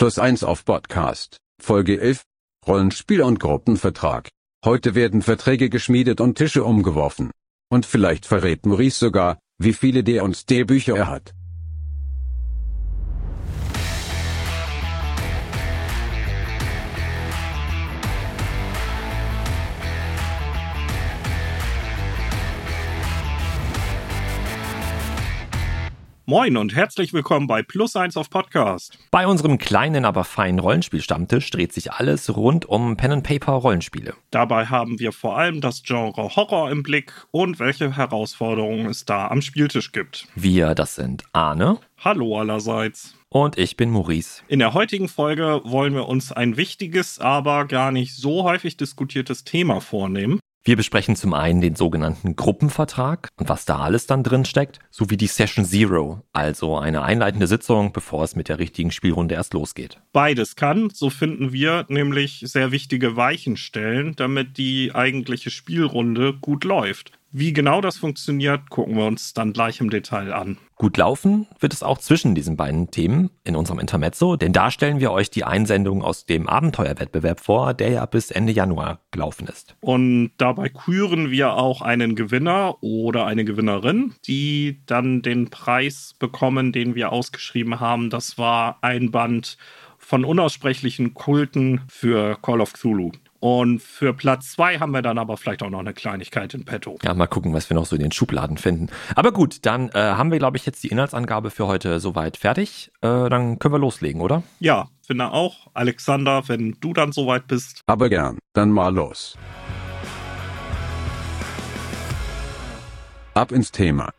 Plus 1 auf Podcast, Folge 11, Rollenspiel und Gruppenvertrag. Heute werden Verträge geschmiedet und Tische umgeworfen. Und vielleicht verrät Maurice sogar, wie viele D und D Bücher er hat. Moin und herzlich willkommen bei Plus 1 auf Podcast. Bei unserem kleinen, aber feinen Rollenspielstammtisch dreht sich alles rund um Pen-and-Paper-Rollenspiele. Dabei haben wir vor allem das Genre Horror im Blick und welche Herausforderungen es da am Spieltisch gibt. Wir, das sind Arne. Hallo allerseits. Und ich bin Maurice. In der heutigen Folge wollen wir uns ein wichtiges, aber gar nicht so häufig diskutiertes Thema vornehmen. Wir besprechen zum einen den sogenannten Gruppenvertrag und was da alles dann drin steckt, sowie die Session Zero, also eine einleitende Sitzung, bevor es mit der richtigen Spielrunde erst losgeht. Beides kann, so finden wir, nämlich sehr wichtige Weichen stellen, damit die eigentliche Spielrunde gut läuft. Wie genau das funktioniert, gucken wir uns dann gleich im Detail an. Gut laufen wird es auch zwischen diesen beiden Themen in unserem Intermezzo, denn da stellen wir euch die Einsendung aus dem Abenteuerwettbewerb vor, der ja bis Ende Januar gelaufen ist. Und dabei küren wir auch einen Gewinner oder eine Gewinnerin, die dann den Preis bekommen, den wir ausgeschrieben haben. Das war ein Band von unaussprechlichen Kulten für Call of Cthulhu. Und für Platz zwei haben wir dann aber vielleicht auch noch eine Kleinigkeit in petto. Ja, mal gucken, was wir noch so in den Schubladen finden. Aber gut, dann äh, haben wir, glaube ich, jetzt die Inhaltsangabe für heute soweit fertig. Äh, dann können wir loslegen, oder? Ja, finde auch. Alexander, wenn du dann soweit bist. Aber gern, dann mal los. Ab ins Thema.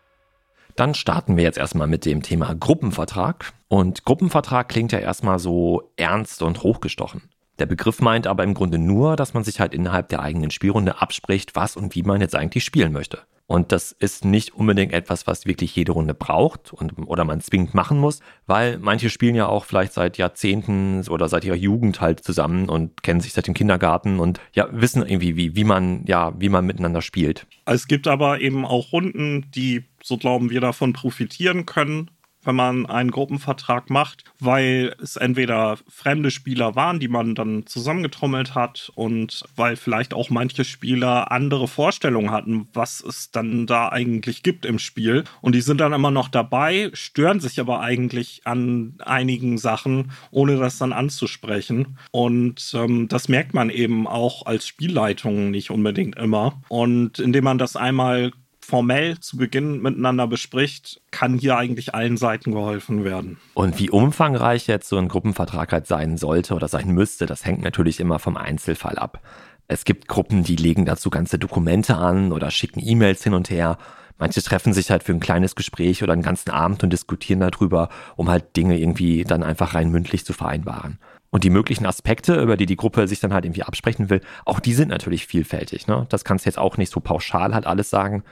Dann starten wir jetzt erstmal mit dem Thema Gruppenvertrag. Und Gruppenvertrag klingt ja erstmal so ernst und hochgestochen. Der Begriff meint aber im Grunde nur, dass man sich halt innerhalb der eigenen Spielrunde abspricht, was und wie man jetzt eigentlich spielen möchte. Und das ist nicht unbedingt etwas, was wirklich jede Runde braucht und, oder man zwingend machen muss, weil manche spielen ja auch vielleicht seit Jahrzehnten oder seit ihrer Jugend halt zusammen und kennen sich seit dem Kindergarten und ja, wissen irgendwie, wie, wie man, ja, wie man miteinander spielt. Es gibt aber eben auch Runden, die, so glauben wir, davon profitieren können, wenn man einen Gruppenvertrag macht, weil es entweder fremde Spieler waren, die man dann zusammengetrommelt hat und weil vielleicht auch manche Spieler andere Vorstellungen hatten, was es dann da eigentlich gibt im Spiel. Und die sind dann immer noch dabei, stören sich aber eigentlich an einigen Sachen, ohne das dann anzusprechen. Und ähm, das merkt man eben auch als Spielleitung nicht unbedingt immer. Und indem man das einmal formell zu Beginn miteinander bespricht, kann hier eigentlich allen Seiten geholfen werden. Und wie umfangreich jetzt so ein Gruppenvertrag halt sein sollte oder sein müsste, das hängt natürlich immer vom Einzelfall ab. Es gibt Gruppen, die legen dazu ganze Dokumente an oder schicken E-Mails hin und her. Manche treffen sich halt für ein kleines Gespräch oder einen ganzen Abend und diskutieren darüber, um halt Dinge irgendwie dann einfach rein mündlich zu vereinbaren. Und die möglichen Aspekte, über die die Gruppe sich dann halt irgendwie absprechen will, auch die sind natürlich vielfältig. Ne? Das kannst du jetzt auch nicht so pauschal halt alles sagen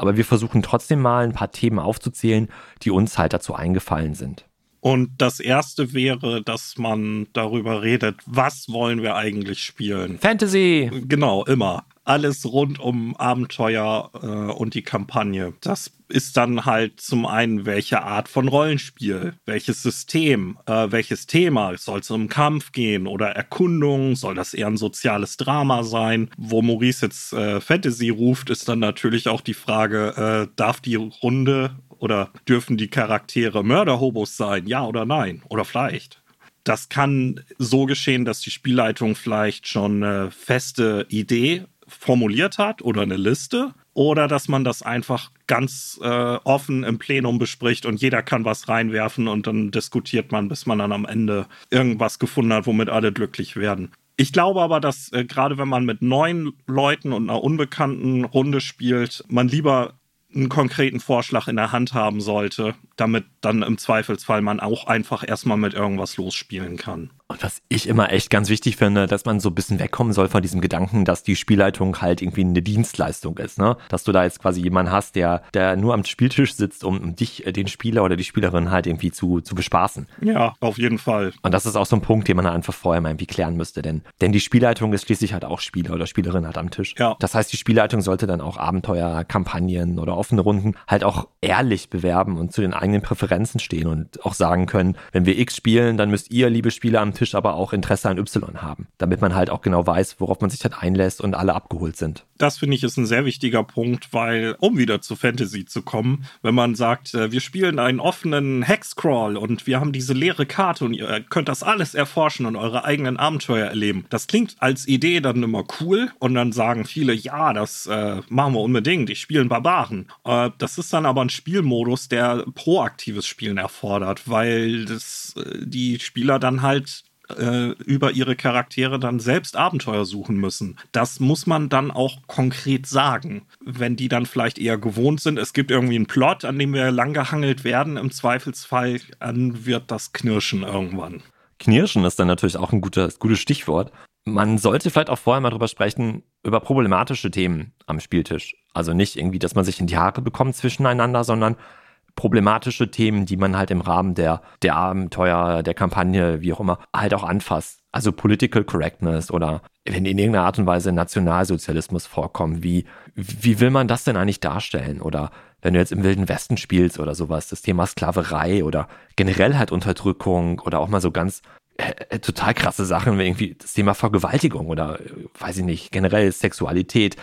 aber wir versuchen trotzdem mal ein paar Themen aufzuzählen, die uns halt dazu eingefallen sind. Und das erste wäre, dass man darüber redet, was wollen wir eigentlich spielen? Fantasy! Genau, immer alles rund um Abenteuer äh, und die Kampagne. Das ist dann halt zum einen, welche Art von Rollenspiel, welches System, äh, welches Thema. Soll es um Kampf gehen oder Erkundung? Soll das eher ein soziales Drama sein? Wo Maurice jetzt äh, Fantasy ruft, ist dann natürlich auch die Frage, äh, darf die Runde oder dürfen die Charaktere Mörderhobos sein? Ja oder nein? Oder vielleicht? Das kann so geschehen, dass die Spielleitung vielleicht schon eine feste Idee formuliert hat oder eine Liste oder dass man das einfach ganz äh, offen im Plenum bespricht und jeder kann was reinwerfen und dann diskutiert man, bis man dann am Ende irgendwas gefunden hat, womit alle glücklich werden. Ich glaube aber, dass äh, gerade wenn man mit neuen Leuten und einer unbekannten Runde spielt, man lieber einen konkreten Vorschlag in der Hand haben sollte, damit dann im Zweifelsfall man auch einfach erstmal mit irgendwas losspielen kann. Und was ich immer echt ganz wichtig finde, dass man so ein bisschen wegkommen soll von diesem Gedanken, dass die Spielleitung halt irgendwie eine Dienstleistung ist, ne? Dass du da jetzt quasi jemanden hast, der, der nur am Spieltisch sitzt, um dich, äh, den Spieler oder die Spielerin halt irgendwie zu, zu bespaßen. Ja, auf jeden Fall. Und das ist auch so ein Punkt, den man einfach vorher mal irgendwie klären müsste, denn, denn die Spielleitung ist schließlich halt auch Spieler oder Spielerin halt am Tisch. Ja. Das heißt, die Spielleitung sollte dann auch Abenteuer, Kampagnen oder offene Runden halt auch ehrlich bewerben und zu den eigenen eigenen Präferenzen stehen und auch sagen können, wenn wir X spielen, dann müsst ihr, liebe Spieler am Tisch, aber auch Interesse an Y haben, damit man halt auch genau weiß, worauf man sich halt einlässt und alle abgeholt sind. Das finde ich ist ein sehr wichtiger Punkt, weil, um wieder zu Fantasy zu kommen, wenn man sagt, äh, wir spielen einen offenen Hexcrawl und wir haben diese leere Karte und ihr könnt das alles erforschen und eure eigenen Abenteuer erleben. Das klingt als Idee dann immer cool und dann sagen viele, ja, das äh, machen wir unbedingt, ich spiele einen Barbaren. Äh, das ist dann aber ein Spielmodus, der proaktives Spielen erfordert, weil das, äh, die Spieler dann halt äh, über ihre Charaktere dann selbst Abenteuer suchen müssen. Das muss man dann auch konkret sagen. Wenn die dann vielleicht eher gewohnt sind, es gibt irgendwie einen Plot, an dem wir langgehangelt werden, im Zweifelsfall, dann wird das knirschen irgendwann. Knirschen ist dann natürlich auch ein gutes, gutes Stichwort. Man sollte vielleicht auch vorher mal drüber sprechen, über problematische Themen am Spieltisch. Also nicht irgendwie, dass man sich in die Haare bekommt zwischeneinander, sondern problematische Themen, die man halt im Rahmen der, der Abenteuer, der Kampagne, wie auch immer, halt auch anfasst. Also Political Correctness oder wenn in irgendeiner Art und Weise Nationalsozialismus vorkommt, wie, wie will man das denn eigentlich darstellen? Oder wenn du jetzt im Wilden Westen spielst oder sowas, das Thema Sklaverei oder generell halt Unterdrückung oder auch mal so ganz äh, äh total krasse Sachen, wie irgendwie das Thema Vergewaltigung oder äh, weiß ich nicht, generell Sexualität.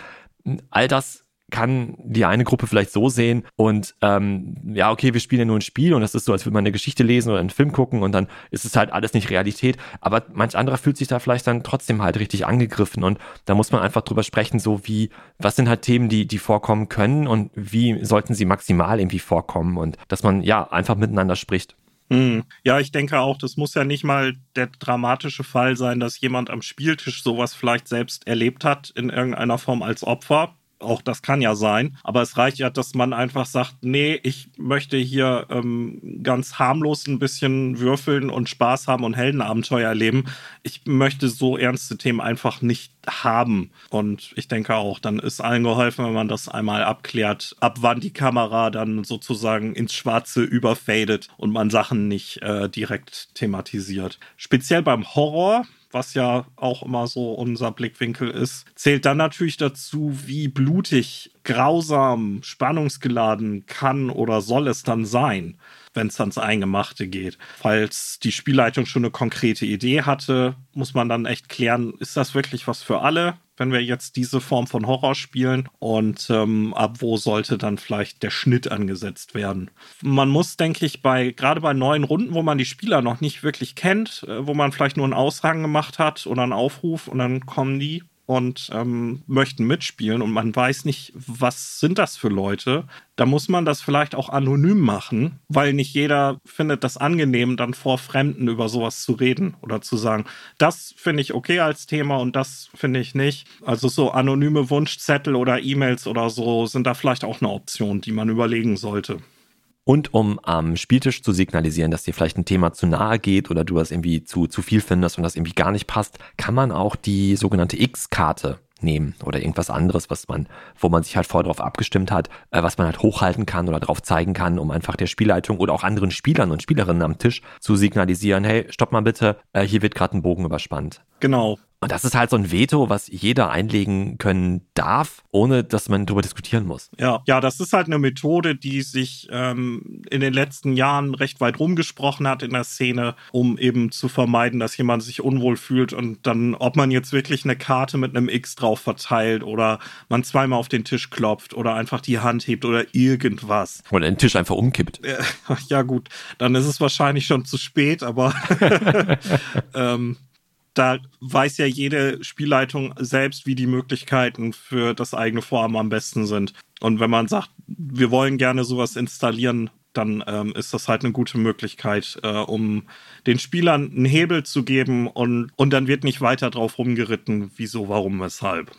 All das kann die eine Gruppe vielleicht so sehen und ähm, ja, okay, wir spielen ja nur ein Spiel und das ist so, als würde man eine Geschichte lesen oder einen Film gucken und dann ist es halt alles nicht Realität. Aber manch anderer fühlt sich da vielleicht dann trotzdem halt richtig angegriffen und da muss man einfach drüber sprechen, so wie, was sind halt Themen, die, die vorkommen können und wie sollten sie maximal irgendwie vorkommen und dass man ja einfach miteinander spricht. Hm. Ja, ich denke auch, das muss ja nicht mal der dramatische Fall sein, dass jemand am Spieltisch sowas vielleicht selbst erlebt hat in irgendeiner Form als Opfer auch das kann ja sein, aber es reicht ja, dass man einfach sagt, nee, ich möchte hier ähm, ganz harmlos ein bisschen würfeln und Spaß haben und Heldenabenteuer erleben. Ich möchte so ernste Themen einfach nicht haben. Und ich denke auch, dann ist allen geholfen, wenn man das einmal abklärt, ab wann die Kamera dann sozusagen ins Schwarze überfadet und man Sachen nicht äh, direkt thematisiert. Speziell beim Horror was ja auch immer so unser Blickwinkel ist, zählt dann natürlich dazu, wie blutig, grausam, spannungsgeladen kann oder soll es dann sein, wenn es ans Eingemachte geht. Falls die Spielleitung schon eine konkrete Idee hatte, muss man dann echt klären, ist das wirklich was für alle? wenn wir jetzt diese Form von Horror spielen und ähm, ab wo sollte dann vielleicht der Schnitt angesetzt werden. Man muss, denke ich, bei gerade bei neuen Runden, wo man die Spieler noch nicht wirklich kennt, äh, wo man vielleicht nur einen Aushang gemacht hat oder einen Aufruf und dann kommen die und ähm, möchten mitspielen und man weiß nicht, was sind das für Leute, da muss man das vielleicht auch anonym machen, weil nicht jeder findet das angenehm, dann vor Fremden über sowas zu reden oder zu sagen, das finde ich okay als Thema und das finde ich nicht. Also so anonyme Wunschzettel oder E-Mails oder so sind da vielleicht auch eine Option, die man überlegen sollte. Und um am Spieltisch zu signalisieren, dass dir vielleicht ein Thema zu nahe geht oder du das irgendwie zu, zu viel findest und das irgendwie gar nicht passt, kann man auch die sogenannte X-Karte nehmen oder irgendwas anderes, was man, wo man sich halt vorher drauf abgestimmt hat, äh, was man halt hochhalten kann oder drauf zeigen kann, um einfach der Spielleitung oder auch anderen Spielern und Spielerinnen am Tisch zu signalisieren, hey, stopp mal bitte, äh, hier wird gerade ein Bogen überspannt. Genau. Und das ist halt so ein Veto, was jeder einlegen können darf, ohne dass man darüber diskutieren muss. Ja, ja, das ist halt eine Methode, die sich ähm, in den letzten Jahren recht weit rumgesprochen hat in der Szene, um eben zu vermeiden, dass jemand sich unwohl fühlt und dann, ob man jetzt wirklich eine Karte mit einem X drauf verteilt oder man zweimal auf den Tisch klopft oder einfach die Hand hebt oder irgendwas. Oder den Tisch einfach umkippt. Ja, gut, dann ist es wahrscheinlich schon zu spät, aber ähm, da weiß ja jede Spielleitung selbst, wie die Möglichkeiten für das eigene Vorhaben am besten sind. Und wenn man sagt, wir wollen gerne sowas installieren, dann ähm, ist das halt eine gute Möglichkeit, äh, um den Spielern einen Hebel zu geben und, und dann wird nicht weiter drauf rumgeritten, wieso, warum, weshalb.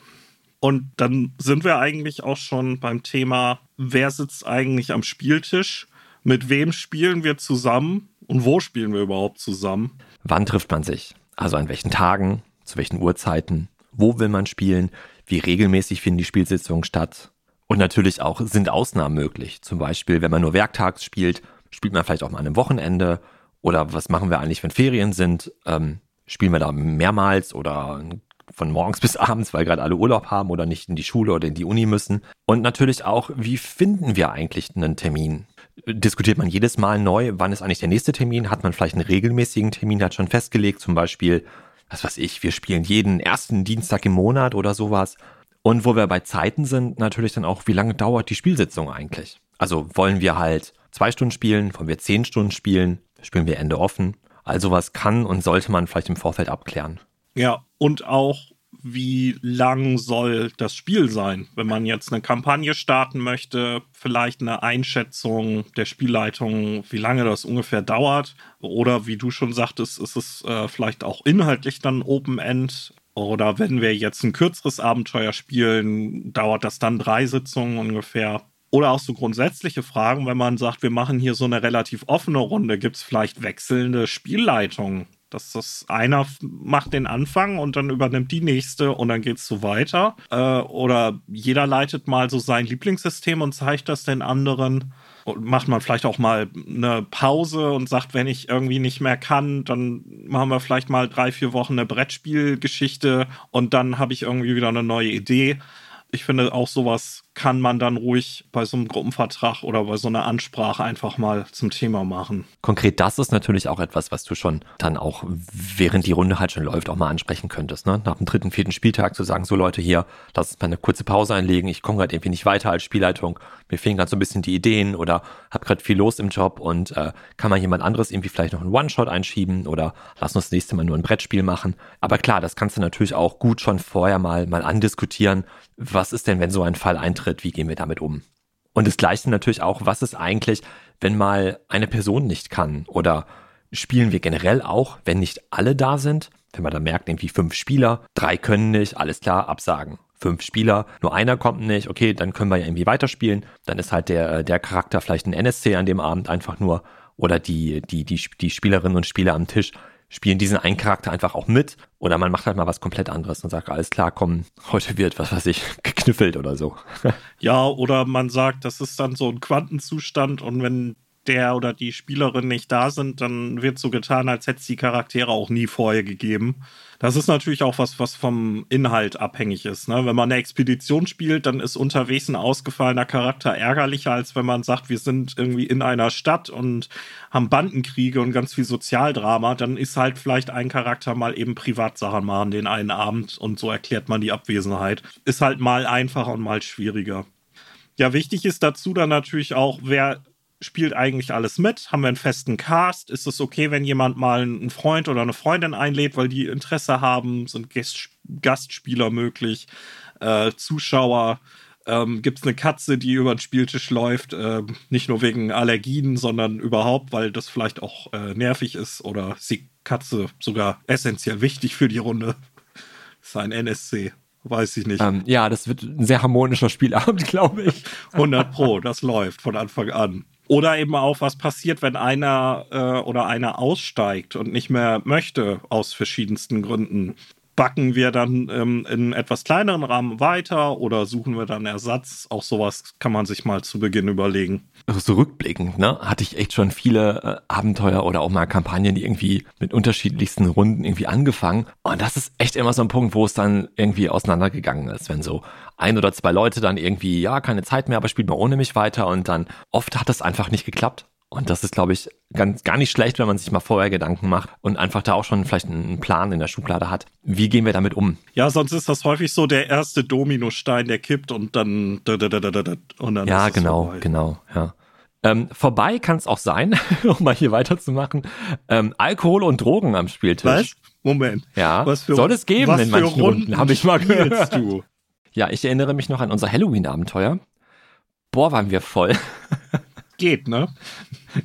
Und dann sind wir eigentlich auch schon beim Thema, wer sitzt eigentlich am Spieltisch? Mit wem spielen wir zusammen? Und wo spielen wir überhaupt zusammen? Wann trifft man sich? Also an welchen Tagen, zu welchen Uhrzeiten, wo will man spielen, wie regelmäßig finden die Spielsitzungen statt. Und natürlich auch sind Ausnahmen möglich. Zum Beispiel, wenn man nur werktags spielt, spielt man vielleicht auch mal an einem Wochenende. Oder was machen wir eigentlich, wenn Ferien sind? Ähm, spielen wir da mehrmals oder von morgens bis abends, weil gerade alle Urlaub haben oder nicht in die Schule oder in die Uni müssen. Und natürlich auch, wie finden wir eigentlich einen Termin? Diskutiert man jedes Mal neu, wann ist eigentlich der nächste Termin? Hat man vielleicht einen regelmäßigen Termin, hat schon festgelegt, zum Beispiel, was weiß ich, wir spielen jeden ersten Dienstag im Monat oder sowas. Und wo wir bei Zeiten sind, natürlich dann auch, wie lange dauert die Spielsitzung eigentlich? Also wollen wir halt zwei Stunden spielen, wollen wir zehn Stunden spielen, spielen wir Ende offen? Also was kann und sollte man vielleicht im Vorfeld abklären. Ja, und auch wie lang soll das Spiel sein? Wenn man jetzt eine Kampagne starten möchte, vielleicht eine Einschätzung der Spielleitung, wie lange das ungefähr dauert. Oder wie du schon sagtest, ist es äh, vielleicht auch inhaltlich dann Open-End. Oder wenn wir jetzt ein kürzeres Abenteuer spielen, dauert das dann drei Sitzungen ungefähr. Oder auch so grundsätzliche Fragen, wenn man sagt, wir machen hier so eine relativ offene Runde, gibt es vielleicht wechselnde Spielleitungen? Dass das einer macht den Anfang und dann übernimmt die nächste und dann geht es so weiter. Äh, oder jeder leitet mal so sein Lieblingssystem und zeigt das den anderen. Und macht man vielleicht auch mal eine Pause und sagt, wenn ich irgendwie nicht mehr kann, dann machen wir vielleicht mal drei, vier Wochen eine Brettspielgeschichte und dann habe ich irgendwie wieder eine neue Idee. Ich finde auch sowas kann man dann ruhig bei so einem Gruppenvertrag oder bei so einer Ansprache einfach mal zum Thema machen. Konkret das ist natürlich auch etwas, was du schon dann auch, während die Runde halt schon läuft, auch mal ansprechen könntest. Ne? Nach dem dritten, vierten Spieltag zu sagen, so Leute hier, lass uns mal eine kurze Pause einlegen, ich komme gerade irgendwie nicht weiter als Spielleitung, mir fehlen gerade so ein bisschen die Ideen oder habe gerade viel los im Job und äh, kann man jemand anderes irgendwie vielleicht noch einen One-Shot einschieben oder lass uns das nächste Mal nur ein Brettspiel machen. Aber klar, das kannst du natürlich auch gut schon vorher mal, mal andiskutieren. Was ist denn, wenn so ein Fall eintritt? Wie gehen wir damit um? Und das Gleiche natürlich auch, was ist eigentlich, wenn mal eine Person nicht kann? Oder spielen wir generell auch, wenn nicht alle da sind? Wenn man da merkt, irgendwie fünf Spieler, drei können nicht, alles klar, absagen. Fünf Spieler, nur einer kommt nicht, okay, dann können wir ja irgendwie weiterspielen. Dann ist halt der, der Charakter vielleicht ein NSC an dem Abend einfach nur oder die, die, die, die Spielerinnen und Spieler am Tisch spielen diesen einen Charakter einfach auch mit oder man macht halt mal was komplett anderes und sagt, alles klar, komm, heute wird, was weiß ich, geknüffelt oder so. ja, oder man sagt, das ist dann so ein Quantenzustand und wenn der oder die Spielerin nicht da sind, dann wird so getan, als hätte es die Charaktere auch nie vorher gegeben. Das ist natürlich auch was, was vom Inhalt abhängig ist. Ne? Wenn man eine Expedition spielt, dann ist unterwegs ein ausgefallener Charakter ärgerlicher, als wenn man sagt, wir sind irgendwie in einer Stadt und haben Bandenkriege und ganz viel Sozialdrama. Dann ist halt vielleicht ein Charakter mal eben Privatsachen machen den einen Abend und so erklärt man die Abwesenheit. Ist halt mal einfacher und mal schwieriger. Ja, wichtig ist dazu dann natürlich auch, wer spielt eigentlich alles mit? Haben wir einen festen Cast? Ist es okay, wenn jemand mal einen Freund oder eine Freundin einlädt, weil die Interesse haben? Sind Gast Gastspieler möglich? Äh, Zuschauer? Ähm, Gibt es eine Katze, die über den Spieltisch läuft? Äh, nicht nur wegen Allergien, sondern überhaupt, weil das vielleicht auch äh, nervig ist oder ist die Katze sogar essentiell wichtig für die Runde? ist ein NSC. Weiß ich nicht. Ähm, ja, das wird ein sehr harmonischer Spielabend, glaube ich. 100 Pro, das läuft von Anfang an. Oder eben auch, was passiert, wenn einer äh, oder einer aussteigt und nicht mehr möchte, aus verschiedensten Gründen. Backen wir dann ähm, in etwas kleineren Rahmen weiter oder suchen wir dann Ersatz? Auch sowas kann man sich mal zu Beginn überlegen. Also so rückblickend, ne, hatte ich echt schon viele äh, Abenteuer oder auch mal Kampagnen, die irgendwie mit unterschiedlichsten Runden irgendwie angefangen. Und das ist echt immer so ein Punkt, wo es dann irgendwie auseinandergegangen ist, wenn so ein oder zwei Leute dann irgendwie, ja, keine Zeit mehr, aber spielt mal ohne mich weiter und dann oft hat es einfach nicht geklappt. Und das ist, glaube ich, ganz, gar nicht schlecht, wenn man sich mal vorher Gedanken macht und einfach da auch schon vielleicht einen Plan in der Schublade hat. Wie gehen wir damit um? Ja, sonst ist das häufig so der erste Dominostein, der kippt und dann, und dann ja, genau, vorbei. genau, ja. Ähm, vorbei kann es auch sein, um mal hier weiterzumachen, ähm, Alkohol und Drogen am Spieltisch. Was? Moment. Ja, was für, soll es geben in manchen Runden, Runden habe ich mal gehört. Du? Ja, ich erinnere mich noch an unser Halloween-Abenteuer. Boah, waren wir voll. Geht, ne?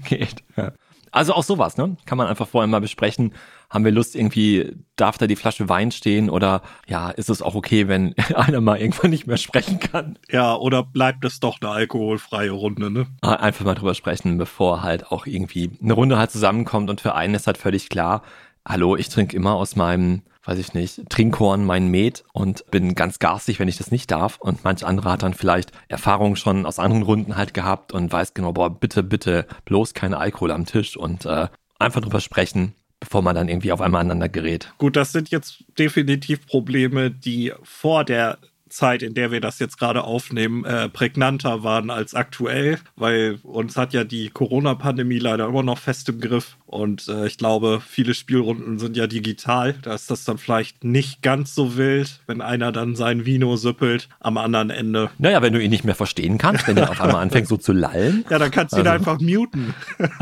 Geht, ja. Also auch sowas, ne? Kann man einfach vorher mal besprechen. Haben wir Lust irgendwie, darf da die Flasche Wein stehen oder ja, ist es auch okay, wenn einer mal irgendwann nicht mehr sprechen kann? Ja, oder bleibt es doch eine alkoholfreie Runde, ne? Einfach mal drüber sprechen, bevor halt auch irgendwie eine Runde halt zusammenkommt und für einen ist halt völlig klar, hallo, ich trinke immer aus meinem weiß ich nicht, Trinkhorn mein Met und bin ganz garstig, wenn ich das nicht darf. Und manch andere hat dann vielleicht Erfahrungen schon aus anderen Runden halt gehabt und weiß genau, boah, bitte, bitte, bloß keine Alkohol am Tisch und äh, einfach drüber sprechen, bevor man dann irgendwie auf einmal aneinander gerät. Gut, das sind jetzt definitiv Probleme, die vor der Zeit, in der wir das jetzt gerade aufnehmen, äh, prägnanter waren als aktuell, weil uns hat ja die Corona-Pandemie leider immer noch fest im Griff. Und äh, ich glaube, viele Spielrunden sind ja digital. Da ist das dann vielleicht nicht ganz so wild, wenn einer dann sein Vino süppelt am anderen Ende. Naja, wenn du ihn nicht mehr verstehen kannst, wenn er auf einmal anfängt so zu lallen. Ja, dann kannst du also. ihn einfach muten.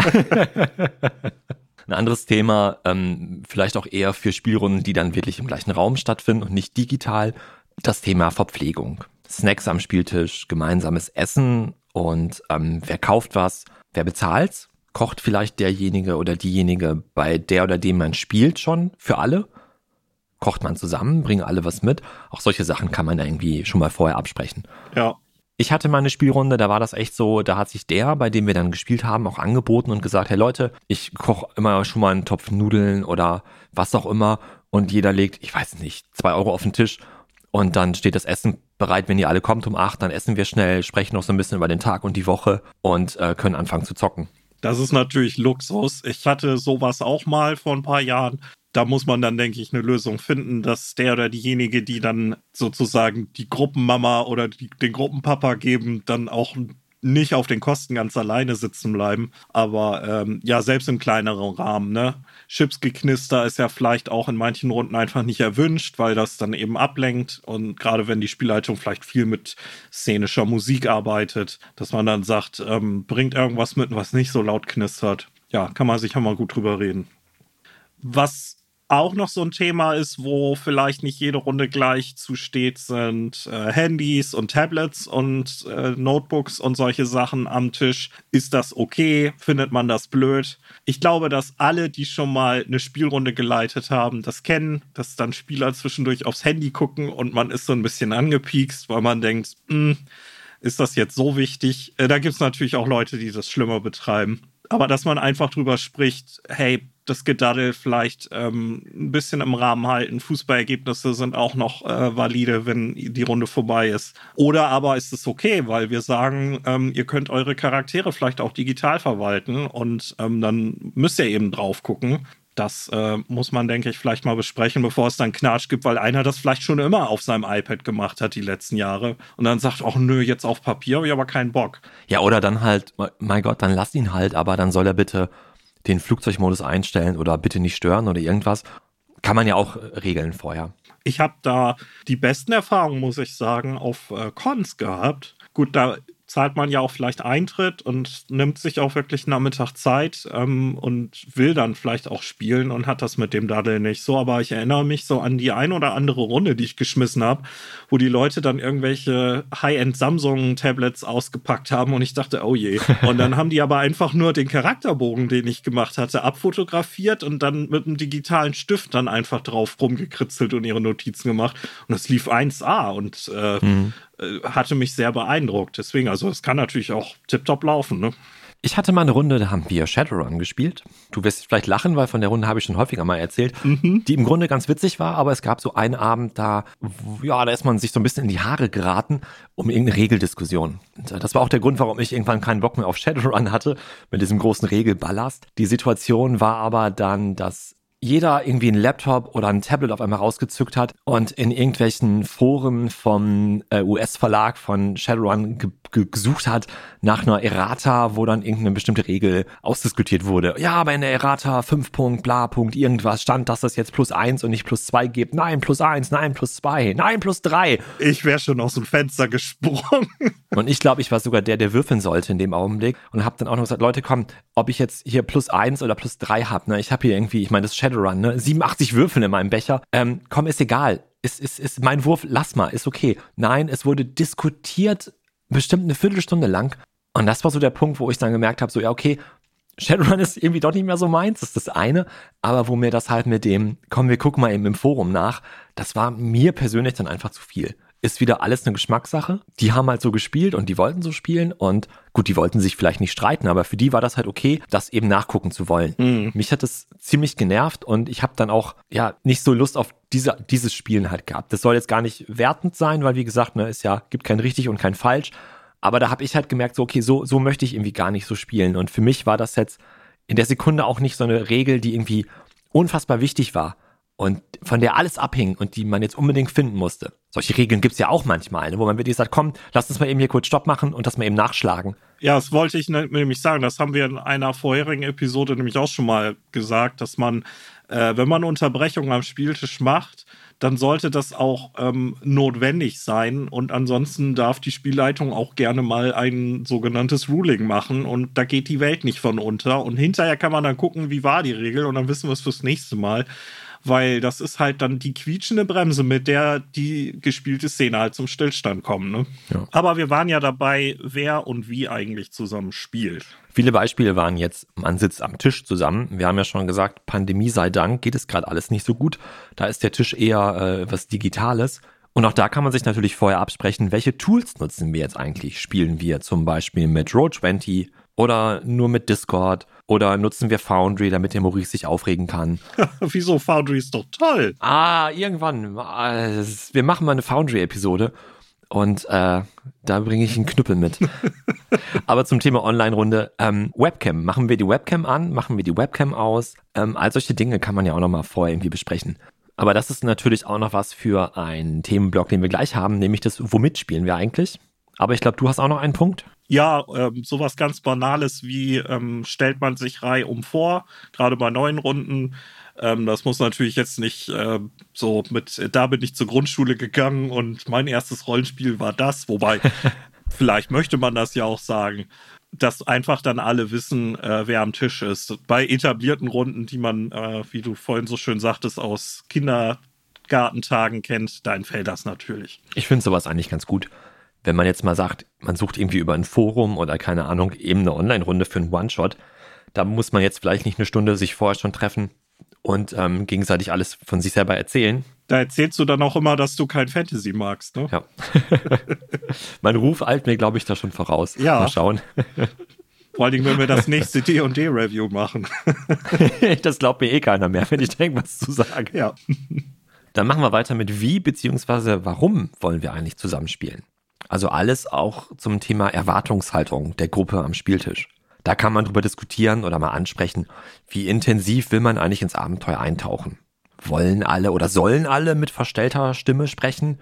Ein anderes Thema, ähm, vielleicht auch eher für Spielrunden, die dann wirklich im gleichen Raum stattfinden und nicht digital, das Thema Verpflegung. Snacks am Spieltisch, gemeinsames Essen und ähm, wer kauft was, wer bezahlt's? Kocht vielleicht derjenige oder diejenige, bei der oder dem man spielt schon für alle? Kocht man zusammen, bringen alle was mit? Auch solche Sachen kann man irgendwie schon mal vorher absprechen. Ja. Ich hatte meine Spielrunde, da war das echt so, da hat sich der, bei dem wir dann gespielt haben, auch angeboten und gesagt, hey Leute, ich koche immer schon mal einen Topf Nudeln oder was auch immer und jeder legt, ich weiß nicht, zwei Euro auf den Tisch und dann steht das Essen bereit, wenn ihr alle kommt um acht, dann essen wir schnell, sprechen noch so ein bisschen über den Tag und die Woche und äh, können anfangen zu zocken. Das ist natürlich Luxus. Ich hatte sowas auch mal vor ein paar Jahren da muss man dann, denke ich, eine Lösung finden, dass der oder diejenige, die dann sozusagen die Gruppenmama oder die, den Gruppenpapa geben, dann auch nicht auf den Kosten ganz alleine sitzen bleiben. Aber ähm, ja, selbst im kleineren Rahmen, ne? Chipsgeknister ist ja vielleicht auch in manchen Runden einfach nicht erwünscht, weil das dann eben ablenkt. Und gerade wenn die Spielleitung vielleicht viel mit szenischer Musik arbeitet, dass man dann sagt, ähm, bringt irgendwas mit, was nicht so laut knistert. Ja, kann man sicher mal gut drüber reden. Was auch noch so ein Thema ist, wo vielleicht nicht jede Runde gleich zusteht, sind äh, Handys und Tablets und äh, Notebooks und solche Sachen am Tisch. Ist das okay? Findet man das blöd? Ich glaube, dass alle, die schon mal eine Spielrunde geleitet haben, das kennen, dass dann Spieler zwischendurch aufs Handy gucken und man ist so ein bisschen angepiekst, weil man denkt, hm, ist das jetzt so wichtig? Äh, da gibt es natürlich auch Leute, die das schlimmer betreiben. Aber dass man einfach drüber spricht, hey, das Gedaddel vielleicht ähm, ein bisschen im Rahmen halten. Fußballergebnisse sind auch noch äh, valide, wenn die Runde vorbei ist. Oder aber ist es okay, weil wir sagen, ähm, ihr könnt eure Charaktere vielleicht auch digital verwalten und ähm, dann müsst ihr eben drauf gucken. Das äh, muss man, denke ich, vielleicht mal besprechen, bevor es dann Knatsch gibt, weil einer das vielleicht schon immer auf seinem iPad gemacht hat die letzten Jahre und dann sagt, ach nö, jetzt auf Papier habe ich aber keinen Bock. Ja, oder dann halt, mein Gott, dann lass ihn halt, aber dann soll er bitte den Flugzeugmodus einstellen oder bitte nicht stören oder irgendwas. Kann man ja auch regeln vorher. Ich habe da die besten Erfahrungen, muss ich sagen, auf äh, Cons gehabt. Gut, da zahlt man ja auch vielleicht Eintritt und nimmt sich auch wirklich Nachmittag Zeit ähm, und will dann vielleicht auch spielen und hat das mit dem Daddel nicht so. Aber ich erinnere mich so an die ein oder andere Runde, die ich geschmissen habe, wo die Leute dann irgendwelche High-End Samsung-Tablets ausgepackt haben und ich dachte, oh je. Und dann haben die aber einfach nur den Charakterbogen, den ich gemacht hatte, abfotografiert und dann mit einem digitalen Stift dann einfach drauf rumgekritzelt und ihre Notizen gemacht. Und das lief 1A und äh, mhm. Äh, hatte mich sehr beeindruckt. Deswegen, also es kann natürlich auch tiptop laufen, ne? Ich hatte mal eine Runde, da haben wir Shadowrun gespielt. Du wirst vielleicht lachen, weil von der Runde habe ich schon häufiger mal erzählt, mhm. die im Grunde ganz witzig war, aber es gab so einen Abend, da, ja, da ist man sich so ein bisschen in die Haare geraten um irgendeine Regeldiskussion. Und das war auch der Grund, warum ich irgendwann keinen Bock mehr auf Shadowrun hatte, mit diesem großen Regelballast. Die Situation war aber dann, dass jeder irgendwie einen Laptop oder ein Tablet auf einmal rausgezückt hat und in irgendwelchen Foren vom äh, US-Verlag von Shadowrun gesucht hat nach einer Errata, wo dann irgendeine bestimmte Regel ausdiskutiert wurde. Ja, aber in der Errata 5 Punkt, bla Punkt, irgendwas stand, dass das jetzt plus 1 und nicht plus 2 gibt. Nein, plus 1, nein, plus 2, nein, plus 3. Ich wäre schon aus dem Fenster gesprungen. Und ich glaube, ich war sogar der, der würfeln sollte in dem Augenblick und habe dann auch noch gesagt, Leute, komm, ob ich jetzt hier plus 1 oder plus 3 habe, ne? Ich habe hier irgendwie, ich meine, das Shadow Shadowrun, ne? 87 Würfel in meinem Becher. Ähm, komm, ist egal. Ist, ist, ist mein Wurf, lass mal, ist okay. Nein, es wurde diskutiert, bestimmt eine Viertelstunde lang. Und das war so der Punkt, wo ich dann gemerkt habe, so, ja, okay, Shadowrun ist irgendwie doch nicht mehr so meins, das ist das eine. Aber wo mir das halt mit dem, komm, wir gucken mal eben im Forum nach, das war mir persönlich dann einfach zu viel ist wieder alles eine Geschmackssache. Die haben halt so gespielt und die wollten so spielen und gut, die wollten sich vielleicht nicht streiten, aber für die war das halt okay, das eben nachgucken zu wollen. Mhm. Mich hat das ziemlich genervt und ich habe dann auch ja nicht so Lust auf diese, dieses Spielen halt gehabt. Das soll jetzt gar nicht wertend sein, weil wie gesagt, ne, ist ja gibt kein richtig und kein falsch, aber da habe ich halt gemerkt, so okay, so so möchte ich irgendwie gar nicht so spielen und für mich war das jetzt in der Sekunde auch nicht so eine Regel, die irgendwie unfassbar wichtig war und von der alles abhing und die man jetzt unbedingt finden musste. Solche Regeln gibt's ja auch manchmal, ne, wo man wirklich sagt, komm, lass uns mal eben hier kurz Stopp machen und das mal eben nachschlagen. Ja, das wollte ich ne, nämlich sagen. Das haben wir in einer vorherigen Episode nämlich auch schon mal gesagt, dass man, äh, wenn man Unterbrechungen am Spieltisch macht, dann sollte das auch ähm, notwendig sein. Und ansonsten darf die Spielleitung auch gerne mal ein sogenanntes Ruling machen. Und da geht die Welt nicht von unter. Und hinterher kann man dann gucken, wie war die Regel. Und dann wissen wir es fürs nächste Mal weil das ist halt dann die quietschende Bremse, mit der die gespielte Szene halt zum Stillstand kommt. Ne? Ja. Aber wir waren ja dabei, wer und wie eigentlich zusammen spielt. Viele Beispiele waren jetzt, man sitzt am Tisch zusammen. Wir haben ja schon gesagt, Pandemie sei Dank geht es gerade alles nicht so gut. Da ist der Tisch eher äh, was Digitales. Und auch da kann man sich natürlich vorher absprechen, welche Tools nutzen wir jetzt eigentlich? Spielen wir zum Beispiel mit Roll20 oder nur mit Discord oder nutzen wir Foundry, damit der Maurice sich aufregen kann? Wieso? Foundry ist doch toll. Ah, irgendwann. Äh, wir machen mal eine Foundry-Episode und äh, da bringe ich einen Knüppel mit. Aber zum Thema Online-Runde, ähm, Webcam. Machen wir die Webcam an? Machen wir die Webcam aus? Ähm, all solche Dinge kann man ja auch nochmal vorher irgendwie besprechen. Aber das ist natürlich auch noch was für einen Themenblock, den wir gleich haben, nämlich das, womit spielen wir eigentlich? Aber ich glaube, du hast auch noch einen Punkt. Ja, ähm, sowas ganz Banales wie ähm, stellt man sich Reihe um vor, gerade bei neuen Runden. Ähm, das muss natürlich jetzt nicht äh, so mit, da bin ich zur Grundschule gegangen und mein erstes Rollenspiel war das, wobei vielleicht möchte man das ja auch sagen, dass einfach dann alle wissen, äh, wer am Tisch ist. Bei etablierten Runden, die man, äh, wie du vorhin so schön sagtest, aus Kindergartentagen kennt, da entfällt das natürlich. Ich finde sowas eigentlich ganz gut wenn man jetzt mal sagt, man sucht irgendwie über ein Forum oder keine Ahnung, eben eine Online-Runde für einen One-Shot, da muss man jetzt vielleicht nicht eine Stunde sich vorher schon treffen und ähm, gegenseitig alles von sich selber erzählen. Da erzählst du dann auch immer, dass du kein Fantasy magst, ne? Ja. mein Ruf eilt mir, glaube ich, da schon voraus. Ja. Mal schauen. Vor allen Dingen, wenn wir das nächste D&D-Review machen. das glaubt mir eh keiner mehr, wenn ich denke, was zu sagen. Ja. Dann machen wir weiter mit wie beziehungsweise warum wollen wir eigentlich zusammenspielen. Also alles auch zum Thema Erwartungshaltung der Gruppe am Spieltisch. Da kann man drüber diskutieren oder mal ansprechen, wie intensiv will man eigentlich ins Abenteuer eintauchen. Wollen alle oder sollen alle mit verstellter Stimme sprechen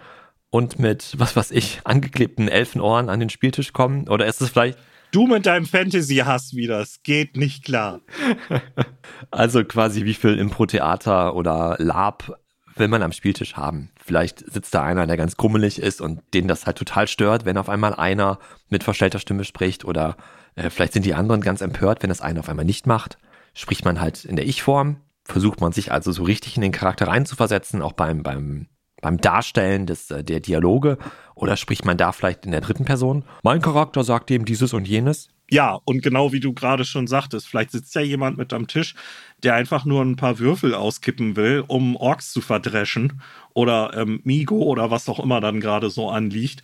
und mit, was weiß ich, angeklebten Elfenohren an den Spieltisch kommen? Oder ist es vielleicht Du mit deinem Fantasy-Hass wieder, es geht nicht klar. also quasi wie viel Impro-Theater oder Lab will man am Spieltisch haben. Vielleicht sitzt da einer, der ganz grummelig ist und den das halt total stört, wenn auf einmal einer mit verstellter Stimme spricht oder äh, vielleicht sind die anderen ganz empört, wenn das einer auf einmal nicht macht. Spricht man halt in der Ich-Form, versucht man sich also so richtig in den Charakter reinzuversetzen, auch beim, beim, beim Darstellen des, äh, der Dialoge oder spricht man da vielleicht in der dritten Person? Mein Charakter sagt eben dieses und jenes. Ja, und genau wie du gerade schon sagtest, vielleicht sitzt ja jemand mit am Tisch, der einfach nur ein paar Würfel auskippen will, um Orks zu verdreschen oder ähm, Migo oder was auch immer dann gerade so anliegt.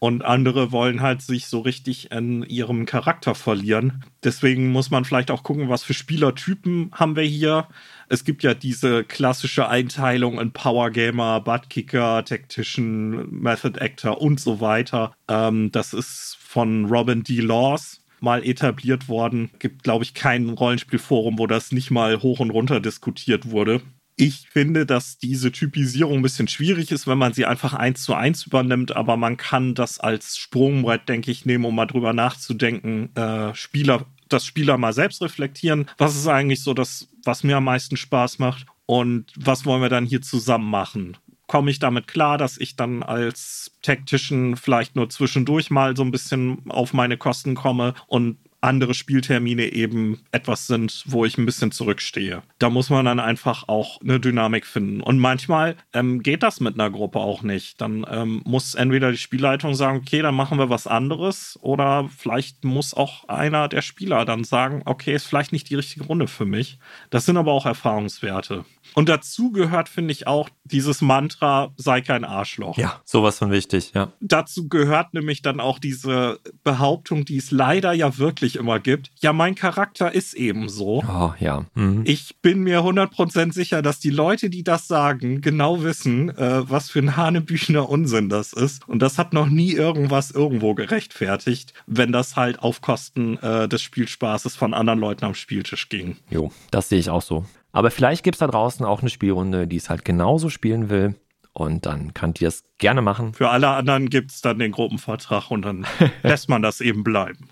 Und andere wollen halt sich so richtig in ihrem Charakter verlieren. Deswegen muss man vielleicht auch gucken, was für Spielertypen haben wir hier. Es gibt ja diese klassische Einteilung in Power Gamer, Buttkicker, Tactician, Method Actor und so weiter. Ähm, das ist von Robin D. Laws mal etabliert worden. Gibt, glaube ich, kein Rollenspielforum, wo das nicht mal hoch und runter diskutiert wurde. Ich finde, dass diese Typisierung ein bisschen schwierig ist, wenn man sie einfach eins zu eins übernimmt, aber man kann das als Sprungbrett, denke ich, nehmen, um mal drüber nachzudenken, äh, Spieler, das Spieler mal selbst reflektieren. Was ist eigentlich so das, was mir am meisten Spaß macht? Und was wollen wir dann hier zusammen machen? komme ich damit klar, dass ich dann als Tactician vielleicht nur zwischendurch mal so ein bisschen auf meine Kosten komme und andere Spieltermine eben etwas sind, wo ich ein bisschen zurückstehe. Da muss man dann einfach auch eine Dynamik finden. Und manchmal ähm, geht das mit einer Gruppe auch nicht. Dann ähm, muss entweder die Spielleitung sagen, okay, dann machen wir was anderes. Oder vielleicht muss auch einer der Spieler dann sagen, okay, ist vielleicht nicht die richtige Runde für mich. Das sind aber auch Erfahrungswerte. Und dazu gehört, finde ich, auch dieses Mantra, sei kein Arschloch. Ja, sowas von wichtig, ja. Dazu gehört nämlich dann auch diese Behauptung, die es leider ja wirklich immer gibt. Ja, mein Charakter ist eben so. Oh, ja. Mhm. Ich bin mir 100% sicher, dass die Leute, die das sagen, genau wissen, äh, was für ein Hanebüchner Unsinn das ist. Und das hat noch nie irgendwas irgendwo gerechtfertigt, wenn das halt auf Kosten äh, des Spielspaßes von anderen Leuten am Spieltisch ging. Jo, das sehe ich auch so. Aber vielleicht gibt es da draußen auch eine Spielrunde, die es halt genauso spielen will. Und dann könnt ihr es gerne machen. Für alle anderen gibt es dann den Gruppenvertrag und dann lässt man das eben bleiben.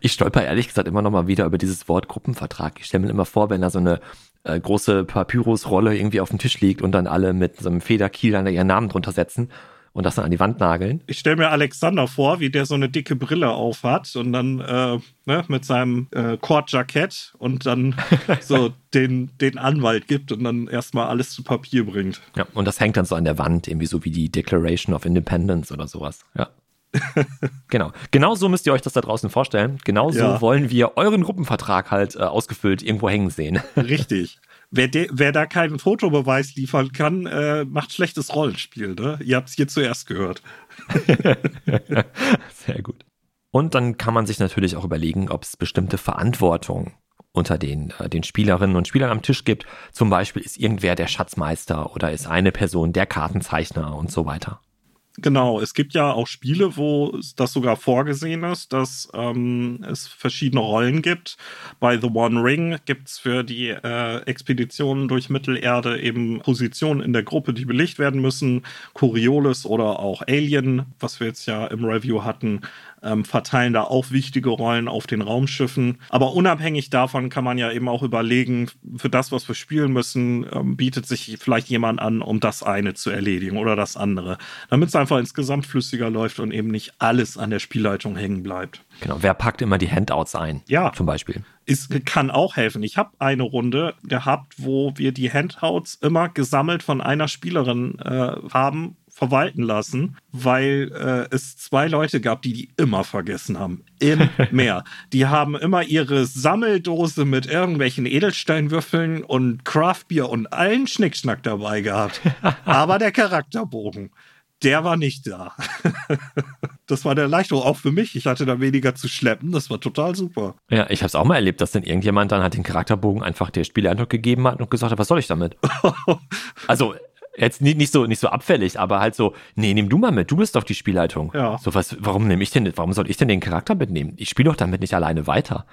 Ich stolper ehrlich gesagt immer noch mal wieder über dieses Wort Gruppenvertrag. Ich stelle mir immer vor, wenn da so eine äh, große Papyrusrolle irgendwie auf dem Tisch liegt und dann alle mit so einem Federkiel dann ihren Namen drunter setzen und das dann an die Wand nageln. Ich stelle mir Alexander vor, wie der so eine dicke Brille aufhat und dann äh, ne, mit seinem äh, Kordjackett und dann so den, den Anwalt gibt und dann erstmal alles zu Papier bringt. Ja, und das hängt dann so an der Wand, irgendwie so wie die Declaration of Independence oder sowas. Ja. genau. Genau so müsst ihr euch das da draußen vorstellen. Genau so ja. wollen wir euren Gruppenvertrag halt äh, ausgefüllt irgendwo hängen sehen. Richtig. Wer, de, wer da keinen Fotobeweis liefern kann, äh, macht schlechtes Rollenspiel. Ne? Ihr habt es hier zuerst gehört. Sehr gut. Und dann kann man sich natürlich auch überlegen, ob es bestimmte Verantwortung unter den, äh, den Spielerinnen und Spielern am Tisch gibt. Zum Beispiel ist irgendwer der Schatzmeister oder ist eine Person der Kartenzeichner und so weiter. Genau, es gibt ja auch Spiele, wo das sogar vorgesehen ist, dass ähm, es verschiedene Rollen gibt. Bei The One Ring gibt es für die äh, Expeditionen durch Mittelerde eben Positionen in der Gruppe, die belegt werden müssen. Coriolis oder auch Alien, was wir jetzt ja im Review hatten, ähm, verteilen da auch wichtige Rollen auf den Raumschiffen. Aber unabhängig davon kann man ja eben auch überlegen, für das, was wir spielen müssen, ähm, bietet sich vielleicht jemand an, um das eine zu erledigen oder das andere. Damit es einfach insgesamt flüssiger läuft und eben nicht alles an der Spielleitung hängen bleibt. Genau, wer packt immer die Handouts ein? Ja. Zum Beispiel. Es kann auch helfen. Ich habe eine Runde gehabt, wo wir die Handouts immer gesammelt von einer Spielerin äh, haben verwalten lassen, weil äh, es zwei Leute gab, die die immer vergessen haben. Im Meer. Die haben immer ihre Sammeldose mit irgendwelchen Edelsteinwürfeln und Craftbier und allen Schnickschnack dabei gehabt. Aber der Charakterbogen, der war nicht da. das war der Erleichterung auch für mich. Ich hatte da weniger zu schleppen. Das war total super. Ja, ich habe es auch mal erlebt, dass dann irgendjemand dann halt den Charakterbogen einfach der Spieleindruck gegeben hat und gesagt hat, was soll ich damit? also Jetzt nicht, nicht, so, nicht so abfällig, aber halt so, nee, nimm du mal mit, du bist doch die Spielleitung. Ja. So was, warum nehme ich denn, warum soll ich denn den Charakter mitnehmen? Ich spiele doch damit nicht alleine weiter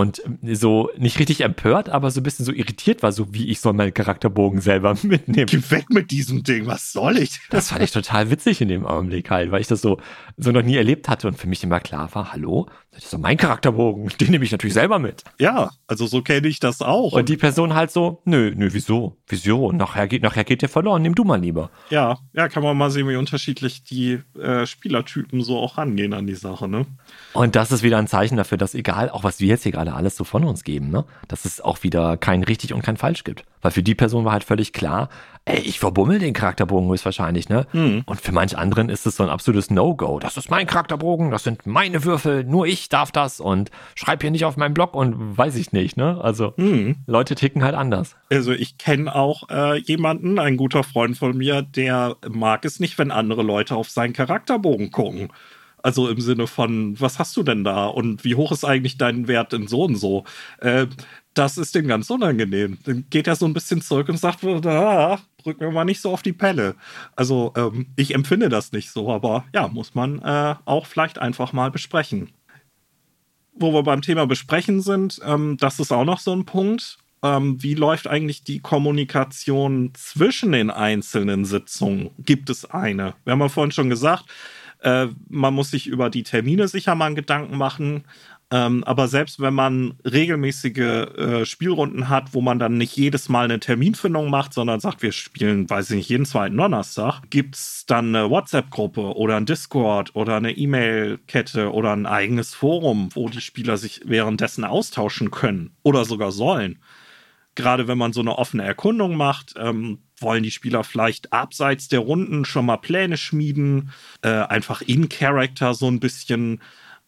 und ähm, so nicht richtig empört, aber so ein bisschen so irritiert war, so wie ich soll meinen Charakterbogen selber mitnehmen. Geh weg mit diesem Ding, was soll ich? Das fand ich total witzig in dem Augenblick halt, weil ich das so, so noch nie erlebt hatte und für mich immer klar war, hallo, das ist doch mein Charakterbogen, den nehme ich natürlich selber mit. Ja, also so kenne ich das auch. Und die Person halt so, nö, nö, wieso? Wieso? Nachher geht, nachher geht der verloren, nimm du mal lieber. Ja, ja, kann man mal sehen, wie unterschiedlich die äh, Spielertypen so auch rangehen an die Sache, ne? Und das ist wieder ein Zeichen dafür, dass egal, auch was wir jetzt hier gerade alles so von uns geben, ne, dass es auch wieder kein richtig und kein falsch gibt. Weil für die Person war halt völlig klar, ey, ich verbummel den Charakterbogen höchstwahrscheinlich, ne? Mhm. Und für manch anderen ist es so ein absolutes No-Go. Das ist mein Charakterbogen, das sind meine Würfel, nur ich darf das und schreib hier nicht auf meinem Blog und weiß ich nicht, ne? Also mhm. Leute ticken halt anders. Also ich kenne auch äh, jemanden, ein guter Freund von mir, der mag es nicht, wenn andere Leute auf seinen Charakterbogen gucken. Also im Sinne von, was hast du denn da und wie hoch ist eigentlich dein Wert in so und so? Äh, das ist dem ganz unangenehm. Dann geht er so ein bisschen zurück und sagt, ah, drück mir mal nicht so auf die Pelle. Also ähm, ich empfinde das nicht so, aber ja, muss man äh, auch vielleicht einfach mal besprechen. Wo wir beim Thema besprechen sind, ähm, das ist auch noch so ein Punkt. Ähm, wie läuft eigentlich die Kommunikation zwischen den einzelnen Sitzungen? Gibt es eine? Wir haben ja vorhin schon gesagt, äh, man muss sich über die Termine sicher mal Gedanken machen. Ähm, aber selbst wenn man regelmäßige äh, Spielrunden hat, wo man dann nicht jedes Mal eine Terminfindung macht, sondern sagt, wir spielen, weiß ich nicht, jeden zweiten Donnerstag, gibt es dann eine WhatsApp-Gruppe oder ein Discord oder eine E-Mail-Kette oder ein eigenes Forum, wo die Spieler sich währenddessen austauschen können oder sogar sollen. Gerade wenn man so eine offene Erkundung macht, ähm, wollen die Spieler vielleicht abseits der Runden schon mal Pläne schmieden, äh, einfach in Character so ein bisschen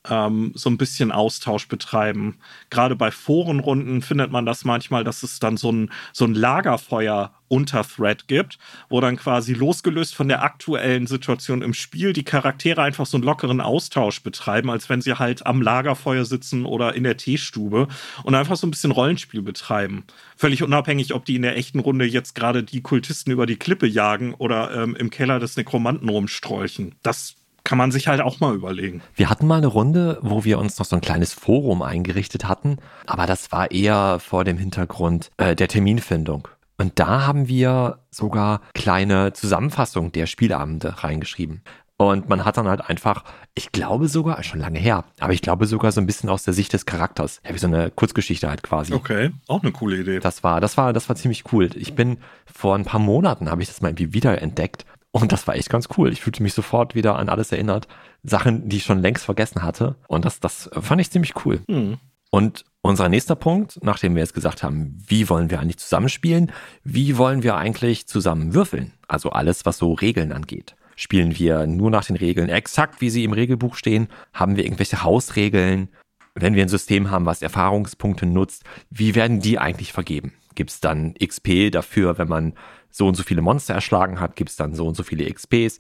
ähm, so ein bisschen Austausch betreiben. Gerade bei Forenrunden findet man das manchmal, dass es dann so ein, so ein Lagerfeuer unter Thread gibt, wo dann quasi losgelöst von der aktuellen Situation im Spiel die Charaktere einfach so einen lockeren Austausch betreiben, als wenn sie halt am Lagerfeuer sitzen oder in der Teestube und einfach so ein bisschen Rollenspiel betreiben. Völlig unabhängig, ob die in der echten Runde jetzt gerade die Kultisten über die Klippe jagen oder ähm, im Keller des Nekromanten rumstrolchen. Das kann man sich halt auch mal überlegen. Wir hatten mal eine Runde, wo wir uns noch so ein kleines Forum eingerichtet hatten, aber das war eher vor dem Hintergrund äh, der Terminfindung. Und da haben wir sogar kleine Zusammenfassungen der Spielabende reingeschrieben. Und man hat dann halt einfach, ich glaube sogar, schon lange her, aber ich glaube sogar so ein bisschen aus der Sicht des Charakters. Ja, wie so eine Kurzgeschichte halt quasi. Okay, auch eine coole Idee. Das war, das war, das war ziemlich cool. Ich bin vor ein paar Monaten habe ich das mal irgendwie wieder entdeckt und das war echt ganz cool. Ich fühlte mich sofort wieder an alles erinnert. Sachen, die ich schon längst vergessen hatte. Und das, das fand ich ziemlich cool. Hm. Und unser nächster Punkt, nachdem wir jetzt gesagt haben, wie wollen wir eigentlich zusammenspielen, wie wollen wir eigentlich zusammen würfeln? Also alles, was so Regeln angeht. Spielen wir nur nach den Regeln exakt, wie sie im Regelbuch stehen? Haben wir irgendwelche Hausregeln? Wenn wir ein System haben, was Erfahrungspunkte nutzt, wie werden die eigentlich vergeben? Gibt es dann XP dafür, wenn man so und so viele Monster erschlagen hat, gibt es dann so und so viele XPs.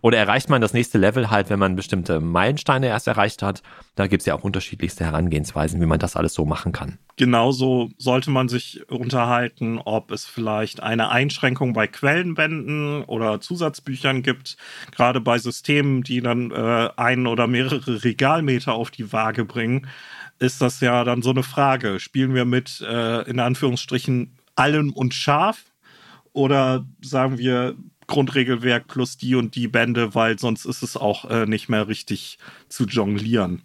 Oder erreicht man das nächste Level halt, wenn man bestimmte Meilensteine erst erreicht hat? Da gibt es ja auch unterschiedlichste Herangehensweisen, wie man das alles so machen kann. Genauso sollte man sich unterhalten, ob es vielleicht eine Einschränkung bei Quellenbänden oder Zusatzbüchern gibt. Gerade bei Systemen, die dann äh, ein oder mehrere Regalmeter auf die Waage bringen, ist das ja dann so eine Frage. Spielen wir mit, äh, in Anführungsstrichen, allem und scharf? Oder sagen wir Grundregelwerk plus die und die Bände, weil sonst ist es auch äh, nicht mehr richtig zu jonglieren.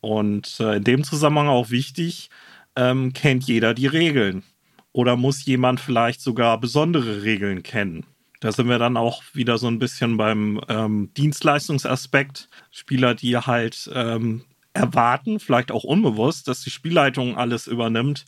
Und äh, in dem Zusammenhang auch wichtig, ähm, kennt jeder die Regeln. Oder muss jemand vielleicht sogar besondere Regeln kennen? Da sind wir dann auch wieder so ein bisschen beim ähm, Dienstleistungsaspekt. Spieler, die halt ähm, erwarten, vielleicht auch unbewusst, dass die Spielleitung alles übernimmt,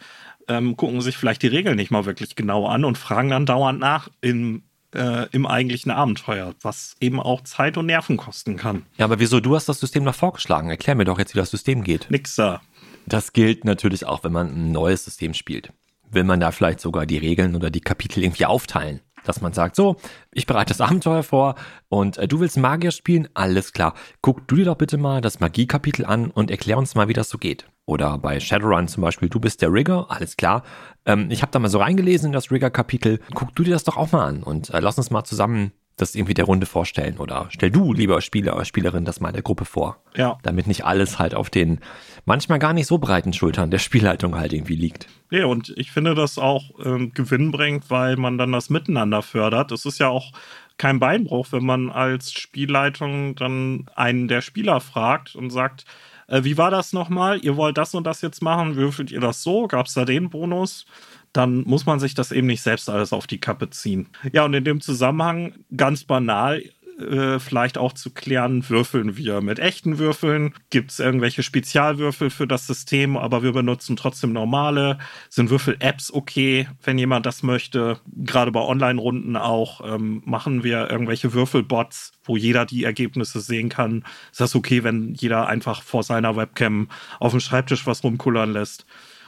ähm, gucken sich vielleicht die Regeln nicht mal wirklich genau an und fragen dann dauernd nach im, äh, im eigentlichen Abenteuer, was eben auch Zeit und Nerven kosten kann. Ja, aber wieso? Du hast das System noch vorgeschlagen. Erklär mir doch jetzt, wie das System geht. Nix da. Das gilt natürlich auch, wenn man ein neues System spielt. Will man da vielleicht sogar die Regeln oder die Kapitel irgendwie aufteilen? dass man sagt, so, ich bereite das Abenteuer vor und äh, du willst Magier spielen? Alles klar. Guck du dir doch bitte mal das Magie-Kapitel an und erklär uns mal, wie das so geht. Oder bei Shadowrun zum Beispiel, du bist der Rigger, alles klar. Ähm, ich habe da mal so reingelesen in das Rigger-Kapitel. Guck du dir das doch auch mal an und äh, lass uns mal zusammen das irgendwie der Runde vorstellen oder stell du, lieber Spieler oder Spielerin, das mal der Gruppe vor. Ja. Damit nicht alles halt auf den manchmal gar nicht so breiten Schultern der Spielleitung halt irgendwie liegt. Ja, und ich finde das auch ähm, Gewinn bringt, weil man dann das Miteinander fördert. Es ist ja auch kein Beinbruch, wenn man als Spielleitung dann einen der Spieler fragt und sagt, äh, wie war das nochmal? Ihr wollt das und das jetzt machen? Würfelt ihr das so? Gab es da den Bonus? dann muss man sich das eben nicht selbst alles auf die Kappe ziehen. Ja, und in dem Zusammenhang ganz banal, äh, vielleicht auch zu klären, würfeln wir mit echten Würfeln? Gibt es irgendwelche Spezialwürfel für das System, aber wir benutzen trotzdem normale? Sind Würfel-Apps okay, wenn jemand das möchte? Gerade bei Online-Runden auch ähm, machen wir irgendwelche Würfelbots, wo jeder die Ergebnisse sehen kann. Ist das okay, wenn jeder einfach vor seiner Webcam auf dem Schreibtisch was rumkullern lässt?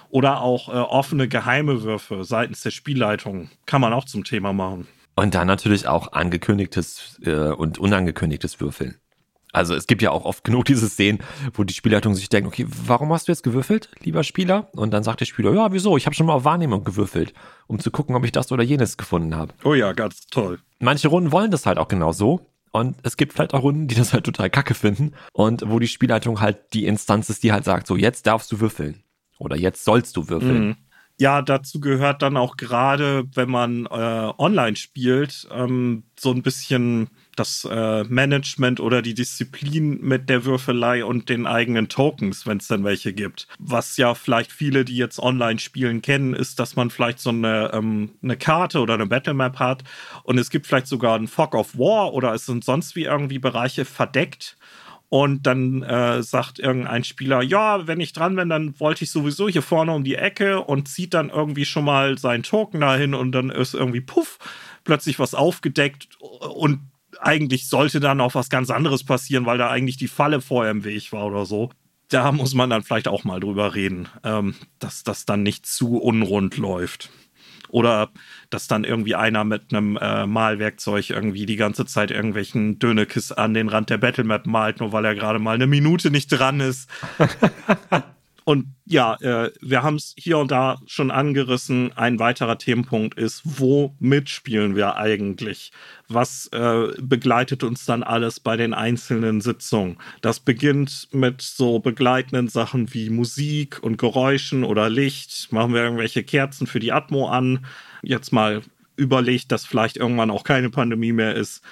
Oder auch äh, offene geheime Würfe seitens der Spielleitung. Kann man auch zum Thema machen. Und dann natürlich auch angekündigtes äh, und unangekündigtes Würfeln. Also es gibt ja auch oft genug diese Szenen, wo die Spielleitung sich denkt, okay, warum hast du jetzt gewürfelt, lieber Spieler? Und dann sagt der Spieler, ja, wieso? Ich habe schon mal auf Wahrnehmung gewürfelt, um zu gucken, ob ich das oder jenes gefunden habe. Oh ja, ganz toll. Manche Runden wollen das halt auch genau so. Und es gibt vielleicht auch Runden, die das halt total kacke finden. Und wo die Spielleitung halt die Instanz ist, die halt sagt, so, jetzt darfst du würfeln. Oder jetzt sollst du würfeln. Mhm. Ja, dazu gehört dann auch gerade, wenn man äh, online spielt, ähm, so ein bisschen das äh, Management oder die Disziplin mit der Würfelei und den eigenen Tokens, wenn es denn welche gibt. Was ja vielleicht viele, die jetzt online spielen, kennen, ist, dass man vielleicht so eine, ähm, eine Karte oder eine Battlemap hat und es gibt vielleicht sogar einen Fog of War oder es sind sonst wie irgendwie Bereiche verdeckt und dann äh, sagt irgendein Spieler, ja, wenn ich dran bin, dann wollte ich sowieso hier vorne um die Ecke und zieht dann irgendwie schon mal seinen Token dahin und dann ist irgendwie puff, plötzlich was aufgedeckt und eigentlich sollte dann auch was ganz anderes passieren, weil da eigentlich die Falle vorher im Weg war oder so. Da muss man dann vielleicht auch mal drüber reden, ähm, dass das dann nicht zu unrund läuft. Oder dass dann irgendwie einer mit einem äh, Malwerkzeug irgendwie die ganze Zeit irgendwelchen Dönekes an den Rand der Battlemap malt, nur weil er gerade mal eine Minute nicht dran ist. Und ja, äh, wir haben es hier und da schon angerissen. Ein weiterer Themenpunkt ist, wo mitspielen wir eigentlich? Was äh, begleitet uns dann alles bei den einzelnen Sitzungen? Das beginnt mit so begleitenden Sachen wie Musik und Geräuschen oder Licht. Machen wir irgendwelche Kerzen für die Atmo an. Jetzt mal überlegt, dass vielleicht irgendwann auch keine Pandemie mehr ist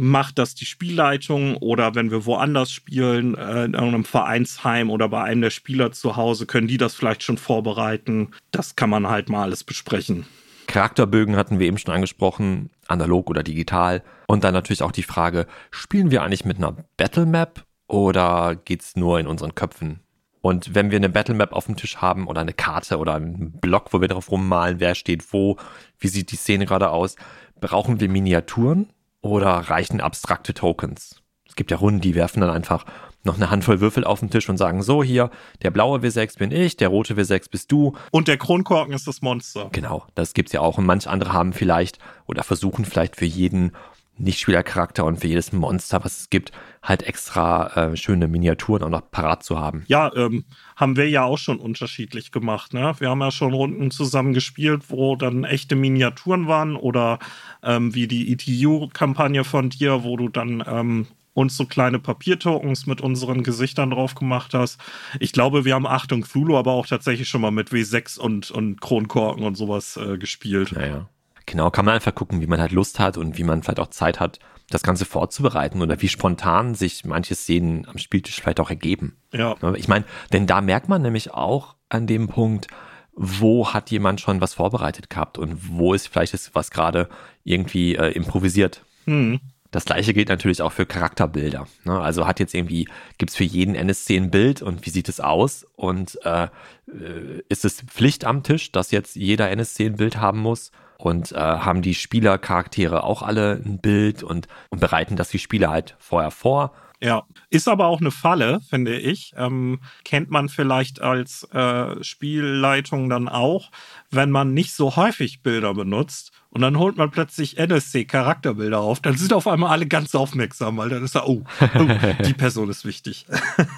macht das die Spielleitung oder wenn wir woanders spielen, äh, in irgendeinem Vereinsheim oder bei einem der Spieler zu Hause, können die das vielleicht schon vorbereiten. Das kann man halt mal alles besprechen. Charakterbögen hatten wir eben schon angesprochen, analog oder digital. Und dann natürlich auch die Frage, spielen wir eigentlich mit einer Battle Map oder geht's nur in unseren Köpfen? Und wenn wir eine Battle Map auf dem Tisch haben oder eine Karte oder einen Block, wo wir drauf rummalen, wer steht wo, wie sieht die Szene gerade aus, brauchen wir Miniaturen oder reichen abstrakte Tokens? Es gibt ja Runden, die werfen dann einfach noch eine Handvoll Würfel auf den Tisch und sagen, so hier, der blaue W6 bin ich, der rote W6 bist du. Und der Kronkorken ist das Monster. Genau, das gibt's ja auch. Und manche andere haben vielleicht oder versuchen vielleicht für jeden Nichtspielercharakter und für jedes Monster, was es gibt, halt extra äh, schöne Miniaturen auch noch parat zu haben. Ja, ähm, haben wir ja auch schon unterschiedlich gemacht. Ne? Wir haben ja schon Runden zusammen gespielt, wo dann echte Miniaturen waren oder ähm, wie die ETU-Kampagne von dir, wo du dann ähm, uns so kleine Papiertokens mit unseren Gesichtern drauf gemacht hast. Ich glaube, wir haben Achtung Thulu aber auch tatsächlich schon mal mit W6 und, und Kronkorken und sowas äh, gespielt. Naja. Genau, kann man einfach gucken, wie man halt Lust hat und wie man vielleicht auch Zeit hat, das Ganze vorzubereiten oder wie spontan sich manche Szenen am Spieltisch vielleicht auch ergeben. Ja. Ich meine, denn da merkt man nämlich auch an dem Punkt, wo hat jemand schon was vorbereitet gehabt und wo ist vielleicht ist was gerade irgendwie äh, improvisiert. Hm. Das gleiche gilt natürlich auch für Charakterbilder. Ne? Also hat jetzt irgendwie, gibt's für jeden NSC ein Bild und wie sieht es aus? Und äh, äh, ist es Pflicht am Tisch, dass jetzt jeder NSC ein Bild haben muss? Und äh, haben die Spielercharaktere auch alle ein Bild und, und bereiten das die Spieler halt vorher vor. Ja, ist aber auch eine Falle, finde ich. Ähm, kennt man vielleicht als äh, Spielleitung dann auch, wenn man nicht so häufig Bilder benutzt und dann holt man plötzlich NSC-Charakterbilder auf, dann sind auf einmal alle ganz aufmerksam, weil dann ist da, oh, oh die Person ist wichtig.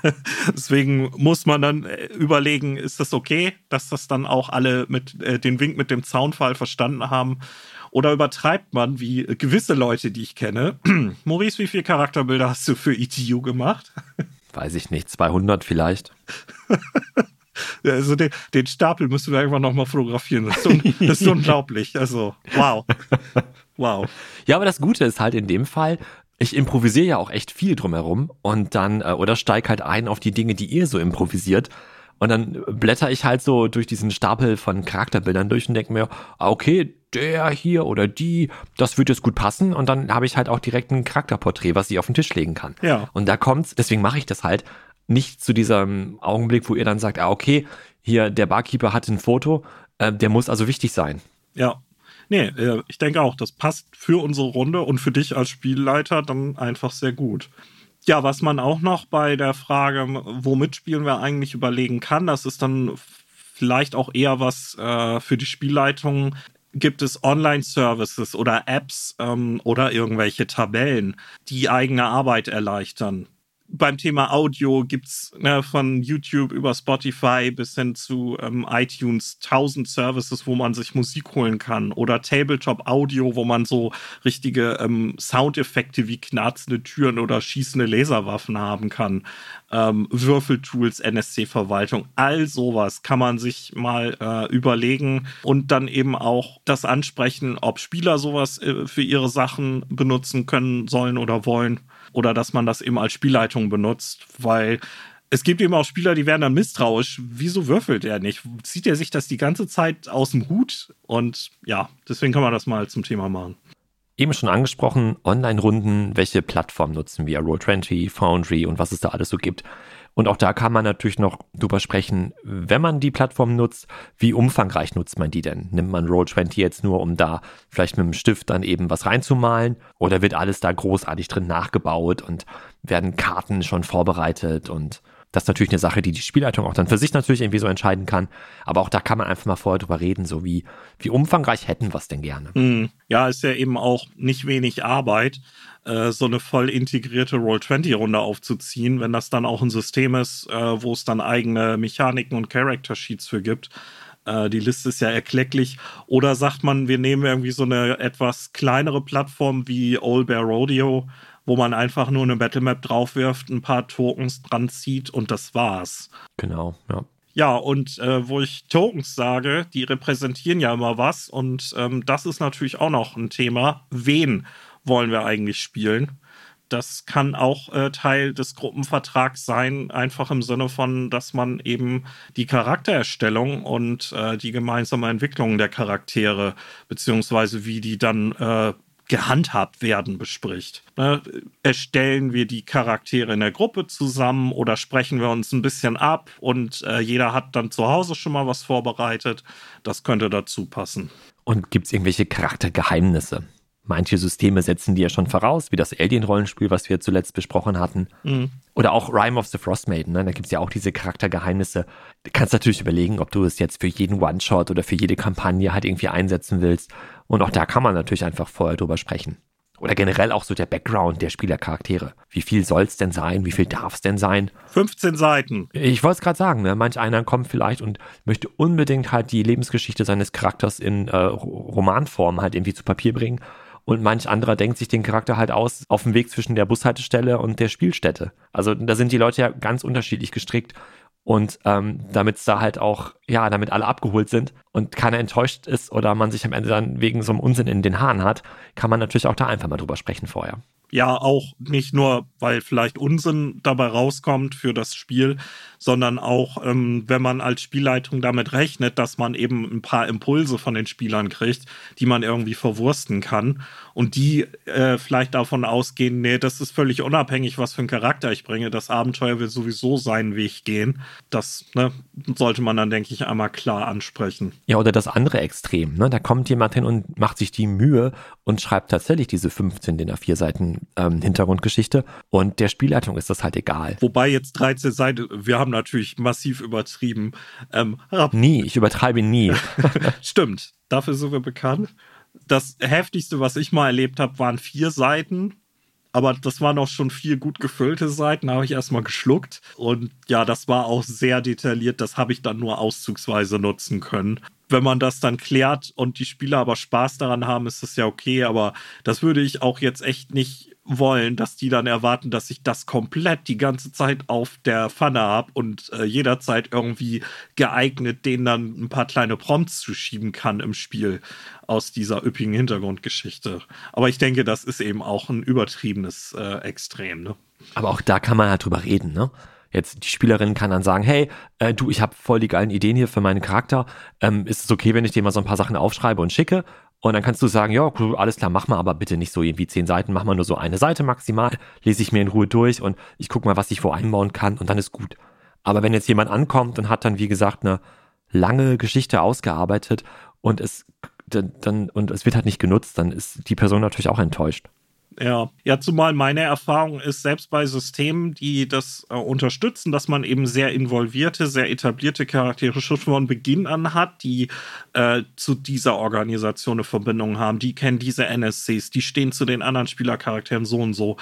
Deswegen muss man dann äh, überlegen, ist das okay, dass das dann auch alle mit äh, den Wink mit dem Zaunfall verstanden haben? Oder übertreibt man, wie gewisse Leute, die ich kenne? Maurice, wie viele Charakterbilder hast du für ETU gemacht? Weiß ich nicht, 200 vielleicht. Also den, den, Stapel müssen wir irgendwann nochmal fotografieren. Das ist, un, das ist unglaublich. Also, wow. Wow. Ja, aber das Gute ist halt in dem Fall, ich improvisiere ja auch echt viel drumherum und dann, äh, oder steig halt ein auf die Dinge, die ihr so improvisiert. Und dann blätter ich halt so durch diesen Stapel von Charakterbildern durch und denke mir, ah, okay, der hier oder die, das wird jetzt gut passen. Und dann habe ich halt auch direkt ein Charakterporträt, was ich auf den Tisch legen kann. Ja. Und da kommt's, deswegen mache ich das halt, nicht zu diesem Augenblick, wo ihr dann sagt, ah, okay, hier der Barkeeper hat ein Foto, äh, der muss also wichtig sein. Ja. Nee, äh, ich denke auch, das passt für unsere Runde und für dich als Spielleiter dann einfach sehr gut. Ja, was man auch noch bei der Frage, womit spielen wir eigentlich überlegen kann, das ist dann vielleicht auch eher was äh, für die Spielleitung. Gibt es Online-Services oder Apps ähm, oder irgendwelche Tabellen, die eigene Arbeit erleichtern? Beim Thema Audio gibt's ne, von YouTube über Spotify bis hin zu ähm, iTunes tausend Services, wo man sich Musik holen kann oder Tabletop Audio, wo man so richtige ähm, Soundeffekte wie knarzende Türen oder schießende Laserwaffen haben kann. Ähm, Würfeltools, NSC-Verwaltung, all sowas kann man sich mal äh, überlegen und dann eben auch das ansprechen, ob Spieler sowas äh, für ihre Sachen benutzen können sollen oder wollen oder dass man das eben als Spielleitung benutzt, weil es gibt eben auch Spieler, die werden dann misstrauisch. Wieso würfelt er nicht? Zieht er sich das die ganze Zeit aus dem Hut? Und ja, deswegen kann man das mal zum Thema machen. Eben schon angesprochen, Online-Runden, welche Plattform nutzen wir? Roll20, Foundry und was es da alles so gibt. Und auch da kann man natürlich noch drüber sprechen, wenn man die Plattform nutzt, wie umfangreich nutzt man die denn? Nimmt man Roll20 jetzt nur, um da vielleicht mit dem Stift dann eben was reinzumalen? Oder wird alles da großartig drin nachgebaut und werden Karten schon vorbereitet und das ist natürlich eine Sache, die die Spielleitung auch dann für sich natürlich irgendwie so entscheiden kann. Aber auch da kann man einfach mal vorher drüber reden, so wie, wie umfangreich hätten wir es denn gerne. Hm. Ja, ist ja eben auch nicht wenig Arbeit. äh, so eine voll integrierte Roll-20-Runde aufzuziehen, wenn das dann auch ein System ist, äh, wo es dann eigene Mechaniken und Character-Sheets für gibt. Äh, die Liste ist ja erklecklich. Oder sagt man, wir nehmen irgendwie so eine etwas kleinere Plattform wie Old Bear Rodeo, wo man einfach nur eine Battlemap draufwirft, ein paar Tokens dran zieht und das war's. Genau, ja. Ja, und äh, wo ich Tokens sage, die repräsentieren ja immer was und ähm, das ist natürlich auch noch ein Thema. Wen wollen wir eigentlich spielen? Das kann auch äh, Teil des Gruppenvertrags sein, einfach im Sinne von, dass man eben die Charaktererstellung und äh, die gemeinsame Entwicklung der Charaktere, beziehungsweise wie die dann äh, gehandhabt werden, bespricht. Ne? Erstellen wir die Charaktere in der Gruppe zusammen oder sprechen wir uns ein bisschen ab und äh, jeder hat dann zu Hause schon mal was vorbereitet. Das könnte dazu passen. Und gibt es irgendwelche Charaktergeheimnisse? Manche Systeme setzen die ja schon voraus, wie das Alien-Rollenspiel, was wir zuletzt besprochen hatten. Mhm. Oder auch Rime of the Frostmaiden, ne? da gibt es ja auch diese Charaktergeheimnisse. Du kannst natürlich überlegen, ob du es jetzt für jeden One-Shot oder für jede Kampagne halt irgendwie einsetzen willst. Und auch da kann man natürlich einfach vorher drüber sprechen. Oder generell auch so der Background der Spielercharaktere. Wie viel soll es denn sein? Wie viel darf es denn sein? 15 Seiten. Ich wollte es gerade sagen, ne? manch einer kommt vielleicht und möchte unbedingt halt die Lebensgeschichte seines Charakters in äh, Romanform halt irgendwie zu Papier bringen und manch anderer denkt sich den Charakter halt aus auf dem Weg zwischen der Bushaltestelle und der Spielstätte. Also da sind die Leute ja ganz unterschiedlich gestrickt und ähm, damit es da halt auch, ja, damit alle abgeholt sind und keiner enttäuscht ist oder man sich am Ende dann wegen so einem Unsinn in den Haaren hat, kann man natürlich auch da einfach mal drüber sprechen vorher ja auch nicht nur, weil vielleicht Unsinn dabei rauskommt für das Spiel, sondern auch, ähm, wenn man als Spielleitung damit rechnet, dass man eben ein paar Impulse von den Spielern kriegt, die man irgendwie verwursten kann und die äh, vielleicht davon ausgehen, nee, das ist völlig unabhängig, was für einen Charakter ich bringe. Das Abenteuer will sowieso seinen Weg gehen. Das ne, sollte man dann, denke ich, einmal klar ansprechen. Ja, oder das andere Extrem. Ne? Da kommt jemand hin und macht sich die Mühe und schreibt tatsächlich diese 15 DIN A4 Seiten ähm, Hintergrundgeschichte. Und der Spielleitung ist das halt egal. Wobei jetzt 13 Seiten, wir haben natürlich massiv übertrieben. Ähm, nie, ich übertreibe nie. Stimmt, dafür sind wir bekannt. Das heftigste, was ich mal erlebt habe, waren vier Seiten. Aber das waren auch schon vier gut gefüllte Seiten, habe ich erstmal geschluckt. Und ja, das war auch sehr detailliert. Das habe ich dann nur auszugsweise nutzen können wenn man das dann klärt und die Spieler aber Spaß daran haben, ist das ja okay. Aber das würde ich auch jetzt echt nicht wollen, dass die dann erwarten, dass ich das komplett die ganze Zeit auf der Pfanne habe und äh, jederzeit irgendwie geeignet, denen dann ein paar kleine Prompts zu schieben kann im Spiel aus dieser üppigen Hintergrundgeschichte. Aber ich denke, das ist eben auch ein übertriebenes äh, Extrem. Ne? Aber auch da kann man halt drüber reden, ne? Jetzt die Spielerin kann dann sagen, hey, äh, du, ich habe voll die geilen Ideen hier für meinen Charakter. Ähm, ist es okay, wenn ich dir mal so ein paar Sachen aufschreibe und schicke? Und dann kannst du sagen, ja, cool, alles klar, mach mal, aber bitte nicht so irgendwie zehn Seiten, mach mal nur so eine Seite maximal, lese ich mir in Ruhe durch und ich gucke mal, was ich wo einbauen kann und dann ist gut. Aber wenn jetzt jemand ankommt und hat dann, wie gesagt, eine lange Geschichte ausgearbeitet und es dann, und es wird halt nicht genutzt, dann ist die Person natürlich auch enttäuscht. Ja, ja, zumal meine Erfahrung ist, selbst bei Systemen, die das äh, unterstützen, dass man eben sehr involvierte, sehr etablierte Charaktere schon von Beginn an hat, die äh, zu dieser Organisation eine Verbindung haben, die kennen diese NSCs, die stehen zu den anderen Spielercharakteren so und so.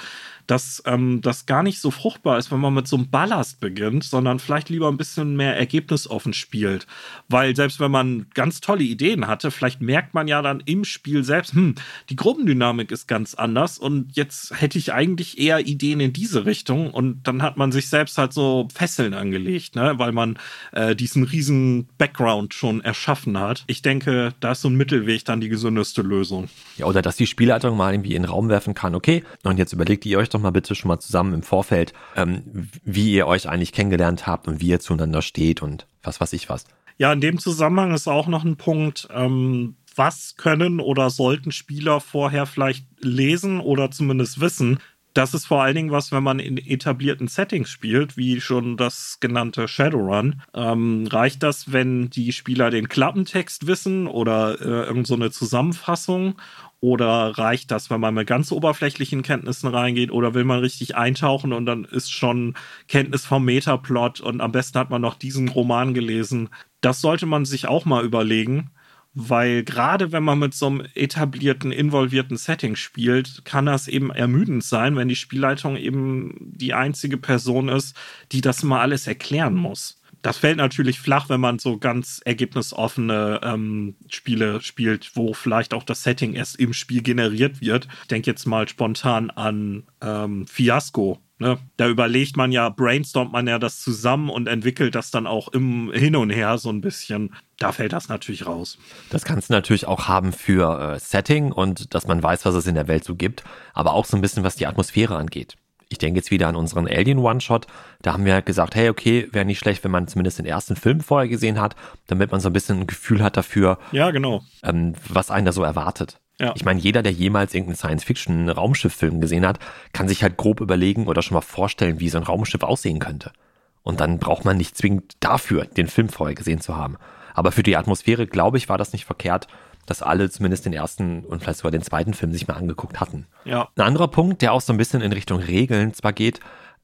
Dass ähm, das gar nicht so fruchtbar ist, wenn man mit so einem Ballast beginnt, sondern vielleicht lieber ein bisschen mehr ergebnisoffen spielt. Weil selbst wenn man ganz tolle Ideen hatte, vielleicht merkt man ja dann im Spiel selbst, hm, die Gruppendynamik ist ganz anders und jetzt hätte ich eigentlich eher Ideen in diese Richtung und dann hat man sich selbst halt so Fesseln angelegt, ne? weil man äh, diesen riesen Background schon erschaffen hat. Ich denke, da ist so ein Mittelweg dann die gesündeste Lösung. Ja, oder dass die Spielleitung mal irgendwie in den Raum werfen kann, okay, und jetzt überlegt ihr euch doch mal bitte schon mal zusammen im Vorfeld, ähm, wie ihr euch eigentlich kennengelernt habt und wie ihr zueinander steht und was weiß ich was. Ja, in dem Zusammenhang ist auch noch ein Punkt, ähm, was können oder sollten Spieler vorher vielleicht lesen oder zumindest wissen. Das ist vor allen Dingen was, wenn man in etablierten Settings spielt, wie schon das genannte Shadowrun. Ähm, reicht das, wenn die Spieler den Klappentext wissen oder äh, irgend so Zusammenfassung oder reicht das, wenn man mit ganz oberflächlichen Kenntnissen reingeht? Oder will man richtig eintauchen und dann ist schon Kenntnis vom Metaplot und am besten hat man noch diesen Roman gelesen? Das sollte man sich auch mal überlegen. Weil gerade wenn man mit so einem etablierten, involvierten Setting spielt, kann das eben ermüdend sein, wenn die Spielleitung eben die einzige Person ist, die das mal alles erklären muss. Das fällt natürlich flach, wenn man so ganz ergebnisoffene ähm, Spiele spielt, wo vielleicht auch das Setting erst im Spiel generiert wird. Ich denke jetzt mal spontan an ähm, Fiasco. Ne? Da überlegt man ja, brainstormt man ja das zusammen und entwickelt das dann auch im Hin und Her so ein bisschen. Da fällt das natürlich raus. Das kannst du natürlich auch haben für äh, Setting und dass man weiß, was es in der Welt so gibt, aber auch so ein bisschen, was die Atmosphäre angeht ich denke jetzt wieder an unseren Alien One-Shot. Da haben wir gesagt, hey, okay, wäre nicht schlecht, wenn man zumindest den ersten Film vorher gesehen hat, damit man so ein bisschen ein Gefühl hat dafür, ja, genau. Ähm, was einen da so erwartet. Ja. Ich meine, jeder, der jemals irgendeinen Science-Fiction-Raumschiff-Film gesehen hat, kann sich halt grob überlegen oder schon mal vorstellen, wie so ein Raumschiff aussehen könnte. Und dann braucht man nicht zwingend dafür den Film vorher gesehen zu haben. Aber für die Atmosphäre, glaube ich, war das nicht verkehrt, dass alle zumindest den ersten und vielleicht sogar den zweiten Film sich mal angeguckt hatten. Ja. Ein anderer Punkt, der auch so ein bisschen in Richtung Regeln zwar geht,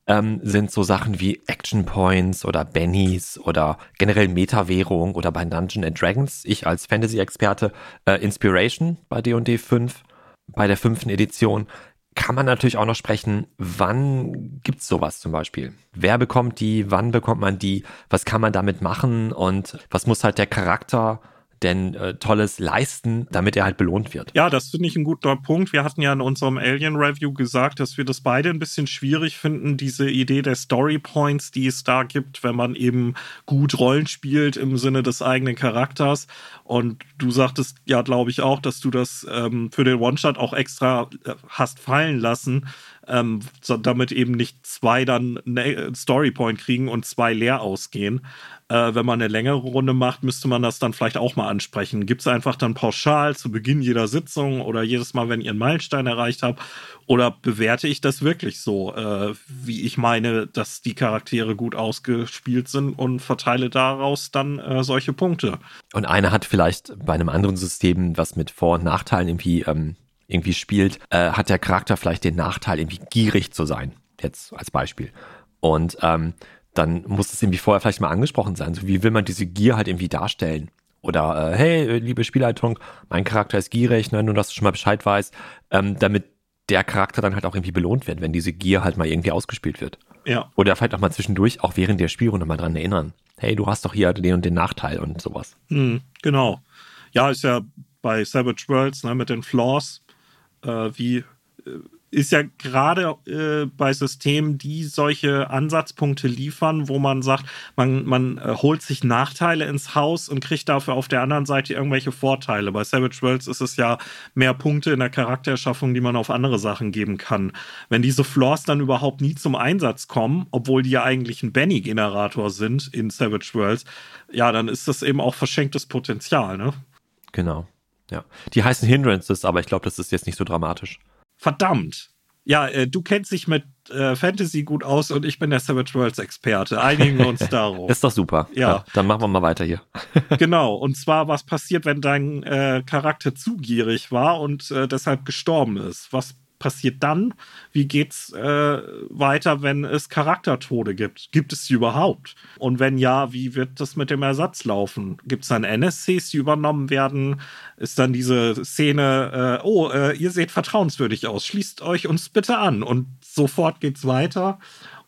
ähm, sind so Sachen wie Action Points oder Bennies oder generell Meta-Währung oder bei Dungeon and Dragons. Ich als Fantasy-Experte äh, Inspiration bei D&D 5, bei der fünften Edition. Kann man natürlich auch noch sprechen, wann gibt's sowas zum Beispiel? Wer bekommt die? Wann bekommt man die? Was kann man damit machen? Und was muss halt der Charakter denn äh, Tolles leisten, damit er halt belohnt wird. Ja, das finde ich ein guter Punkt. Wir hatten ja in unserem Alien Review gesagt, dass wir das beide ein bisschen schwierig finden, diese Idee der Story Points, die es da gibt, wenn man eben gut Rollen spielt im Sinne des eigenen Charakters. Und du sagtest ja, glaube ich, auch, dass du das ähm, für den One-Shot auch extra äh, hast fallen lassen, ähm, so, damit eben nicht zwei dann einen Storypoint kriegen und zwei leer ausgehen. Äh, wenn man eine längere Runde macht, müsste man das dann vielleicht auch mal ansprechen. Gibt es einfach dann pauschal zu Beginn jeder Sitzung oder jedes Mal, wenn ihr einen Meilenstein erreicht habt? Oder bewerte ich das wirklich so, äh, wie ich meine, dass die Charaktere gut ausgespielt sind und verteile daraus dann äh, solche Punkte? Und einer hat vielleicht bei einem anderen System, was mit Vor- und Nachteilen irgendwie ähm, irgendwie spielt, äh, hat der Charakter vielleicht den Nachteil, irgendwie gierig zu sein. Jetzt als Beispiel. Und ähm, dann muss es irgendwie vorher vielleicht mal angesprochen sein. So wie will man diese Gier halt irgendwie darstellen? Oder äh, hey, liebe Spielleitung, mein Charakter ist gierig, ne, nur dass du schon mal Bescheid weißt, ähm, damit der Charakter dann halt auch irgendwie belohnt wird, wenn diese Gier halt mal irgendwie ausgespielt wird. Ja. Oder vielleicht auch mal zwischendurch, auch während der Spielrunde mal dran erinnern. Hey, du hast doch hier den und den Nachteil und sowas. Hm, genau. Ja, ist ja bei Savage Worlds ne, mit den Flaws äh, wie äh, ist ja gerade äh, bei Systemen, die solche Ansatzpunkte liefern, wo man sagt, man, man äh, holt sich Nachteile ins Haus und kriegt dafür auf der anderen Seite irgendwelche Vorteile. Bei Savage Worlds ist es ja mehr Punkte in der Charaktererschaffung, die man auf andere Sachen geben kann. Wenn diese Flaws dann überhaupt nie zum Einsatz kommen, obwohl die ja eigentlich ein Benny-Generator sind in Savage Worlds, ja, dann ist das eben auch verschenktes Potenzial, ne? Genau. Ja. Die heißen Hindrances, aber ich glaube, das ist jetzt nicht so dramatisch. Verdammt. Ja, äh, du kennst dich mit äh, Fantasy gut aus und ich bin der Savage Worlds Experte. Einigen wir uns darauf. ist doch super. Ja. ja. Dann machen wir mal weiter hier. genau. Und zwar, was passiert, wenn dein äh, Charakter zu gierig war und äh, deshalb gestorben ist? Was passiert dann? Wie geht's äh, weiter, wenn es Charaktertode gibt? Gibt es sie überhaupt? Und wenn ja, wie wird das mit dem Ersatz laufen? Gibt es dann NSCs, die übernommen werden? Ist dann diese Szene, äh, oh, äh, ihr seht vertrauenswürdig aus, schließt euch uns bitte an und sofort geht's weiter?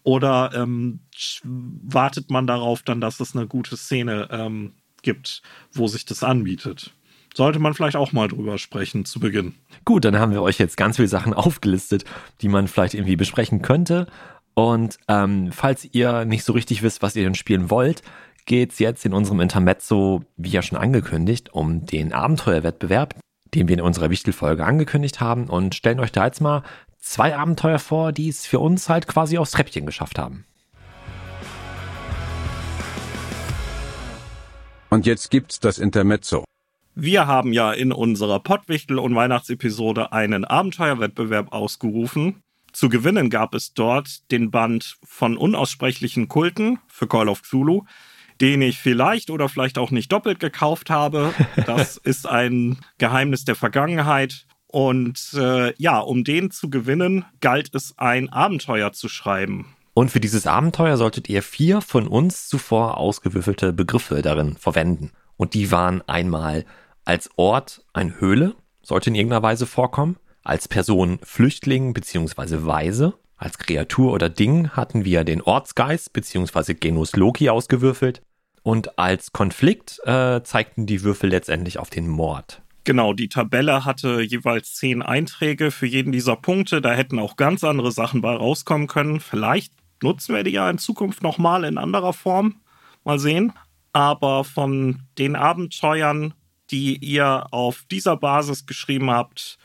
Oder ähm, wartet man darauf dann, dass es eine gute Szene ähm, gibt, wo sich das anbietet? Sollte man vielleicht auch mal drüber sprechen zu Beginn. Gut, dann haben wir euch jetzt ganz viele Sachen aufgelistet, die man vielleicht irgendwie besprechen könnte. Und ähm, falls ihr nicht so richtig wisst, was ihr denn spielen wollt, geht es jetzt in unserem Intermezzo, wie ja schon angekündigt, um den Abenteuerwettbewerb, den wir in unserer Wichtelfolge angekündigt haben und stellen euch da jetzt mal zwei Abenteuer vor, die es für uns halt quasi aufs Treppchen geschafft haben. Und jetzt gibt's das Intermezzo. Wir haben ja in unserer Pottwichtel- und Weihnachtsepisode einen Abenteuerwettbewerb ausgerufen. Zu gewinnen gab es dort den Band von unaussprechlichen Kulten für Call of Cthulhu, den ich vielleicht oder vielleicht auch nicht doppelt gekauft habe. Das ist ein Geheimnis der Vergangenheit. Und äh, ja, um den zu gewinnen, galt es, ein Abenteuer zu schreiben. Und für dieses Abenteuer solltet ihr vier von uns zuvor ausgewürfelte Begriffe darin verwenden. Und die waren einmal Als Ort eine Höhle sollte in irgendeiner Weise vorkommen. Als Person Flüchtling bzw. Weise. Als Kreatur oder Ding hatten wir den Ortsgeist bzw. Genus Loki ausgewürfelt. Und als Konflikt äh, zeigten die Würfel letztendlich auf den Mord. Genau, die Tabelle hatte jeweils zehn Einträge für jeden dieser Punkte. Da hätten auch ganz andere Sachen bei rauskommen können. Vielleicht nutzen wir die ja in Zukunft nochmal in anderer Form. Mal sehen. Aber von den Abenteuern, die ihr auf dieser Basis geschrieben habt,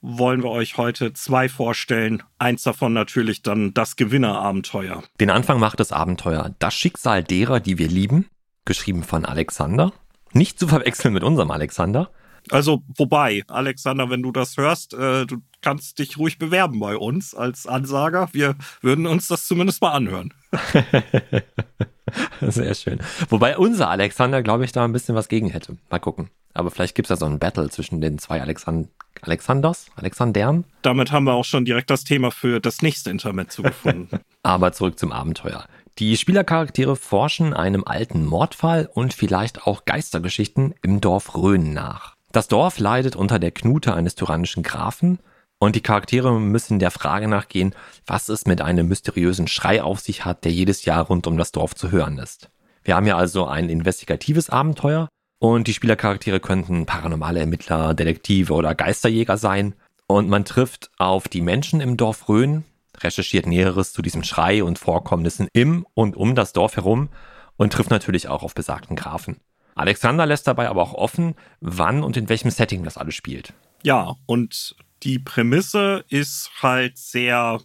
wollen wir euch heute zwei vorstellen. Eins davon natürlich dann das Gewinnerabenteuer. Den Anfang macht das Abenteuer Das Schicksal derer, die wir lieben, geschrieben von Alexander. Nicht zu verwechseln mit unserem Alexander. Also, wobei, Alexander, wenn du das hörst, äh, du kannst dich ruhig bewerben bei uns als Ansager. Wir würden uns das zumindest mal anhören. Sehr schön. Wobei unser Alexander, glaube ich, da ein bisschen was gegen hätte. Mal gucken. Aber vielleicht gibt es ja so ein Battle zwischen den zwei Alexand Alexanders, Alexandern. Damit haben wir auch schon direkt das Thema für das nächste Intermezzo gefunden. Aber zurück zum Abenteuer. Die Spielercharaktere forschen einem alten Mordfall und vielleicht auch Geistergeschichten im Dorf Rhön nach. Das Dorf leidet unter der Knute eines tyrannischen Grafen und die Charaktere müssen der Frage nachgehen, was es mit einem mysteriösen Schrei auf sich hat, der jedes Jahr rund um das Dorf zu hören ist. Wir haben ja also ein investigatives Abenteuer und die Spielercharaktere könnten paranormale Ermittler, Detektive oder Geisterjäger sein und man trifft auf die Menschen im Dorf Rhön, recherchiert Näheres zu diesem Schrei und Vorkommnissen im und um das Dorf herum und trifft natürlich auch auf besagten Grafen. Alexander lässt dabei aber auch offen, wann und in welchem Setting das alles spielt. Ja, und die Prämisse ist halt sehr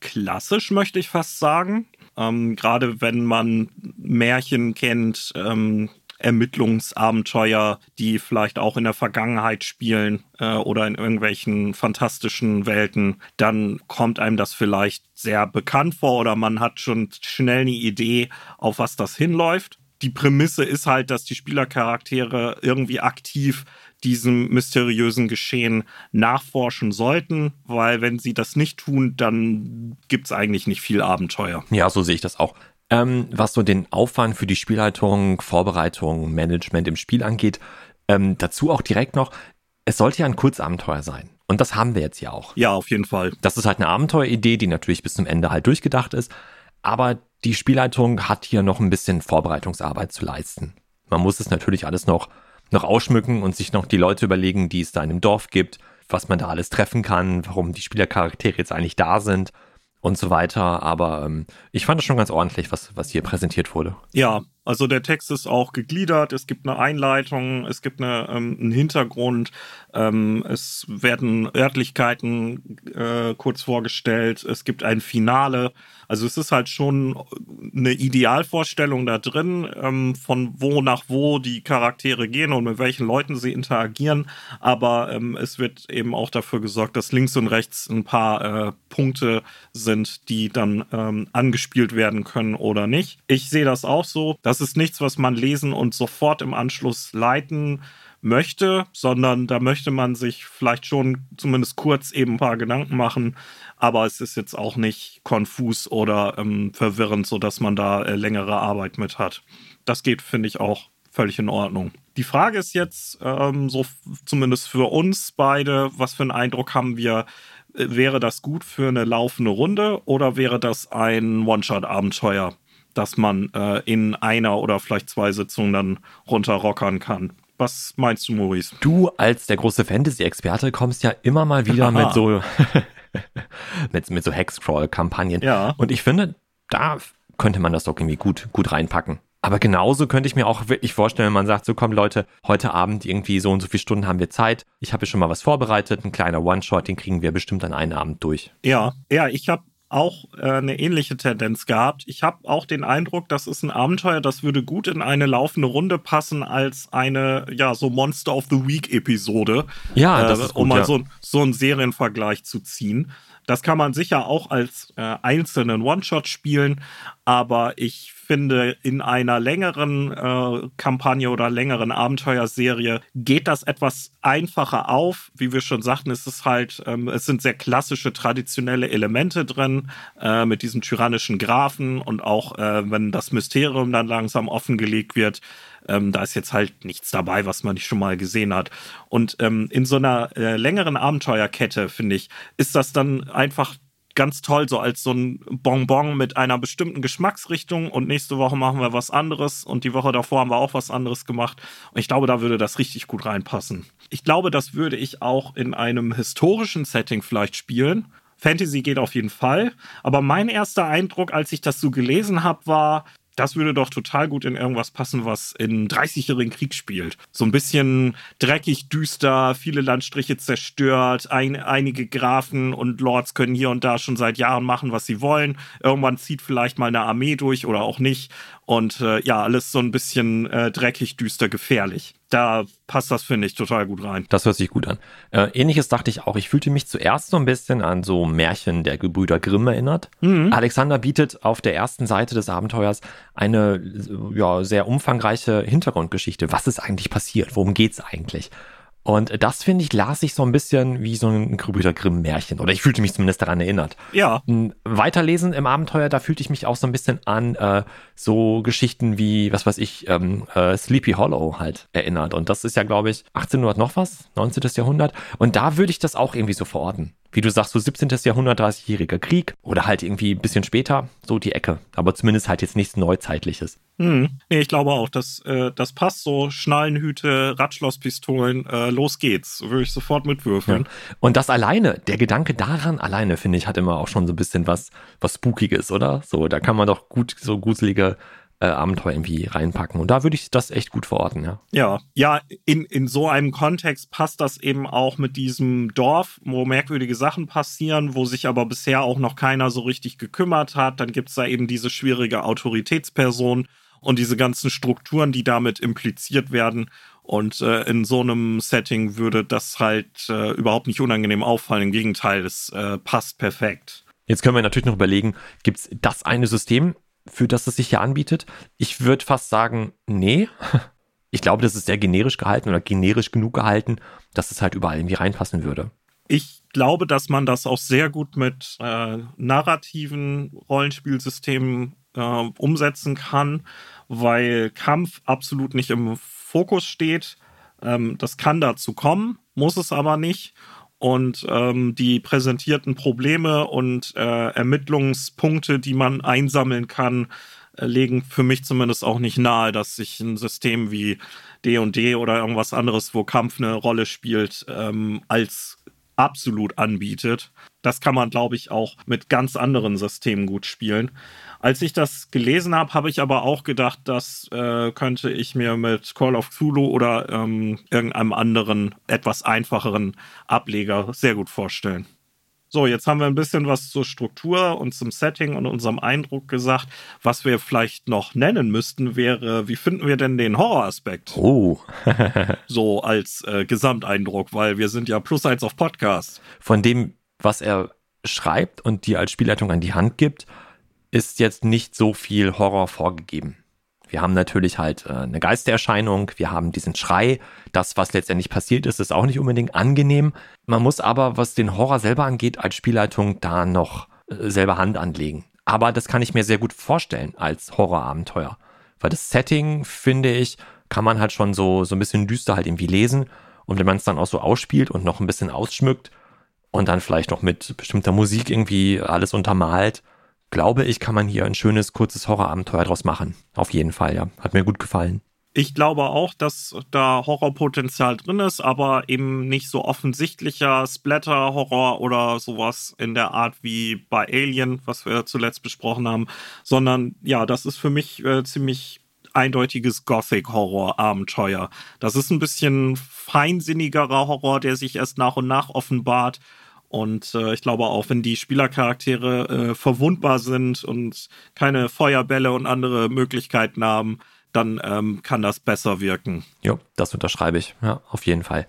klassisch, möchte ich fast sagen. Ähm, Gerade wenn man Märchen kennt, ähm, Ermittlungsabenteuer, die vielleicht auch in der Vergangenheit spielen äh, oder in irgendwelchen fantastischen Welten, dann kommt einem das vielleicht sehr bekannt vor oder man hat schon schnell eine Idee, auf was das hinläuft die Prämisse ist halt, dass die Spielercharaktere irgendwie aktiv diesem mysteriösen Geschehen nachforschen sollten, weil wenn sie das nicht tun, dann gibt es eigentlich nicht viel Abenteuer. Ja, so sehe ich das auch. Ähm, was so den Aufwand für die Spielleitung, Vorbereitung, Management im Spiel angeht, ähm, dazu auch direkt noch, es sollte ja ein Kurzabenteuer sein. Und das haben wir jetzt ja auch. Ja, auf jeden Fall. Das ist halt eine Abenteueridee, die natürlich bis zum Ende halt durchgedacht ist. Aber die Spielleitung hat hier noch ein bisschen Vorbereitungsarbeit zu leisten. Man muss es natürlich alles noch, noch ausschmücken und sich noch die Leute überlegen, die es da in dem Dorf gibt, was man da alles treffen kann, warum die Spielercharaktere jetzt eigentlich da sind und so weiter. Aber ähm, ich fand es schon ganz ordentlich, was, was hier präsentiert wurde. Ja, also der Text ist auch gegliedert, es gibt eine Einleitung, es gibt eine, ähm, einen Hintergrund, ähm, es werden Örtlichkeiten äh, kurz vorgestellt, es gibt ein Finale. Also es ist halt schon eine Idealvorstellung da drin, ähm, von wo nach wo die Charaktere gehen und mit welchen Leuten sie interagieren. Aber ähm, es wird eben auch dafür gesorgt, dass links und rechts ein paar äh, Punkte sind, die dann ähm, angespielt werden können oder nicht. Ich sehe das auch so. Das ist nichts, was man lesen und sofort im Anschluss leiten möchte, sondern da möchte man sich vielleicht schon zumindest kurz eben ein paar Gedanken machen, aber es ist jetzt auch nicht konfus oder ähm, verwirrend, sodass man da äh, längere Arbeit mit hat. Das geht, finde ich, auch völlig in Ordnung. Die Frage ist jetzt, ähm, so zumindest für uns beide, was für einen Eindruck haben wir, äh, wäre das gut für eine laufende Runde oder wäre das ein One-Shot-Abenteuer, das man äh, in einer oder vielleicht zwei Sitzungen dann runterrockern kann? Was meinst du, Maurice? Du als der große Fantasy-Experte kommst ja immer mal wieder mit so mit, mit so Hexcrawl-Kampagnen. Ja. Und ich finde, da könnte man das doch irgendwie gut, gut reinpacken. Aber genauso könnte ich mir auch wirklich vorstellen, wenn man sagt, so komm Leute, heute Abend irgendwie so und so viele Stunden haben wir Zeit. Ich habe schon mal was vorbereitet, ein kleiner One-Shot, den kriegen wir bestimmt an einen Abend durch. Ja, ja, ich habe auch äh, eine ähnliche Tendenz gehabt. Ich habe auch den Eindruck, das ist ein Abenteuer, das würde gut in eine laufende Runde passen als eine, ja, so Monster of the Week Episode. Ja, das äh, ist gut, um mal ja. so, so einen Serienvergleich zu ziehen. Das kann man sicher auch als äh, einzelnen One-Shot spielen, aber ich finde, in einer längeren äh, Kampagne oder längeren Abenteuerserie geht das etwas einfacher auf. Wie wir schon sagten, es halt, ähm, es sind sehr klassische, traditionelle Elemente drin. Äh, mit diesem tyrannischen Grafen und auch äh, wenn das Mysterium dann langsam offengelegt wird, ähm, da ist jetzt halt nichts dabei, was man nicht schon mal gesehen hat. Und ähm, in so einer äh, längeren Abenteuerkette, finde ich, ist das dann einfach ganz toll, so als so ein Bonbon mit einer bestimmten Geschmacksrichtung und nächste Woche machen wir was anderes und die Woche davor haben wir auch was anderes gemacht. Und ich glaube, da würde das richtig gut reinpassen. Ich glaube, das würde ich auch in einem historischen Setting vielleicht spielen. Fantasy geht auf jeden Fall. Aber mein erster Eindruck, als ich das so gelesen habe, war, das würde doch total gut in irgendwas passen, was in 30-jährigen Krieg spielt. So ein bisschen dreckig, düster, viele Landstriche zerstört, ein, einige Grafen und Lords können hier und da schon seit Jahren machen, was sie wollen. Irgendwann zieht vielleicht mal eine Armee durch oder auch nicht. Und äh, ja, alles so ein bisschen äh, dreckig, düster, gefährlich. Da passt das, finde ich, total gut rein. Das hört sich gut an. Äh, Ähnliches dachte ich auch. Ich fühlte mich zuerst so ein bisschen an so Märchen der Gebrüder Grimm erinnert. Mhm. Alexander bietet auf der ersten Seite des Abenteuers eine ja, sehr umfangreiche Hintergrundgeschichte. Was ist eigentlich passiert? Worum geht's eigentlich? Und das, finde ich, las ich so ein bisschen wie so ein Gebrüder Grimm-Märchen. Oder ich fühlte mich zumindest daran erinnert. Ja. Weiterlesen im Abenteuer, da fühlte ich mich auch so ein bisschen an äh, so Geschichten wie, was weiß ich, ähm, äh, Sleepy Hollow halt erinnert. Und das ist ja, glaube ich, 1800 noch was, 19. Jahrhundert. Und da würde ich das auch irgendwie so verorten wie du sagst, so 17. Jahrhundert, 30-jähriger Krieg oder halt irgendwie ein bisschen später, so die Ecke. Aber zumindest halt jetzt nichts Neuzeitliches. Hm. Nee, ich glaube auch, dass äh, das passt so. Schnallenhüte, Radschlosspistolen, äh, los geht's. Würde ich sofort mitwürfeln. Ja. Und das alleine, der Gedanke daran alleine, finde ich, hat immer auch schon so ein bisschen was, was Spookiges, oder? So, da kann man doch gut so gruselige äh, Abenteuer irgendwie reinpacken. Und da würde ich das echt gut verorten, ja. Ja, ja, in, in so einem Kontext passt das eben auch mit diesem Dorf, wo merkwürdige Sachen passieren, wo sich aber bisher auch noch keiner so richtig gekümmert hat. Dann gibt es da eben diese schwierige Autoritätsperson und diese ganzen Strukturen, die damit impliziert werden. Und äh, in so einem Setting würde das halt äh, überhaupt nicht unangenehm auffallen. Im Gegenteil, es äh, passt perfekt. Jetzt können wir natürlich noch überlegen, gibt es das eine System, für das es sich hier anbietet? Ich würde fast sagen, nee. Ich glaube, das ist sehr generisch gehalten oder generisch genug gehalten, dass es halt überall irgendwie reinpassen würde. Ich glaube, dass man das auch sehr gut mit äh, narrativen Rollenspielsystemen äh, umsetzen kann, weil Kampf absolut nicht im Fokus steht. Ähm, das kann dazu kommen, muss es aber nicht. Und ähm, die präsentierten Probleme und äh, Ermittlungspunkte, die man einsammeln kann, äh, legen für mich zumindest auch nicht nahe, dass sich ein System wie D&D oder irgendwas anderes, wo Kampf eine Rolle spielt, ähm, als absolut anbietet. Das kann man, glaube ich, auch mit ganz anderen Systemen gut spielen. Als ich das gelesen habe, habe ich aber auch gedacht, das äh, könnte ich mir mit Call of Cthulhu oder ähm, irgendeinem anderen, etwas einfacheren Ableger sehr gut vorstellen. So, jetzt haben wir ein bisschen was zur Struktur und zum Setting und unserem Eindruck gesagt. Was wir vielleicht noch nennen müssten, wäre, wie finden wir denn den Horroraspekt? Oh. so als äh, Gesamteindruck, weil wir sind ja plus eins auf Podcast. Von dem, was er schreibt und dir als Spielleitung an die Hand gibt, ist jetzt nicht so viel Horror vorgegeben. Wir haben natürlich halt äh, eine Geistererscheinung, wir haben diesen Schrei. Das, was letztendlich passiert ist, ist auch nicht unbedingt angenehm. Man muss aber, was den Horror selber angeht, als Spielleitung da noch äh, selber Hand anlegen. Aber das kann ich mir sehr gut vorstellen als Horrorabenteuer. Weil das Setting, finde ich, kann man halt schon so, so ein bisschen düster halt irgendwie lesen. Und wenn man es dann auch so ausspielt und noch ein bisschen ausschmückt und dann vielleicht noch mit bestimmter Musik irgendwie alles untermalt, glaube ich, kann man hier ein schönes, kurzes Horrorabenteuer draus machen. Auf jeden Fall, ja. Hat mir gut gefallen. Ich glaube auch, dass da Horrorpotenzial drin ist, aber eben nicht so offensichtlicher Splatter-Horror oder sowas in der Art wie bei Alien, was wir zuletzt besprochen haben, sondern ja, das ist für mich äh, ziemlich eindeutiges Gothic-Horror-Abenteuer. Das ist ein bisschen feinsinnigerer Horror, der sich erst nach und nach offenbart und äh, ich glaube auch, wenn die Spielercharaktere äh, verwundbar sind und keine Feuerbälle und andere Möglichkeiten haben, dann ähm, kann das besser wirken. Jo, das unterschreibe ich. Ja, auf jeden Fall.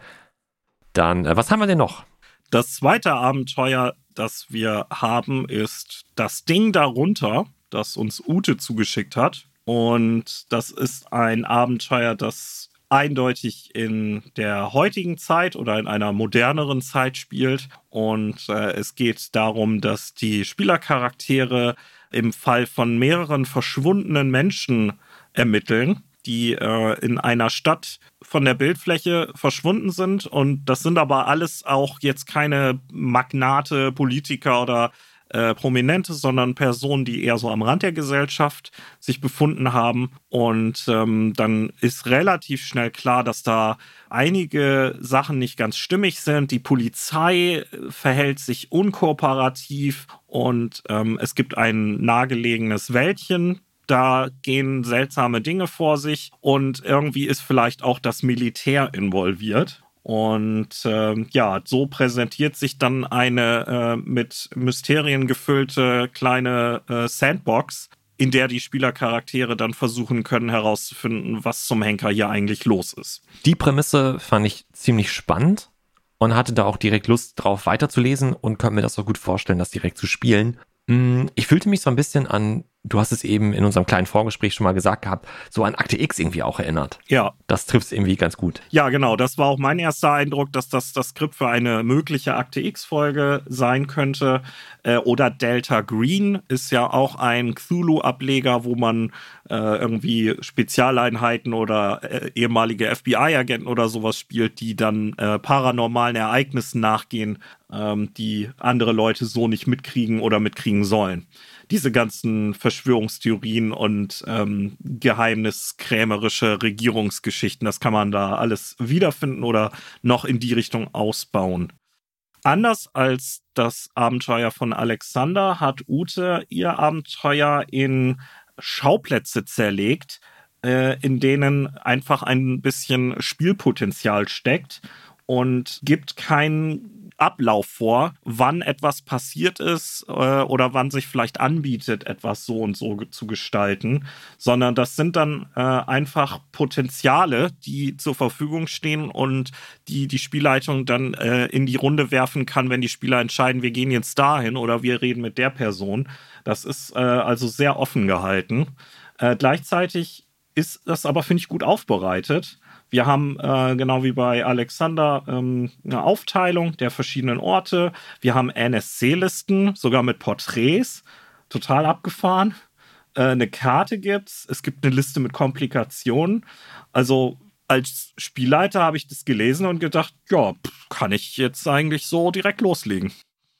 Dann, äh, was haben wir denn noch? Das zweite Abenteuer, das wir haben, ist das Ding darunter, das uns Ute zugeschickt hat. Und das ist ein Abenteuer, das eindeutig in der heutigen Zeit oder in einer moderneren Zeit spielt. Und äh, es geht darum, dass die Spielercharaktere im Fall von mehreren verschwundenen Menschen ermitteln, die äh, in einer Stadt von der Bildfläche verschwunden sind. Und das sind aber alles auch jetzt keine Magnate, Politiker oder äh, Prominente, sondern Personen, die eher so am Rand der Gesellschaft sich befunden haben. Und ähm, dann ist relativ schnell klar, dass da einige Sachen nicht ganz stimmig sind. Die Polizei verhält sich unkooperativ und ähm, es gibt ein nahegelegenes Wäldchen, da gehen seltsame Dinge vor sich und irgendwie ist vielleicht auch das Militär involviert. Und äh, ja, so präsentiert sich dann eine äh, mit Mysterien gefüllte kleine äh, Sandbox, in der die Spielercharaktere dann versuchen können herauszufinden, was zum Henker hier eigentlich los ist. Die Prämisse fand ich ziemlich spannend und hatte da auch direkt Lust drauf weiterzulesen und könnte mir das auch gut vorstellen, das direkt zu spielen. Mm, ich fühlte mich so ein bisschen an du hast es eben in unserem kleinen Vorgespräch schon mal gesagt gehabt, so an Akte X irgendwie auch erinnert. Ja. Das trifft es irgendwie ganz gut. Ja, genau. Das war auch mein erster Eindruck, dass das das Skript für eine mögliche Akte X-Folge sein könnte. Äh, oder Delta Green ist ja auch ein Cthulhu-Ableger, wo man äh, irgendwie Spezialeinheiten oder äh, ehemalige FBI-Agenten oder sowas spielt, die dann äh, paranormalen Ereignissen nachgehen, ähm, die andere Leute so nicht mitkriegen oder mitkriegen sollen diese ganzen Verschwörungstheorien und ähm, geheimniskrämerische Regierungsgeschichten, das kann man da alles wiederfinden oder noch in die Richtung ausbauen. Anders als das Abenteuer von Alexander hat Ute ihr Abenteuer in Schauplätze zerlegt, äh, in denen einfach ein bisschen Spielpotenzial steckt und gibt keinen Ablauf vor, wann etwas passiert ist äh, oder wann sich vielleicht anbietet, etwas so und so zu gestalten, sondern das sind dann äh, einfach Potenziale, die zur Verfügung stehen und die die Spielleitung dann äh, in die Runde werfen kann, wenn die Spieler entscheiden, wir gehen jetzt dahin oder wir reden mit der Person. Das ist äh, also sehr offen gehalten. Äh, gleichzeitig ist das aber, finde ich, gut aufbereitet. Wir haben äh, genau wie bei Alexander ähm, eine Aufteilung der verschiedenen Orte. Wir haben NSC-Listen, sogar mit Porträts. Total abgefahren. Äh, eine Karte gibt's. Es gibt eine Liste mit Komplikationen. Also als Spielleiter habe ich das gelesen und gedacht, ja, kann ich jetzt eigentlich so direkt loslegen.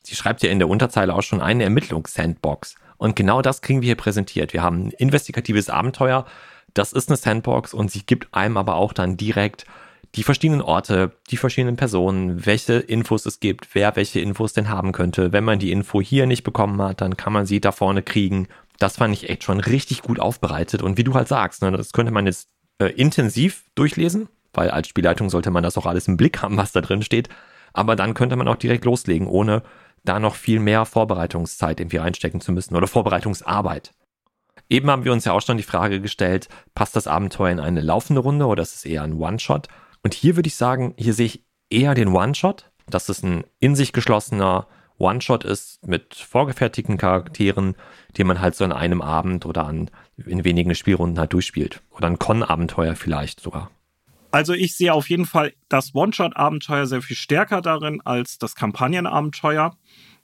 Sie schreibt ja in der Unterzeile auch schon eine Ermittlungs-Sandbox. Und genau das kriegen wir hier präsentiert. Wir haben ein investigatives Abenteuer, das ist eine Sandbox und sie gibt einem aber auch dann direkt die verschiedenen Orte, die verschiedenen Personen, welche Infos es gibt, wer welche Infos denn haben könnte. Wenn man die Info hier nicht bekommen hat, dann kann man sie da vorne kriegen. Das fand ich echt schon richtig gut aufbereitet. Und wie du halt sagst, ne, das könnte man jetzt äh, intensiv durchlesen, weil als Spielleitung sollte man das auch alles im Blick haben, was da drin steht. Aber dann könnte man auch direkt loslegen, ohne da noch viel mehr Vorbereitungszeit irgendwie reinstecken zu müssen oder Vorbereitungsarbeit. Eben haben wir uns ja auch schon die Frage gestellt, passt das Abenteuer in eine laufende Runde oder ist es eher ein One-Shot? Und hier würde ich sagen, hier sehe ich eher den One-Shot, dass es ein in sich geschlossener One-Shot ist mit vorgefertigten Charakteren, die man halt so an einem Abend oder an, in wenigen Spielrunden halt durchspielt. Oder ein Con-Abenteuer vielleicht sogar. Also ich sehe auf jeden Fall das One-Shot-Abenteuer sehr viel stärker darin als das Kampagnenabenteuer.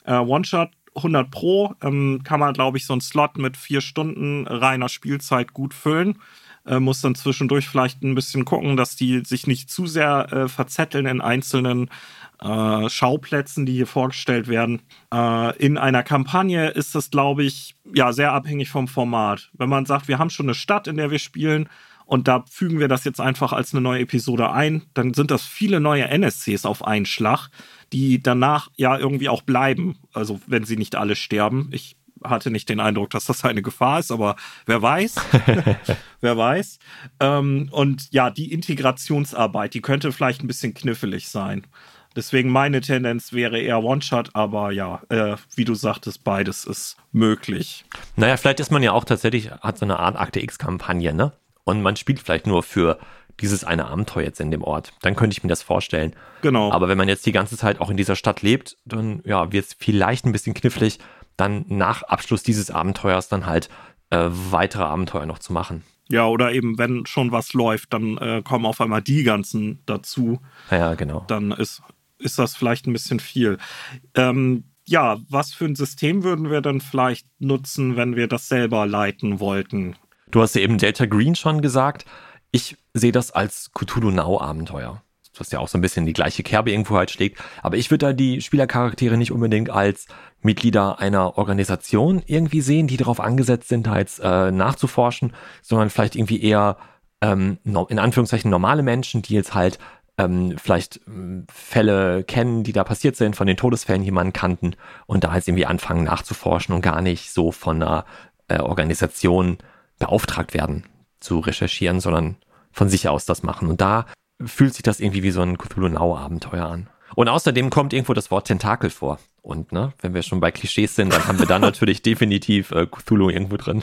Äh, One-Shot 100 Pro ähm, kann man, glaube ich, so einen Slot mit vier Stunden reiner Spielzeit gut füllen. Äh, muss dann zwischendurch vielleicht ein bisschen gucken, dass die sich nicht zu sehr äh, verzetteln in einzelnen äh, Schauplätzen, die hier vorgestellt werden. Äh, in einer Kampagne ist das, glaube ich, ja, sehr abhängig vom Format. Wenn man sagt, wir haben schon eine Stadt, in der wir spielen, und da fügen wir das jetzt einfach als eine neue Episode ein, dann sind das viele neue NSCs auf einen Schlag die danach ja irgendwie auch bleiben. Also wenn sie nicht alle sterben. Ich hatte nicht den Eindruck, dass das eine Gefahr ist, aber wer weiß, wer weiß. Ähm, und ja, die Integrationsarbeit, die könnte vielleicht ein bisschen knifflig sein. Deswegen meine Tendenz wäre eher One-Shot, aber ja, äh, wie du sagtest, beides ist möglich. Naja, vielleicht ist man ja auch tatsächlich, hat so eine Art Akte X-Kampagne, ne? Und man spielt vielleicht nur für dieses eine Abenteuer jetzt in dem Ort. Dann könnte ich mir das vorstellen. Genau. Aber wenn man jetzt die ganze Zeit auch in dieser Stadt lebt, dann ja, wird es vielleicht ein bisschen knifflig, dann nach Abschluss dieses Abenteuers dann halt äh, weitere Abenteuer noch zu machen. Ja, oder eben, wenn schon was läuft, dann äh, kommen auf einmal die ganzen dazu. Ja, genau. Dann ist, ist das vielleicht ein bisschen viel. Ähm, ja, was für ein System würden wir dann vielleicht nutzen, wenn wir das selber leiten wollten? Du hast ja eben Delta Green schon gesagt. Ich sehe das als Cthulhu Now Abenteuer. Was ja auch so ein bisschen die gleiche Kerbe irgendwo halt schlägt. Aber ich würde da die Spielercharaktere nicht unbedingt als Mitglieder einer Organisation irgendwie sehen, die darauf angesetzt sind, jetzt äh, nachzuforschen, sondern vielleicht irgendwie eher ähm, in Anführungszeichen normale Menschen, die jetzt halt ähm, vielleicht ähm, Fälle kennen, die da passiert sind, von den Todesfällen jemanden kannten und da jetzt irgendwie anfangen nachzuforschen und gar nicht so von einer äh, Organisation beauftragt werden zu recherchieren, sondern von sich aus das machen. Und da fühlt sich das irgendwie wie so ein Cthulhu Now Abenteuer an. Und außerdem kommt irgendwo das Wort Tentakel vor. Und ne, wenn wir schon bei Klischees sind, dann haben wir da natürlich definitiv äh, Cthulhu irgendwo drin.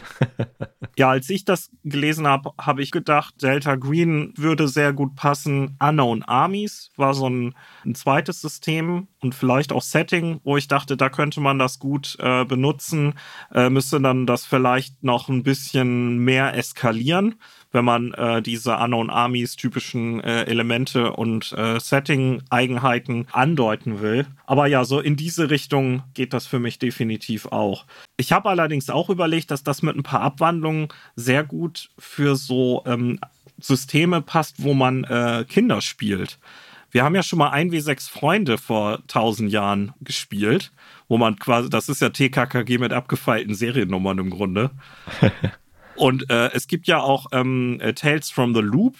ja, als ich das gelesen habe, habe ich gedacht, Delta Green würde sehr gut passen. Unknown Armies war so ein, ein zweites System und vielleicht auch Setting, wo ich dachte, da könnte man das gut äh, benutzen. Äh, müsste dann das vielleicht noch ein bisschen mehr eskalieren wenn man äh, diese Unknown Armies typischen äh, Elemente und äh, Setting-Eigenheiten andeuten will. Aber ja, so in diese Richtung geht das für mich definitiv auch. Ich habe allerdings auch überlegt, dass das mit ein paar Abwandlungen sehr gut für so ähm, Systeme passt, wo man äh, Kinder spielt. Wir haben ja schon mal 1W6 Freunde vor 1000 Jahren gespielt, wo man quasi, das ist ja TKKG mit abgefeilten Seriennummern im Grunde. Und äh, es gibt ja auch ähm, äh, Tales from the Loop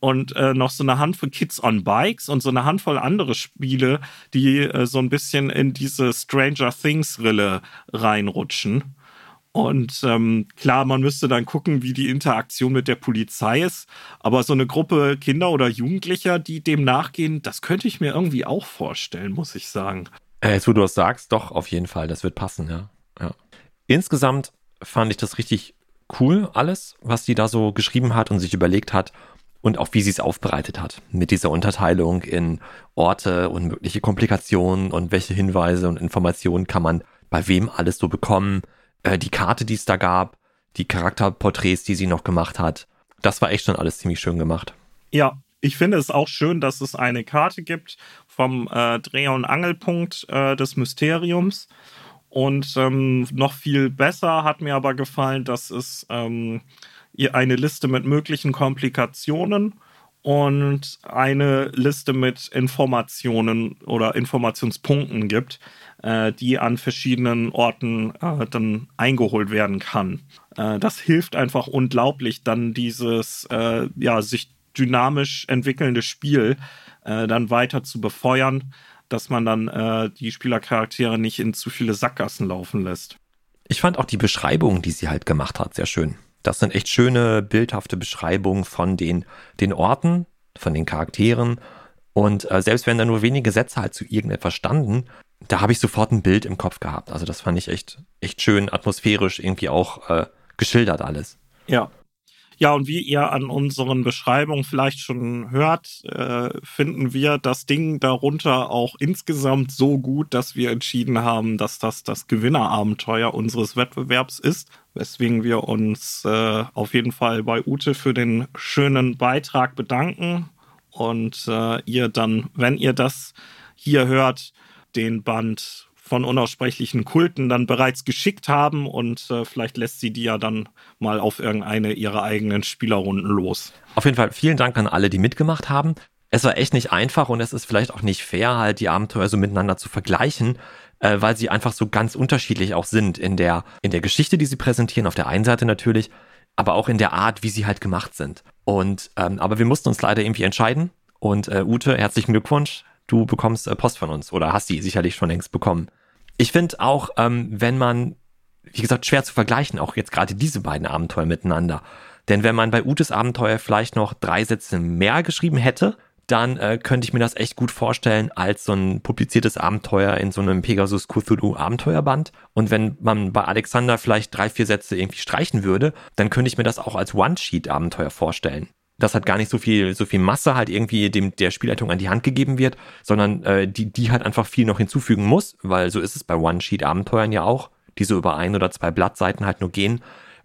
und äh, noch so eine Handvoll Kids on Bikes und so eine Handvoll andere Spiele, die äh, so ein bisschen in diese Stranger Things-Rille reinrutschen. Und ähm, klar, man müsste dann gucken, wie die Interaktion mit der Polizei ist. Aber so eine Gruppe Kinder oder Jugendlicher, die dem nachgehen, das könnte ich mir irgendwie auch vorstellen, muss ich sagen. Äh, jetzt, wo du das sagst, doch, auf jeden Fall, das wird passen, ja. ja. Insgesamt fand ich das richtig cool alles, was die da so geschrieben hat und sich überlegt hat und auch wie sie es aufbereitet hat. Mit dieser Unterteilung in Orte und mögliche Komplikationen und welche Hinweise und Informationen kann man bei wem alles so bekommen. Äh, die Karte, die es da gab, die Charakterporträts, die sie noch gemacht hat. Das war echt schon alles ziemlich schön gemacht. Ja, ich finde es auch schön, dass es eine Karte gibt vom äh, Dreh- und Angelpunkt äh, des Mysteriums und ähm, noch viel besser hat mir aber gefallen, dass es ähm, eine Liste mit möglichen Komplikationen und eine Liste mit Informationen oder Informationspunkten gibt, äh, die an verschiedenen Orten äh, dann eingeholt werden kann. Äh, das hilft einfach unglaublich, dann dieses äh, ja, sich dynamisch entwickelnde Spiel äh, dann weiter zu befeuern dass man dann äh, die Spielercharaktere nicht in zu viele Sackgassen laufen lässt. Ich fand auch die Beschreibungen, die sie halt gemacht hat, sehr schön. Das sind echt schöne, bildhafte Beschreibungen von den, den Orten, von den Charakteren. Und äh, selbst wenn da nur wenige Sätze halt zu irgendetwas standen, da habe ich sofort ein Bild im Kopf gehabt. Also das fand ich echt, echt schön, atmosphärisch irgendwie auch äh, geschildert alles. Ja, ja, und wie ihr an unseren Beschreibungen vielleicht schon hört, äh, finden wir das Ding darunter auch insgesamt so gut, dass wir entschieden haben, dass das das Gewinnerabenteuer unseres Wettbewerbs ist, weswegen wir uns äh, auf jeden Fall bei Ute für den schönen Beitrag bedanken. Und äh, ihr dann, wenn ihr das hier hört, den Band von unaussprechlichen Kulten dann bereits geschickt haben und äh, vielleicht lässt sie die ja dann mal auf irgendeine ihrer eigenen Spielerrunden los. Auf jeden Fall vielen Dank an alle, die mitgemacht haben. Es war echt nicht einfach und es ist vielleicht auch nicht fair, halt die Abenteuer so miteinander zu vergleichen, äh, weil sie einfach so ganz unterschiedlich auch sind in der, in der Geschichte, die sie präsentieren, auf der einen Seite natürlich, aber auch in der Art, wie sie halt gemacht sind. Und ähm, aber wir mussten uns leider irgendwie entscheiden. Und äh, Ute, herzlichen Glückwunsch du bekommst äh, Post von uns oder hast die sicherlich schon längst bekommen. Ich finde auch, ähm, wenn man, wie gesagt, schwer zu vergleichen, auch jetzt gerade diese beiden Abenteuer miteinander. Denn wenn man bei Utes Abenteuer vielleicht noch drei Sätze mehr geschrieben hätte, dann äh, könnte ich mir das echt gut vorstellen als so ein publiziertes Abenteuer in so einem Pegasus Cthulhu Abenteuerband. Und wenn man bei Alexander vielleicht drei, vier Sätze irgendwie streichen würde, dann könnte ich mir das auch als One-Sheet Abenteuer vorstellen dass halt gar nicht so viel, so viel Masse halt irgendwie dem der Spielleitung an die Hand gegeben wird, sondern äh, die, die halt einfach viel noch hinzufügen muss, weil so ist es bei One-Sheet-Abenteuern ja auch, die so über ein oder zwei Blattseiten halt nur gehen.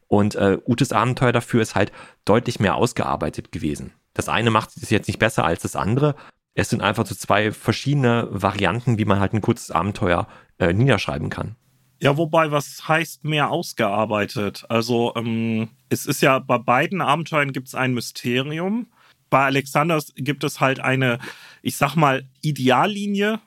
Und äh, Utes Abenteuer dafür ist halt deutlich mehr ausgearbeitet gewesen. Das eine macht es jetzt nicht besser als das andere. Es sind einfach so zwei verschiedene Varianten, wie man halt ein kurzes Abenteuer äh, niederschreiben kann. Ja, wobei, was heißt mehr ausgearbeitet? Also, ähm, es ist ja bei beiden Abenteuern gibt es ein Mysterium. Bei Alexanders gibt es halt eine, ich sag mal, Ideallinie,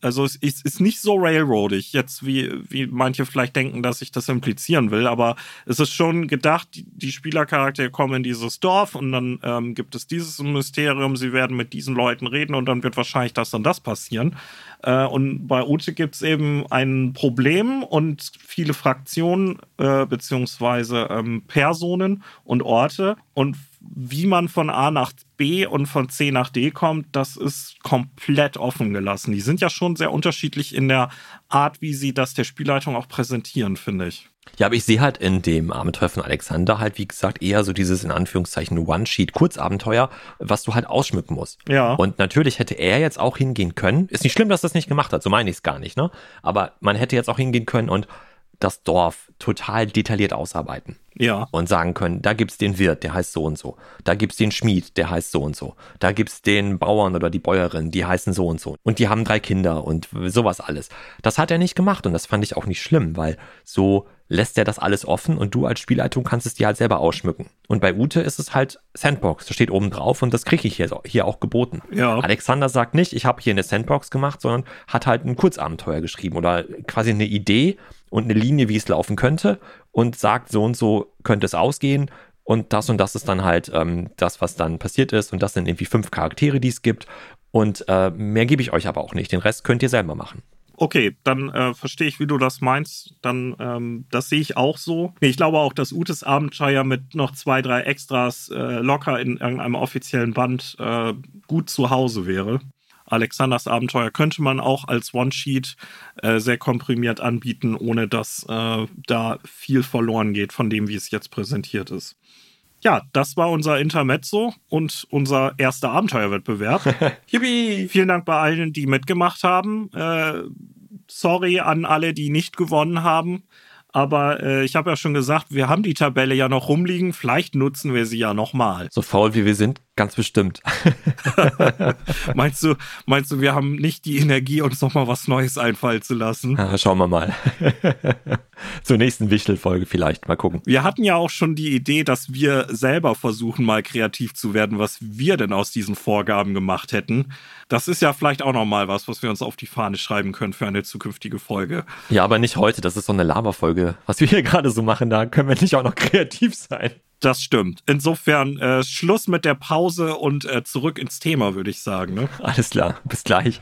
also es ist, nicht so railroadig, jetzt wie, wie manche vielleicht denken, dass ich das implizieren will, aber es ist schon gedacht, die, die Spielercharaktere kommen in dieses Dorf und dann ähm, gibt es dieses Mysterium, sie werden mit diesen Leuten reden und dann wird wahrscheinlich das und das passieren. Äh, und bei Ute gibt es eben ein Problem und viele Fraktionen äh, beziehungsweise ähm, Personen und Orte und wie man von A nach B und von C nach D kommt, das ist komplett offen gelassen. Die sind ja schon sehr unterschiedlich in der Art, wie sie das der Spielleitung auch präsentieren, finde ich. Ja, aber ich sehe halt in dem Abenteuer von Alexander halt, wie gesagt, eher so dieses in Anführungszeichen One-Sheet-Kurzabenteuer, was du halt ausschmücken musst. Ja. Und natürlich hätte er jetzt auch hingehen können. Ist nicht schlimm, dass das nicht gemacht hat, so meine ich es gar nicht, ne? Aber man hätte jetzt auch hingehen können und das Dorf total detailliert ausarbeiten. Ja. Und sagen können, da gibt's den Wirt, der heißt so und so. Da gibt's den Schmied, der heißt so und so. Da gibt's den Bauern oder die Bäuerin, die heißen so und so. Und die haben drei Kinder und sowas alles. Das hat er nicht gemacht und das fand ich auch nicht schlimm, weil so lässt er das alles offen und du als Spielleitung kannst es dir halt selber ausschmücken. Und bei Ute ist es halt Sandbox, das steht oben drauf und das kriege ich hier, hier auch geboten. Ja. Alexander sagt nicht, ich habe hier eine Sandbox gemacht, sondern hat halt ein Kurzabenteuer geschrieben oder quasi eine Idee und eine Linie, wie es laufen könnte und sagt, so und so könnte es ausgehen und das und das ist dann halt ähm, das, was dann passiert ist und das sind irgendwie fünf Charaktere, die es gibt und äh, mehr gebe ich euch aber auch nicht. Den Rest könnt ihr selber machen. Okay, dann äh, verstehe ich, wie du das meinst. Dann, ähm, das sehe ich auch so. Ich glaube auch, dass Utes Abenteuer mit noch zwei, drei Extras äh, locker in irgendeinem offiziellen Band äh, gut zu Hause wäre. Alexanders Abenteuer könnte man auch als One-Sheet äh, sehr komprimiert anbieten, ohne dass äh, da viel verloren geht von dem, wie es jetzt präsentiert ist. Ja, das war unser Intermezzo und unser erster Abenteuerwettbewerb. Yippie! Vielen Dank bei allen, die mitgemacht haben. Äh, sorry an alle, die nicht gewonnen haben. Aber äh, ich habe ja schon gesagt, wir haben die Tabelle ja noch rumliegen. Vielleicht nutzen wir sie ja nochmal. So faul wie wir sind, ganz bestimmt. meinst du, meinst du, wir haben nicht die Energie, uns nochmal was Neues einfallen zu lassen? Ja, schauen wir mal. Zur nächsten Wichtelfolge vielleicht. Mal gucken. Wir hatten ja auch schon die Idee, dass wir selber versuchen, mal kreativ zu werden, was wir denn aus diesen Vorgaben gemacht hätten. Das ist ja vielleicht auch nochmal was, was wir uns auf die Fahne schreiben können für eine zukünftige Folge. Ja, aber nicht heute. Das ist so eine Laberfolge. Was wir hier gerade so machen, da können wir nicht auch noch kreativ sein. Das stimmt. Insofern äh, Schluss mit der Pause und äh, zurück ins Thema, würde ich sagen. Ne? Alles klar. Bis gleich.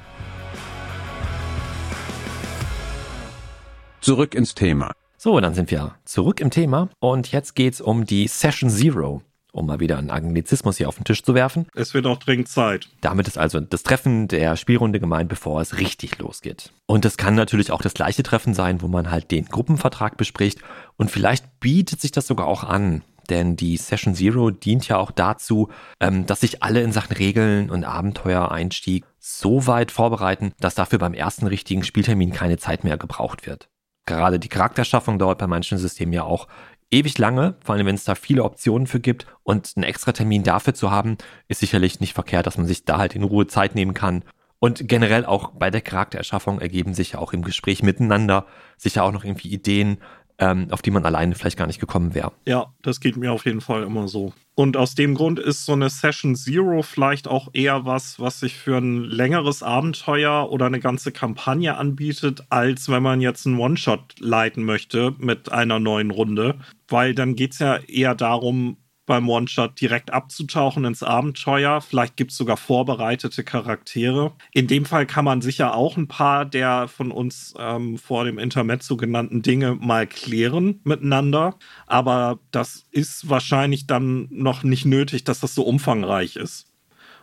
Zurück ins Thema. So, dann sind wir zurück im Thema und jetzt geht's um die Session Zero um mal wieder einen Anglizismus hier auf den Tisch zu werfen. Es wird auch dringend Zeit. Damit ist also das Treffen der Spielrunde gemeint, bevor es richtig losgeht. Und es kann natürlich auch das gleiche Treffen sein, wo man halt den Gruppenvertrag bespricht und vielleicht bietet sich das sogar auch an. Denn die Session Zero dient ja auch dazu, ähm, dass sich alle in Sachen Regeln und Abenteuereinstieg so weit vorbereiten, dass dafür beim ersten richtigen Spieltermin keine Zeit mehr gebraucht wird. Gerade die Charakterschaffung dauert bei manchen Systemen ja auch ewig lange, vor allem wenn es da viele Optionen für gibt und einen extra Termin dafür zu haben, ist sicherlich nicht verkehrt, dass man sich da halt in Ruhe Zeit nehmen kann. Und generell auch bei der Charaktererschaffung ergeben sich ja auch im Gespräch miteinander sicher auch noch irgendwie Ideen, ähm, auf die man alleine vielleicht gar nicht gekommen wäre. Ja, das geht mir auf jeden Fall immer so. Und aus dem Grund ist so eine Session Zero vielleicht auch eher was, was sich für ein längeres Abenteuer oder eine ganze Kampagne anbietet, als wenn man jetzt einen One-Shot leiten möchte mit einer neuen Runde. Weil dann geht es ja eher darum, beim One-Shot direkt abzutauchen ins Abenteuer. Vielleicht gibt es sogar vorbereitete Charaktere. In dem Fall kann man sicher auch ein paar der von uns ähm, vor dem Intermezzo genannten Dinge mal klären miteinander. Aber das ist wahrscheinlich dann noch nicht nötig, dass das so umfangreich ist.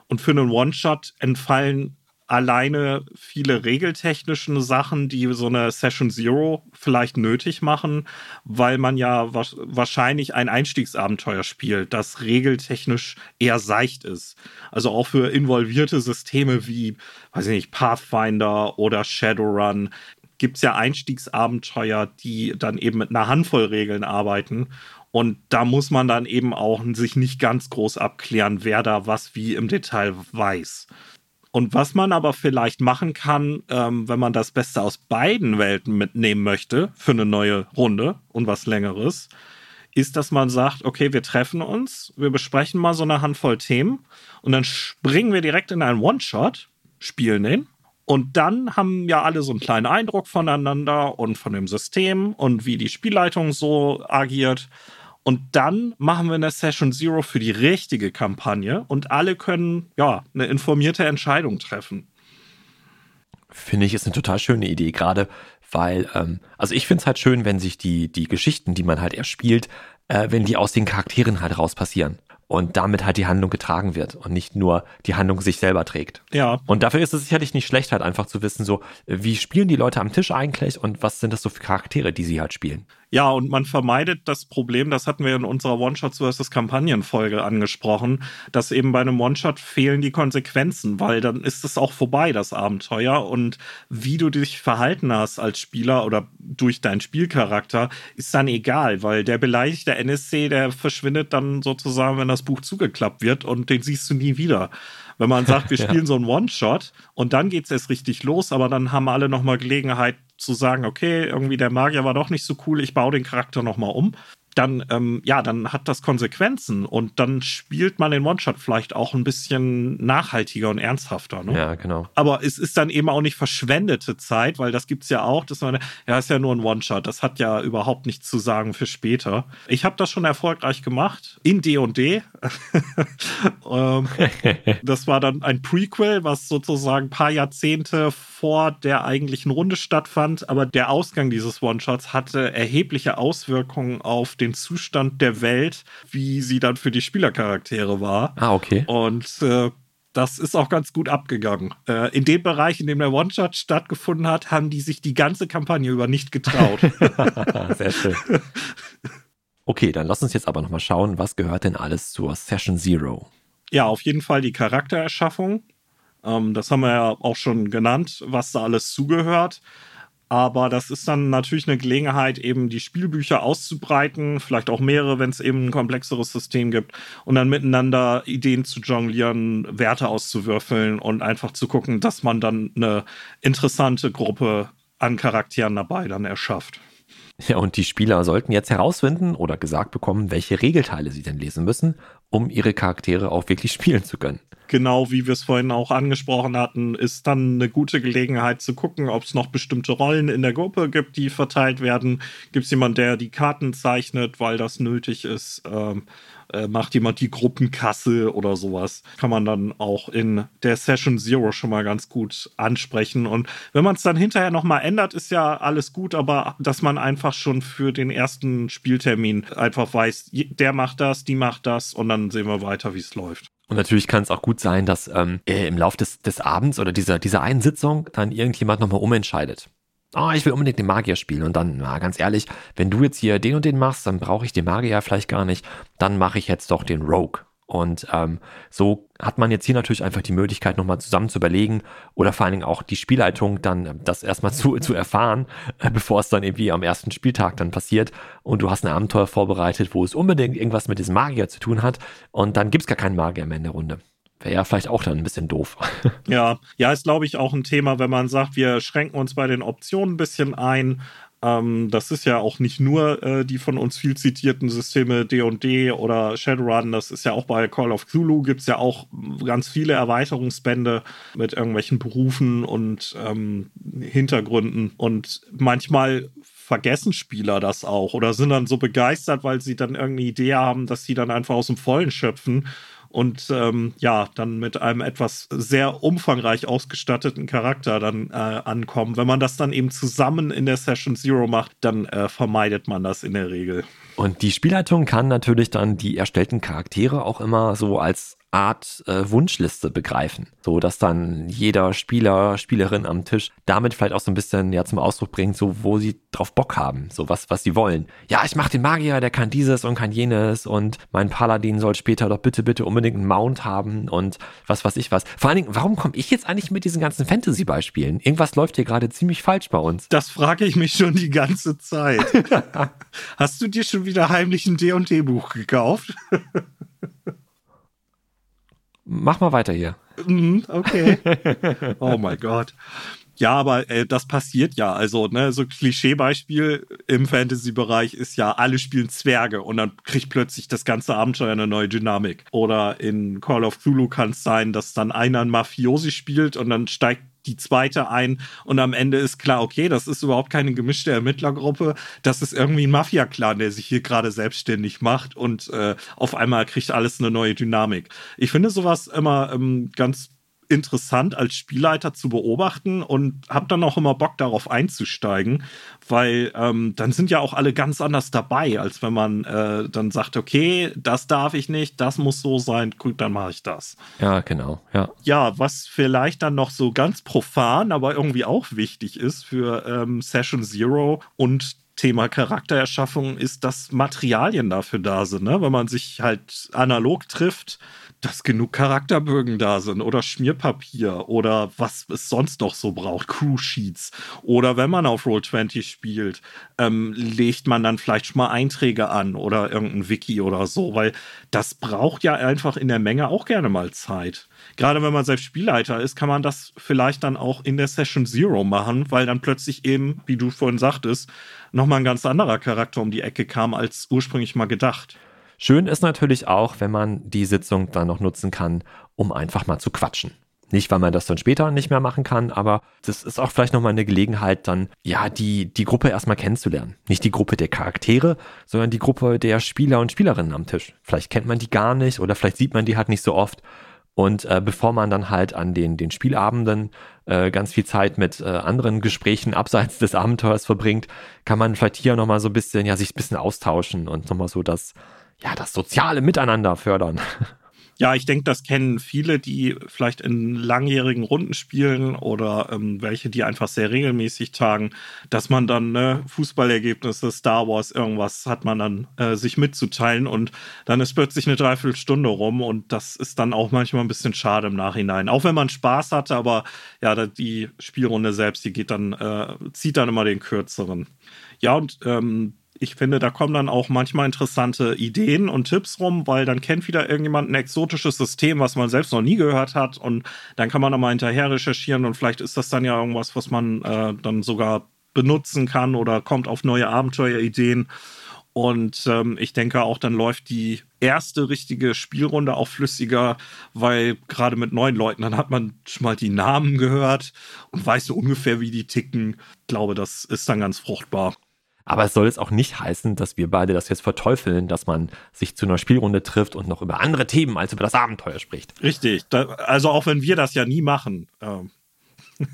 Und für einen One-Shot entfallen alleine viele regeltechnischen Sachen, die so eine Session Zero vielleicht nötig machen, weil man ja wahrscheinlich ein Einstiegsabenteuer spielt, das regeltechnisch eher seicht ist. Also auch für involvierte Systeme wie, weiß ich nicht, Pathfinder oder Shadowrun gibt es ja Einstiegsabenteuer, die dann eben mit einer Handvoll Regeln arbeiten Und da muss man dann eben auch sich nicht ganz groß abklären, wer da was wie im Detail weiß. Und was man aber vielleicht machen kann, ähm, wenn man das Beste aus beiden Welten mitnehmen möchte für eine neue Runde und was längeres, ist, dass man sagt, okay, wir treffen uns, wir besprechen mal so eine Handvoll Themen und dann springen wir direkt in einen One-Shot, spielen den und dann haben ja alle so einen kleinen Eindruck voneinander und von dem System und wie die Spielleitung so agiert. Und dann machen wir eine Session Zero für die richtige Kampagne und alle können ja eine informierte Entscheidung treffen. Finde ich, ist eine total schöne Idee, gerade weil, ähm, also ich finde es halt schön, wenn sich die, die Geschichten, die man halt erspielt, äh, wenn die aus den Charakteren halt raus passieren und damit halt die Handlung getragen wird und nicht nur die Handlung sich selber trägt. Ja. Und dafür ist es sicherlich nicht schlecht, halt einfach zu wissen, so, wie spielen die Leute am Tisch eigentlich und was sind das so für Charaktere, die sie halt spielen. Ja, und man vermeidet das Problem, das hatten wir in unserer One-Shot versus Kampagnenfolge angesprochen, dass eben bei einem One-Shot fehlen die Konsequenzen, weil dann ist es auch vorbei, das Abenteuer. Und wie du dich verhalten hast als Spieler oder durch deinen Spielcharakter, ist dann egal, weil der beleidigte NSC, der verschwindet dann sozusagen, wenn das Buch zugeklappt wird und den siehst du nie wieder. Wenn man sagt, wir spielen ja. so einen One-Shot und dann geht es erst richtig los, aber dann haben alle nochmal Gelegenheit zu sagen, okay, irgendwie der Magier war doch nicht so cool, ich baue den Charakter nochmal um dann, ähm, ja, dann hat das Konsequenzen und dann spielt man den One-Shot vielleicht auch ein bisschen nachhaltiger und ernsthafter. Ne? Ja, genau. Aber es ist dann eben auch nicht verschwendete Zeit, weil das gibt es ja auch, dass man, ja, ist ja nur ein One-Shot, das hat ja überhaupt nichts zu sagen für später. Ich habe das schon erfolgreich gemacht in D&D. ähm, das war dann ein Prequel, was sozusagen ein paar Jahrzehnte vor der eigentlichen Runde stattfand, aber der Ausgang dieses One-Shots hatte erhebliche Auswirkungen auf den den Zustand der Welt, wie sie dann für die Spielercharaktere war. Ah, okay. Und äh, das ist auch ganz gut abgegangen. Äh, in dem Bereich, in dem der One-Shot stattgefunden hat, haben die sich die ganze Kampagne über nicht getraut. Sehr schön. Okay, dann lass uns jetzt aber nochmal schauen, was gehört denn alles zur Session Zero? Ja, auf jeden Fall die Charaktererschaffung. Ähm, das haben wir ja auch schon genannt, was da alles zugehört. Aber das ist dann natürlich eine Gelegenheit, eben die Spielbücher auszubreiten, vielleicht auch mehrere, wenn es eben ein komplexeres System gibt, und dann miteinander Ideen zu jonglieren, Werte auszuwürfeln und einfach zu gucken, dass man dann eine interessante Gruppe an Charakteren dabei dann erschafft. Ja, und die Spieler sollten jetzt herausfinden oder gesagt bekommen, welche Regelteile sie denn lesen müssen, um ihre Charaktere auch wirklich spielen zu können. Genau wie wir es vorhin auch angesprochen hatten, ist dann eine gute Gelegenheit zu gucken, ob es noch bestimmte Rollen in der Gruppe gibt, die verteilt werden. Gibt es jemanden, der die Karten zeichnet, weil das nötig ist? Ähm, äh, macht jemand die Gruppenkasse oder sowas. Kann man dann auch in der Session Zero schon mal ganz gut ansprechen. Und wenn man es dann hinterher nochmal ändert, ist ja alles gut, aber dass man einfach schon für den ersten Spieltermin einfach weiß, der macht das, die macht das und dann sehen wir weiter, wie es läuft. Und natürlich kann es auch gut sein, dass ähm, im Laufe des, des Abends oder dieser, dieser einen Sitzung dann irgendjemand nochmal umentscheidet oh, ich will unbedingt den Magier spielen. Und dann, na, ganz ehrlich, wenn du jetzt hier den und den machst, dann brauche ich den Magier vielleicht gar nicht. Dann mache ich jetzt doch den Rogue. Und ähm, so hat man jetzt hier natürlich einfach die Möglichkeit, nochmal zusammen zu überlegen oder vor allen Dingen auch die Spielleitung dann ähm, das erstmal zu, zu erfahren, äh, bevor es dann irgendwie am ersten Spieltag dann passiert und du hast ein Abenteuer vorbereitet, wo es unbedingt irgendwas mit diesem Magier zu tun hat und dann gibt es gar keinen Magier mehr in der Runde. Wäre ja vielleicht auch dann ein bisschen doof. Ja, ja, ist glaube ich auch ein Thema, wenn man sagt, wir schränken uns bei den Optionen ein bisschen ein. Ähm, das ist ja auch nicht nur äh, die von uns viel zitierten Systeme D&D oder Shadowrun, das ist ja auch bei Call of Cthulhu gibt es ja auch ganz viele Erweiterungsbände mit irgendwelchen Berufen und ähm, Hintergründen und manchmal vergessen Spieler das auch oder sind dann so begeistert, weil sie dann irgendeine Idee haben, dass sie dann einfach aus dem Vollen schöpfen und ähm, ja, dann mit einem etwas sehr umfangreich ausgestatteten Charakter dann äh, ankommen. Wenn man das dann eben zusammen in der Session Zero macht, dann äh, vermeidet man das in der Regel. Und die Spielleitung kann natürlich dann die erstellten Charaktere auch immer so als Art äh, Wunschliste begreifen, so dass dann jeder Spieler, Spielerin am Tisch damit vielleicht auch so ein bisschen ja zum Ausdruck bringt, so wo sie drauf Bock haben, so was was sie wollen. Ja, ich mach den Magier, der kann dieses und kann jenes und mein Paladin soll später doch bitte bitte unbedingt einen Mount haben und was weiß ich was. Vor allen Dingen, warum komme ich jetzt eigentlich mit diesen ganzen Fantasy Beispielen? Irgendwas läuft hier gerade ziemlich falsch bei uns. Das frage ich mich schon die ganze Zeit. Hast du dir schon wieder heimlich ein D&D-Buch gekauft. Mach mal weiter hier. Mhm, okay. oh mein Gott. Ja, aber äh, das passiert ja. Also, ne, so Klischeebeispiel im Fantasy-Bereich ist ja, alle spielen Zwerge und dann kriegt plötzlich das ganze Abenteuer eine neue Dynamik. Oder in Call of Cthulhu kann es sein, dass dann einer ein Mafiosi spielt und dann steigt die zweite ein und am Ende ist klar, okay, das ist überhaupt keine gemischte Ermittlergruppe, das ist irgendwie ein Mafia-Clan, der sich hier gerade selbstständig macht und äh, auf einmal kriegt alles eine neue Dynamik. Ich finde sowas immer ähm, ganz interessant als Spielleiter zu beobachten und habe dann auch immer Bock darauf einzusteigen, weil ähm, dann sind ja auch alle ganz anders dabei, als wenn man äh, dann sagt, okay, das darf ich nicht, das muss so sein, gut, dann mache ich das. Ja, genau, ja. Ja, was vielleicht dann noch so ganz profan, aber irgendwie auch wichtig ist für ähm, Session Zero und Thema Charaktererschaffung ist, dass Materialien dafür da sind. Ne? Wenn man sich halt analog trifft, dass genug Charakterbögen da sind oder Schmierpapier oder was es sonst noch so braucht, Crew-Sheets. Oder wenn man auf Roll20 spielt, ähm, legt man dann vielleicht schon mal Einträge an oder irgendein Wiki oder so, weil das braucht ja einfach in der Menge auch gerne mal Zeit. Gerade wenn man selbst Spielleiter ist, kann man das vielleicht dann auch in der Session Zero machen, weil dann plötzlich eben, wie du vorhin sagtest, nochmal ein ganz anderer Charakter um die Ecke kam als ursprünglich mal gedacht. Schön ist natürlich auch, wenn man die Sitzung dann noch nutzen kann, um einfach mal zu quatschen. Nicht, weil man das dann später nicht mehr machen kann, aber das ist auch vielleicht nochmal eine Gelegenheit, dann ja die, die Gruppe erstmal kennenzulernen. Nicht die Gruppe der Charaktere, sondern die Gruppe der Spieler und Spielerinnen am Tisch. Vielleicht kennt man die gar nicht oder vielleicht sieht man die halt nicht so oft. Und äh, bevor man dann halt an den, den Spielabenden äh, ganz viel Zeit mit äh, anderen Gesprächen abseits des Abenteuers verbringt, kann man vielleicht hier nochmal so ein bisschen, ja, sich ein bisschen austauschen und nochmal so das, ja, das soziale Miteinander fördern. Ja, ich denke, das kennen viele, die vielleicht in langjährigen Runden spielen oder ähm, welche, die einfach sehr regelmäßig tagen, dass man dann ne, Fußballergebnisse, Star Wars, irgendwas hat man dann äh, sich mitzuteilen und dann ist plötzlich eine Dreiviertelstunde rum und das ist dann auch manchmal ein bisschen schade im Nachhinein. Auch wenn man Spaß hatte, aber ja, die Spielrunde selbst, die geht dann, äh, zieht dann immer den kürzeren. Ja, und ähm, ich finde, da kommen dann auch manchmal interessante Ideen und Tipps rum, weil dann kennt wieder irgendjemand ein exotisches System, was man selbst noch nie gehört hat und dann kann man da mal hinterher recherchieren und vielleicht ist das dann ja irgendwas, was man äh, dann sogar benutzen kann oder kommt auf neue Abenteuerideen. Und ähm, ich denke auch, dann läuft die erste richtige Spielrunde auch flüssiger, weil gerade mit neuen Leuten, dann hat man schon mal die Namen gehört und weiß so ungefähr, wie die ticken. Ich glaube, das ist dann ganz fruchtbar. Aber es soll jetzt auch nicht heißen, dass wir beide das jetzt verteufeln, dass man sich zu einer Spielrunde trifft und noch über andere Themen als über das Abenteuer spricht. Richtig. Da, also auch wenn wir das ja nie machen. Ähm.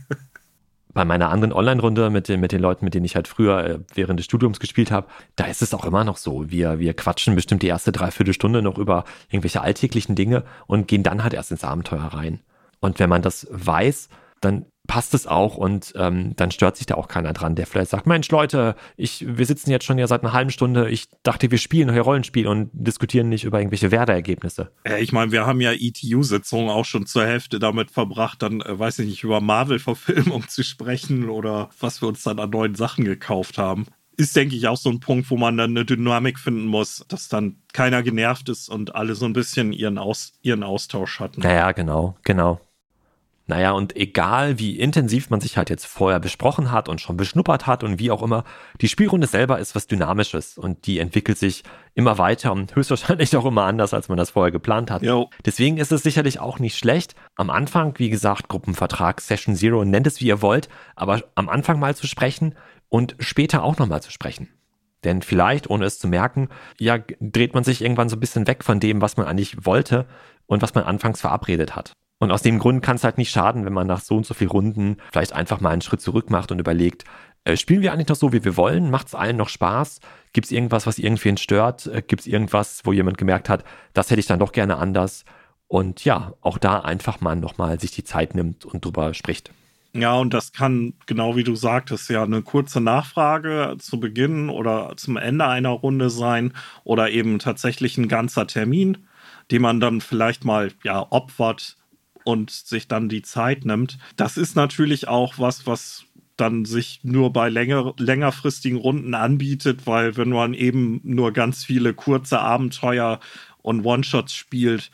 Bei meiner anderen Online-Runde mit den, mit den Leuten, mit denen ich halt früher äh, während des Studiums gespielt habe, da ist es auch immer noch so. Wir, wir quatschen bestimmt die erste Dreiviertelstunde noch über irgendwelche alltäglichen Dinge und gehen dann halt erst ins Abenteuer rein. Und wenn man das weiß, dann passt es auch und ähm, dann stört sich da auch keiner dran, der vielleicht sagt, Mensch Leute, ich, wir sitzen jetzt schon ja seit einer halben Stunde, ich dachte, wir spielen hier Rollenspiel und diskutieren nicht über irgendwelche Werder-Ergebnisse. ich meine, wir haben ja ETU-Sitzungen auch schon zur Hälfte damit verbracht, dann, äh, weiß ich nicht, über Marvel-Verfilmung zu sprechen oder was wir uns dann an neuen Sachen gekauft haben ist, denke ich, auch so ein Punkt, wo man dann eine Dynamik finden muss, dass dann keiner genervt ist und alle so ein bisschen ihren, Aus, ihren Austausch hatten. Naja, genau, genau. Naja, und egal wie intensiv man sich halt jetzt vorher besprochen hat und schon beschnuppert hat und wie auch immer, die Spielrunde selber ist was Dynamisches und die entwickelt sich immer weiter und höchstwahrscheinlich auch immer anders, als man das vorher geplant hat. Jo. Deswegen ist es sicherlich auch nicht schlecht, am Anfang, wie gesagt, Gruppenvertrag, Session Zero, nennt es wie ihr wollt, aber am Anfang mal zu sprechen und später auch nochmal zu sprechen. Denn vielleicht, ohne es zu merken, ja, dreht man sich irgendwann so ein bisschen weg von dem, was man eigentlich wollte und was man anfangs verabredet hat. Und aus dem Grund kann es halt nicht schaden, wenn man nach so und so viel Runden vielleicht einfach mal einen Schritt zurück macht und überlegt, äh, spielen wir eigentlich noch so, wie wir wollen? Macht es allen noch Spaß? Gibt es irgendwas, was irgendwen stört? Äh, Gibt es irgendwas, wo jemand gemerkt hat, das hätte ich dann doch gerne anders? Und ja, auch da einfach mal nochmal sich die Zeit nimmt und drüber spricht. Ja, und das kann, genau wie du sagtest, ja eine kurze Nachfrage zu Beginn oder zum Ende einer Runde sein oder eben tatsächlich ein ganzer Termin, den man dann vielleicht mal ja opfert und sich dann die Zeit nimmt. Das ist natürlich auch was, was dann sich nur bei länger, längerfristigen Runden anbietet, weil wenn man eben nur ganz viele kurze Abenteuer und One-Shots spielt,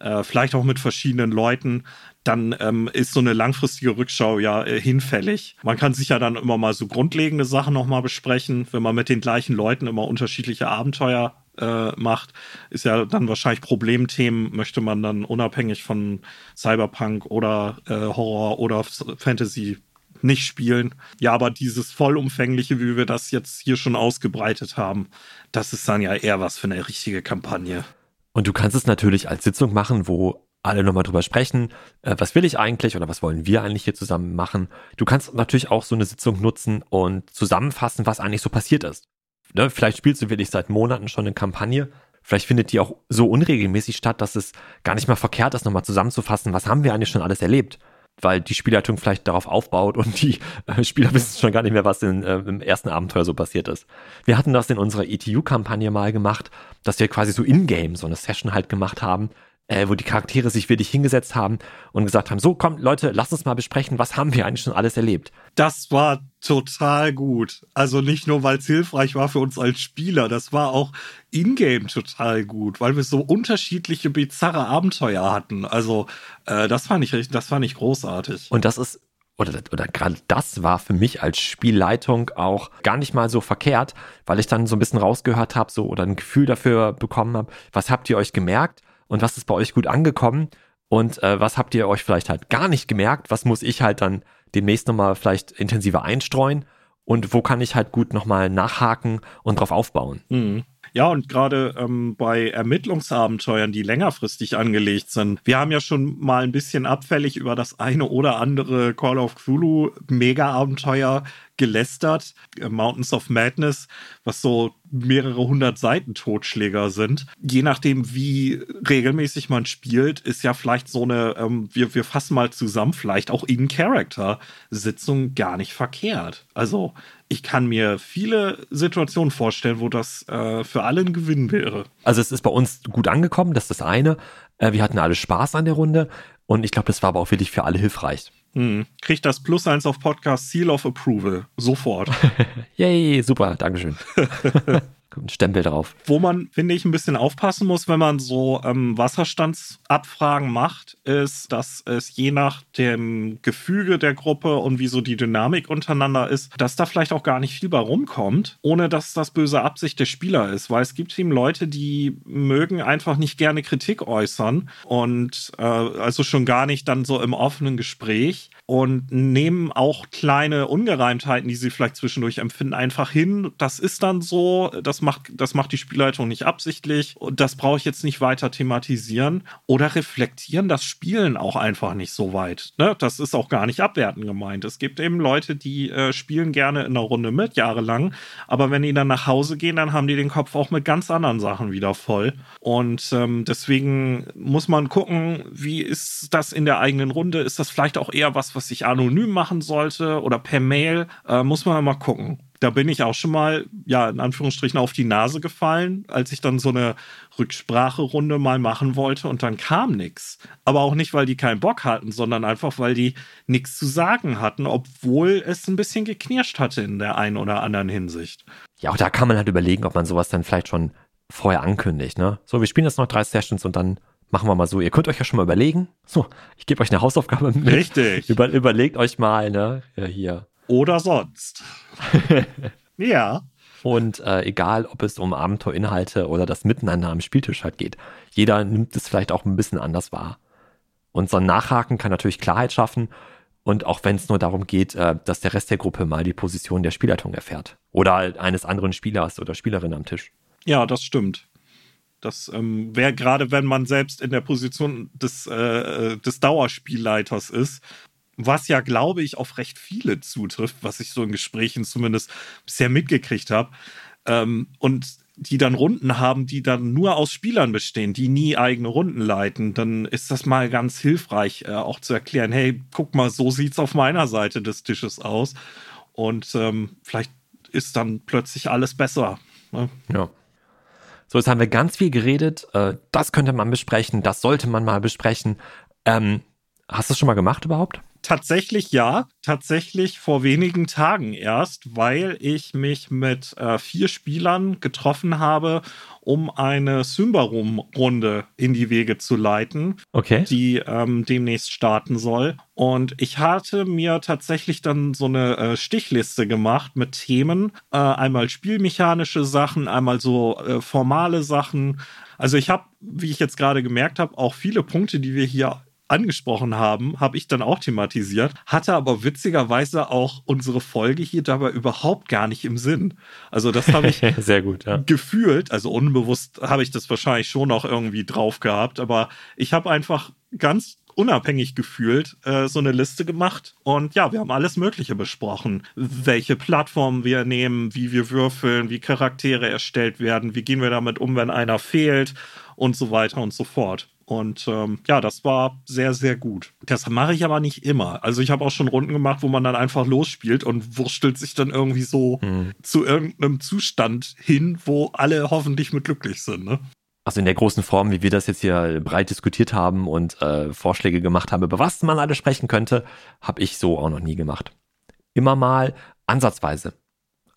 äh, vielleicht auch mit verschiedenen Leuten, dann ähm, ist so eine langfristige Rückschau ja äh, hinfällig. Man kann sich ja dann immer mal so grundlegende Sachen nochmal besprechen, wenn man mit den gleichen Leuten immer unterschiedliche Abenteuer äh, macht, ist ja dann wahrscheinlich Problemthemen, möchte man dann unabhängig von Cyberpunk oder äh, Horror oder Fantasy nicht spielen. Ja, aber dieses vollumfängliche, wie wir das jetzt hier schon ausgebreitet haben, das ist dann ja eher was für eine richtige Kampagne. Und du kannst es natürlich als Sitzung machen, wo alle nochmal drüber sprechen, äh, was will ich eigentlich oder was wollen wir eigentlich hier zusammen machen. Du kannst natürlich auch so eine Sitzung nutzen und zusammenfassen, was eigentlich so passiert ist. Ne, vielleicht spielst du wirklich seit Monaten schon eine Kampagne. Vielleicht findet die auch so unregelmäßig statt, dass es gar nicht mal verkehrt ist, nochmal zusammenzufassen, was haben wir eigentlich schon alles erlebt weil die Spielleitung vielleicht darauf aufbaut und die äh, Spieler wissen schon gar nicht mehr, was in, äh, im ersten Abenteuer so passiert ist. Wir hatten das in unserer ETU-Kampagne mal gemacht, dass wir quasi so in-game so eine Session halt gemacht haben, äh, wo die Charaktere sich wirklich hingesetzt haben und gesagt haben, so komm Leute, lass uns mal besprechen, was haben wir eigentlich schon alles erlebt. Das war total gut. Also nicht nur, weil es hilfreich war für uns als Spieler, das war auch in-game total gut, weil wir so unterschiedliche bizarre Abenteuer hatten. Also äh, das fand ich das fand ich großartig. Und das ist oder, oder gerade das war für mich als Spielleitung auch gar nicht mal so verkehrt, weil ich dann so ein bisschen rausgehört habe, so oder ein Gefühl dafür bekommen habe, was habt ihr euch gemerkt? Und was ist bei euch gut angekommen und äh, was habt ihr euch vielleicht halt gar nicht gemerkt, was muss ich halt dann demnächst nochmal vielleicht intensiver einstreuen und wo kann ich halt gut nochmal nachhaken und drauf aufbauen. Mhm. Ja, und gerade ähm, bei Ermittlungsabenteuern, die längerfristig angelegt sind. Wir haben ja schon mal ein bisschen abfällig über das eine oder andere Call of Cthulhu Mega-Abenteuer gelästert. Äh, Mountains of Madness, was so mehrere hundert Seiten Totschläger sind. Je nachdem, wie regelmäßig man spielt, ist ja vielleicht so eine, ähm, wir, wir fassen mal zusammen, vielleicht auch In-Character-Sitzung gar nicht verkehrt. Also ich kann mir viele Situationen vorstellen, wo das äh, für alle ein Gewinn wäre. Also es ist bei uns gut angekommen, das ist das eine. Äh, wir hatten alle Spaß an der Runde und ich glaube, das war aber auch wirklich für alle hilfreich. Hm. Kriegt das Plus eins auf Podcast Seal of Approval. Sofort. Yay, super, Dankeschön. Stempel drauf. Wo man, finde ich, ein bisschen aufpassen muss, wenn man so ähm, Wasserstandsabfragen macht, ist, dass es je nach dem Gefüge der Gruppe und wie so die Dynamik untereinander ist, dass da vielleicht auch gar nicht viel bei rumkommt, ohne dass das böse Absicht der Spieler ist. Weil es gibt eben Leute, die mögen einfach nicht gerne Kritik äußern und äh, also schon gar nicht dann so im offenen Gespräch und nehmen auch kleine Ungereimtheiten, die sie vielleicht zwischendurch empfinden, einfach hin. Das ist dann so, das macht, das macht die Spielleitung nicht absichtlich und das brauche ich jetzt nicht weiter thematisieren oder reflektieren das Spielen auch einfach nicht so weit. Ne? Das ist auch gar nicht abwertend gemeint. Es gibt eben Leute, die äh, spielen gerne in einer Runde mit, jahrelang, aber wenn die dann nach Hause gehen, dann haben die den Kopf auch mit ganz anderen Sachen wieder voll. Und ähm, deswegen muss man gucken, wie ist das in der eigenen Runde? Ist das vielleicht auch eher was, was ich anonym machen sollte oder per Mail, äh, muss man mal gucken. Da bin ich auch schon mal, ja, in Anführungsstrichen auf die Nase gefallen, als ich dann so eine Rückspracherunde mal machen wollte und dann kam nichts. Aber auch nicht, weil die keinen Bock hatten, sondern einfach, weil die nichts zu sagen hatten, obwohl es ein bisschen geknirscht hatte in der einen oder anderen Hinsicht. Ja, auch da kann man halt überlegen, ob man sowas dann vielleicht schon vorher ankündigt, ne? So, wir spielen jetzt noch drei Sessions und dann machen wir mal so, ihr könnt euch ja schon mal überlegen. So, ich gebe euch eine Hausaufgabe mit. Richtig. Über, überlegt euch mal, ne, ja, hier. Oder sonst. ja. Und äh, egal, ob es um Abenteuerinhalte oder das Miteinander am Spieltisch halt geht, jeder nimmt es vielleicht auch ein bisschen anders wahr. Und so ein Nachhaken kann natürlich Klarheit schaffen. Und auch wenn es nur darum geht, äh, dass der Rest der Gruppe mal die Position der Spielleitung erfährt. Oder eines anderen Spielers oder Spielerin am Tisch. Ja, das stimmt. Das ähm, wäre gerade, wenn man selbst in der Position des, äh, des Dauerspielleiters ist, was ja, glaube ich, auf recht viele zutrifft, was ich so in Gesprächen zumindest bisher mitgekriegt habe. Ähm, und die dann Runden haben, die dann nur aus Spielern bestehen, die nie eigene Runden leiten, dann ist das mal ganz hilfreich, äh, auch zu erklären, hey, guck mal, so sieht's auf meiner Seite des Tisches aus. Und ähm, vielleicht ist dann plötzlich alles besser. Ne? Ja. So, jetzt haben wir ganz viel geredet. Äh, das könnte man besprechen, das sollte man mal besprechen. Ähm, hast du es schon mal gemacht überhaupt? Tatsächlich ja, tatsächlich vor wenigen Tagen erst, weil ich mich mit äh, vier Spielern getroffen habe, um eine Symbarum-Runde in die Wege zu leiten, okay. die ähm, demnächst starten soll. Und ich hatte mir tatsächlich dann so eine äh, Stichliste gemacht mit Themen. Äh, einmal spielmechanische Sachen, einmal so äh, formale Sachen. Also ich habe, wie ich jetzt gerade gemerkt habe, auch viele Punkte, die wir hier angesprochen haben, habe ich dann auch thematisiert, hatte aber witzigerweise auch unsere Folge hier dabei überhaupt gar nicht im Sinn. Also das habe ich sehr gut ja. gefühlt, also unbewusst habe ich das wahrscheinlich schon auch irgendwie drauf gehabt, aber ich habe einfach ganz unabhängig gefühlt äh, so eine Liste gemacht. Und ja, wir haben alles Mögliche besprochen. Welche Plattformen wir nehmen, wie wir würfeln, wie Charaktere erstellt werden, wie gehen wir damit um, wenn einer fehlt und so weiter und so fort. Und ähm, ja, das war sehr, sehr gut. Das mache ich aber nicht immer. Also ich habe auch schon Runden gemacht, wo man dann einfach losspielt und wurstelt sich dann irgendwie so mhm. zu irgendeinem Zustand hin, wo alle hoffentlich mit glücklich sind. Ne? Also in der großen Form, wie wir das jetzt hier breit diskutiert haben und äh, Vorschläge gemacht haben, über was man alles sprechen könnte, habe ich so auch noch nie gemacht. Immer mal ansatzweise.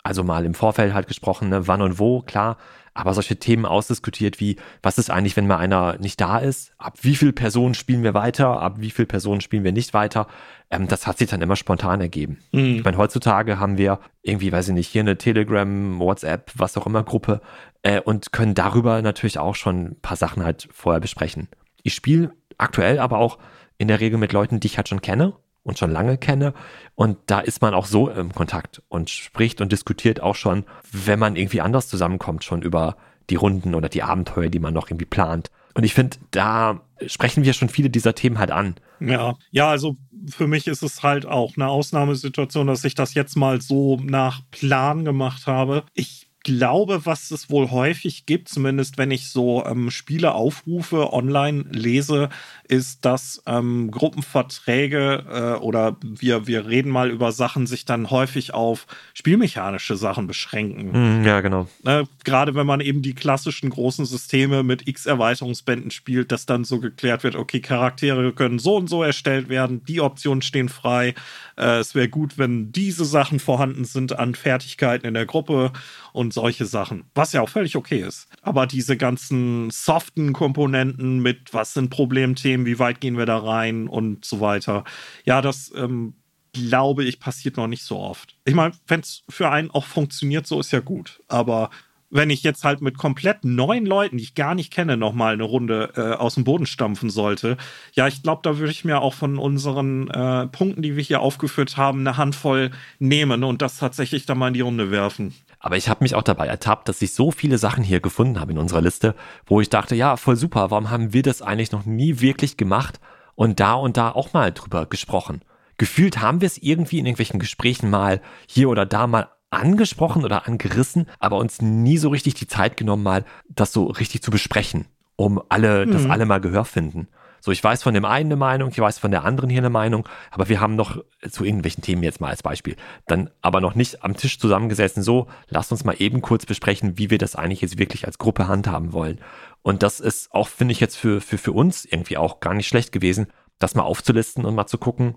Also mal im Vorfeld halt gesprochen, ne, wann und wo, klar, aber solche Themen ausdiskutiert wie, was ist eigentlich, wenn mal einer nicht da ist? Ab wie viel Personen spielen wir weiter? Ab wie viel Personen spielen wir nicht weiter? Ähm, das hat sich dann immer spontan ergeben. Mhm. Ich meine, heutzutage haben wir irgendwie, weiß ich nicht, hier eine Telegram, WhatsApp, was auch immer Gruppe äh, und können darüber natürlich auch schon ein paar Sachen halt vorher besprechen. Ich spiele aktuell aber auch in der Regel mit Leuten, die ich halt schon kenne und schon lange kenne. Und da ist man auch so im Kontakt und spricht und diskutiert auch schon, wenn man irgendwie anders zusammenkommt, schon über die Runden oder die Abenteuer, die man noch irgendwie plant. Und ich finde, da sprechen wir schon viele dieser Themen halt an. Ja, ja, also für mich ist es halt auch eine Ausnahmesituation, dass ich das jetzt mal so nach Plan gemacht habe. Ich glaube, was es wohl häufig gibt, zumindest wenn ich so ähm, Spieleaufrufe online lese, ist, dass ähm, Gruppenverträge äh, oder wir, wir reden mal über Sachen, sich dann häufig auf spielmechanische Sachen beschränken. Mm, ja, genau. Äh, Gerade wenn man eben die klassischen großen Systeme mit x Erweiterungsbänden spielt, dass dann so geklärt wird, okay, Charaktere können so und so erstellt werden, die Optionen stehen frei. Äh, es wäre gut, wenn diese Sachen vorhanden sind an Fertigkeiten in der Gruppe und solche Sachen, was ja auch völlig okay ist. Aber diese ganzen soften Komponenten mit, was sind Problemthemen, wie weit gehen wir da rein und so weiter, ja, das ähm, glaube ich passiert noch nicht so oft. Ich meine, wenn es für einen auch funktioniert, so ist ja gut. Aber wenn ich jetzt halt mit komplett neuen Leuten, die ich gar nicht kenne, nochmal eine Runde äh, aus dem Boden stampfen sollte, ja, ich glaube, da würde ich mir auch von unseren äh, Punkten, die wir hier aufgeführt haben, eine Handvoll nehmen und das tatsächlich dann mal in die Runde werfen. Aber ich habe mich auch dabei ertappt, dass ich so viele Sachen hier gefunden habe in unserer Liste, wo ich dachte, ja, voll super, warum haben wir das eigentlich noch nie wirklich gemacht und da und da auch mal drüber gesprochen? Gefühlt haben wir es irgendwie in irgendwelchen Gesprächen mal hier oder da mal angesprochen oder angerissen, aber uns nie so richtig die Zeit genommen, mal das so richtig zu besprechen, um alle, mhm. dass alle mal Gehör finden. So, ich weiß von dem einen eine Meinung, ich weiß von der anderen hier eine Meinung, aber wir haben noch zu irgendwelchen Themen jetzt mal als Beispiel, dann aber noch nicht am Tisch zusammengesessen, so, lasst uns mal eben kurz besprechen, wie wir das eigentlich jetzt wirklich als Gruppe handhaben wollen. Und das ist auch, finde ich jetzt für, für, für uns irgendwie auch gar nicht schlecht gewesen, das mal aufzulisten und mal zu gucken,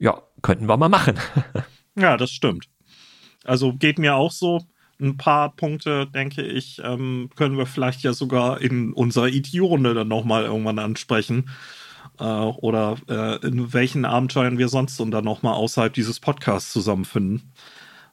ja, könnten wir mal machen. ja, das stimmt. Also geht mir auch so. Ein paar Punkte, denke ich, ähm, können wir vielleicht ja sogar in unserer ET-Runde dann nochmal irgendwann ansprechen. Äh, oder äh, in welchen Abenteuern wir sonst und dann nochmal außerhalb dieses Podcasts zusammenfinden.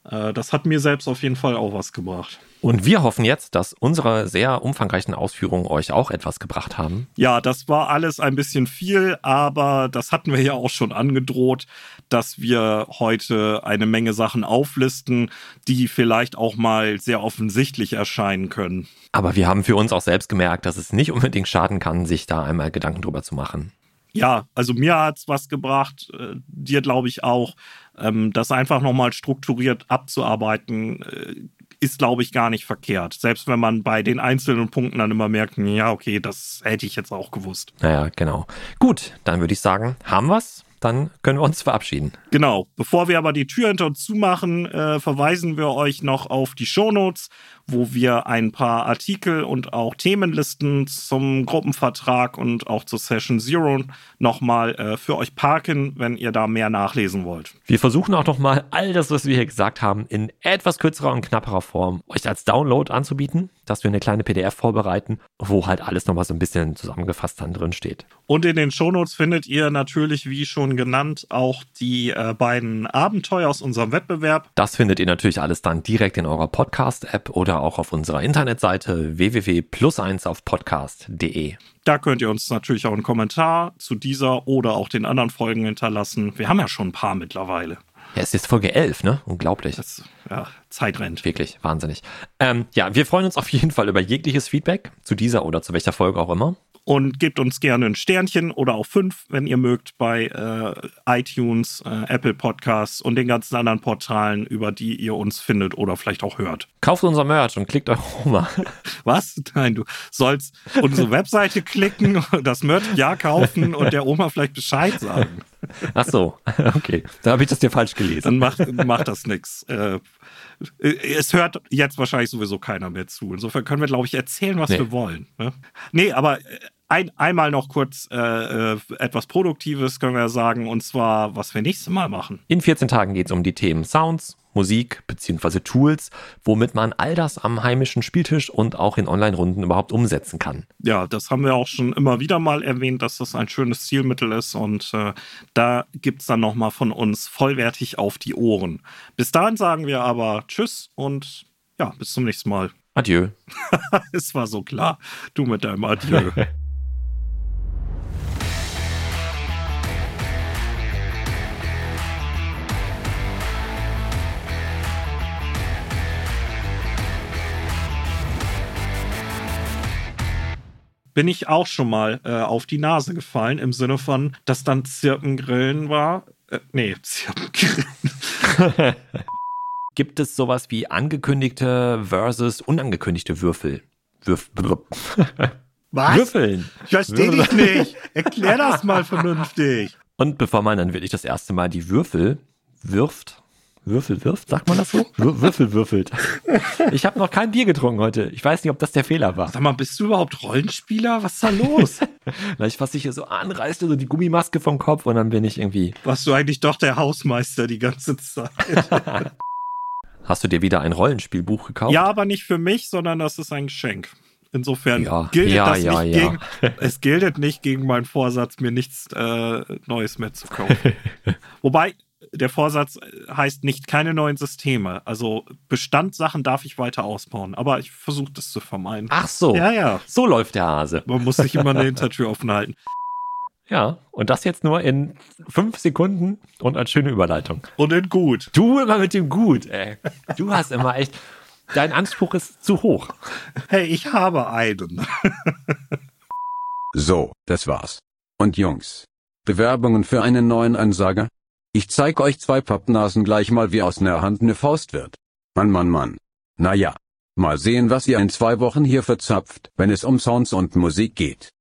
Äh, das hat mir selbst auf jeden Fall auch was gebracht. Und wir hoffen jetzt, dass unsere sehr umfangreichen Ausführungen euch auch etwas gebracht haben. Ja, das war alles ein bisschen viel, aber das hatten wir ja auch schon angedroht, dass wir heute eine Menge Sachen auflisten, die vielleicht auch mal sehr offensichtlich erscheinen können. Aber wir haben für uns auch selbst gemerkt, dass es nicht unbedingt schaden kann, sich da einmal Gedanken drüber zu machen. Ja, also mir hat es was gebracht, äh, dir glaube ich auch, ähm, das einfach nochmal strukturiert abzuarbeiten, äh, ist, glaube ich, gar nicht verkehrt. Selbst wenn man bei den einzelnen Punkten dann immer merkt, ja, okay, das hätte ich jetzt auch gewusst. Naja, genau. Gut, dann würde ich sagen, haben wir's. dann können wir uns verabschieden. Genau. Bevor wir aber die Tür hinter uns zumachen, äh, verweisen wir euch noch auf die Shownotes, wo wir ein paar Artikel und auch Themenlisten zum Gruppenvertrag und auch zur Session Zero nochmal äh, für euch parken, wenn ihr da mehr nachlesen wollt. Wir versuchen auch nochmal all das, was wir hier gesagt haben, in etwas kürzerer und knapperer Form euch als Download anzubieten, dass wir eine kleine PDF vorbereiten, wo halt alles nochmal so ein bisschen zusammengefasst dann drin steht. Und in den Shownotes findet ihr natürlich, wie schon genannt, auch die äh, beiden Abenteuer aus unserem Wettbewerb. Das findet ihr natürlich alles dann direkt in eurer Podcast-App oder auch auf unserer Internetseite www.plus1 auf podcast.de. Da könnt ihr uns natürlich auch einen Kommentar zu dieser oder auch den anderen Folgen hinterlassen. Wir haben ja schon ein paar mittlerweile. Ja, es ist Folge 11, ne? Unglaublich. Das, ja, Zeit rennt. Wirklich, wahnsinnig. Ähm, ja, wir freuen uns auf jeden Fall über jegliches Feedback zu dieser oder zu welcher Folge auch immer und gebt uns gerne ein Sternchen oder auch fünf, wenn ihr mögt, bei äh, iTunes, äh, Apple Podcasts und den ganzen anderen Portalen, über die ihr uns findet oder vielleicht auch hört. Kauft unser Merch und klickt eure Oma. Was? Nein, du sollst unsere Webseite klicken, das Merch ja kaufen und der Oma vielleicht Bescheid sagen. Ach so, okay. Da habe ich das dir falsch gelesen. Dann macht, macht das nichts. Äh, es hört jetzt wahrscheinlich sowieso keiner mehr zu. Insofern können wir, glaube ich, erzählen, was nee. wir wollen. Ne? Nee, aber äh, ein, einmal noch kurz äh, äh, etwas Produktives können wir sagen, und zwar, was wir nächstes Mal machen. In 14 Tagen geht es um die Themen Sounds, Musik bzw. Tools, womit man all das am heimischen Spieltisch und auch in Online-Runden überhaupt umsetzen kann. Ja, das haben wir auch schon immer wieder mal erwähnt, dass das ein schönes Zielmittel ist und äh, da gibt es dann nochmal von uns vollwertig auf die Ohren. Bis dahin sagen wir aber Tschüss und ja, bis zum nächsten Mal. Adieu. es war so klar, du mit deinem Adieu. bin ich auch schon mal äh, auf die Nase gefallen, im Sinne von, dass dann Zirpengrillen war. Äh, nee, Zirpengrillen. Gibt es sowas wie angekündigte versus unangekündigte Würfel? Würf Was? Würfeln. Ich verstehe dich nicht. Erklär das mal vernünftig. Und bevor man dann wirklich das erste Mal die Würfel wirft, Würfel wirft, sagt man das so? Würfel würfelt. Ich habe noch kein Bier getrunken heute. Ich weiß nicht, ob das der Fehler war. Sag mal, bist du überhaupt Rollenspieler? Was ist da los? Vielleicht, was ich hier so anreißte, so die Gummimaske vom Kopf und dann bin ich irgendwie. Warst du eigentlich doch der Hausmeister die ganze Zeit? Hast du dir wieder ein Rollenspielbuch gekauft? Ja, aber nicht für mich, sondern das ist ein Geschenk. Insofern ja, gilt ja, das ja, nicht gegen, es gilt nicht gegen meinen Vorsatz, mir nichts äh, Neues mehr zu kaufen. Wobei, der Vorsatz heißt nicht keine neuen Systeme. Also Bestandssachen darf ich weiter ausbauen, aber ich versuche das zu vermeiden. Ach so. Ja, ja. So läuft der Hase. Man muss sich immer eine Hintertür offen halten. Ja, und das jetzt nur in fünf Sekunden und als schöne Überleitung. Und in gut. Du immer mit dem Gut, ey. Du hast immer echt, dein Anspruch ist zu hoch. Hey, ich habe einen. so, das war's. Und Jungs, Bewerbungen für einen neuen Ansager? Ich zeig euch zwei Pappnasen gleich mal wie aus ner Hand ne Faust wird. Mann, Mann, Mann. Na ja. Mal sehen, was ihr in zwei Wochen hier verzapft, wenn es um Sounds und Musik geht.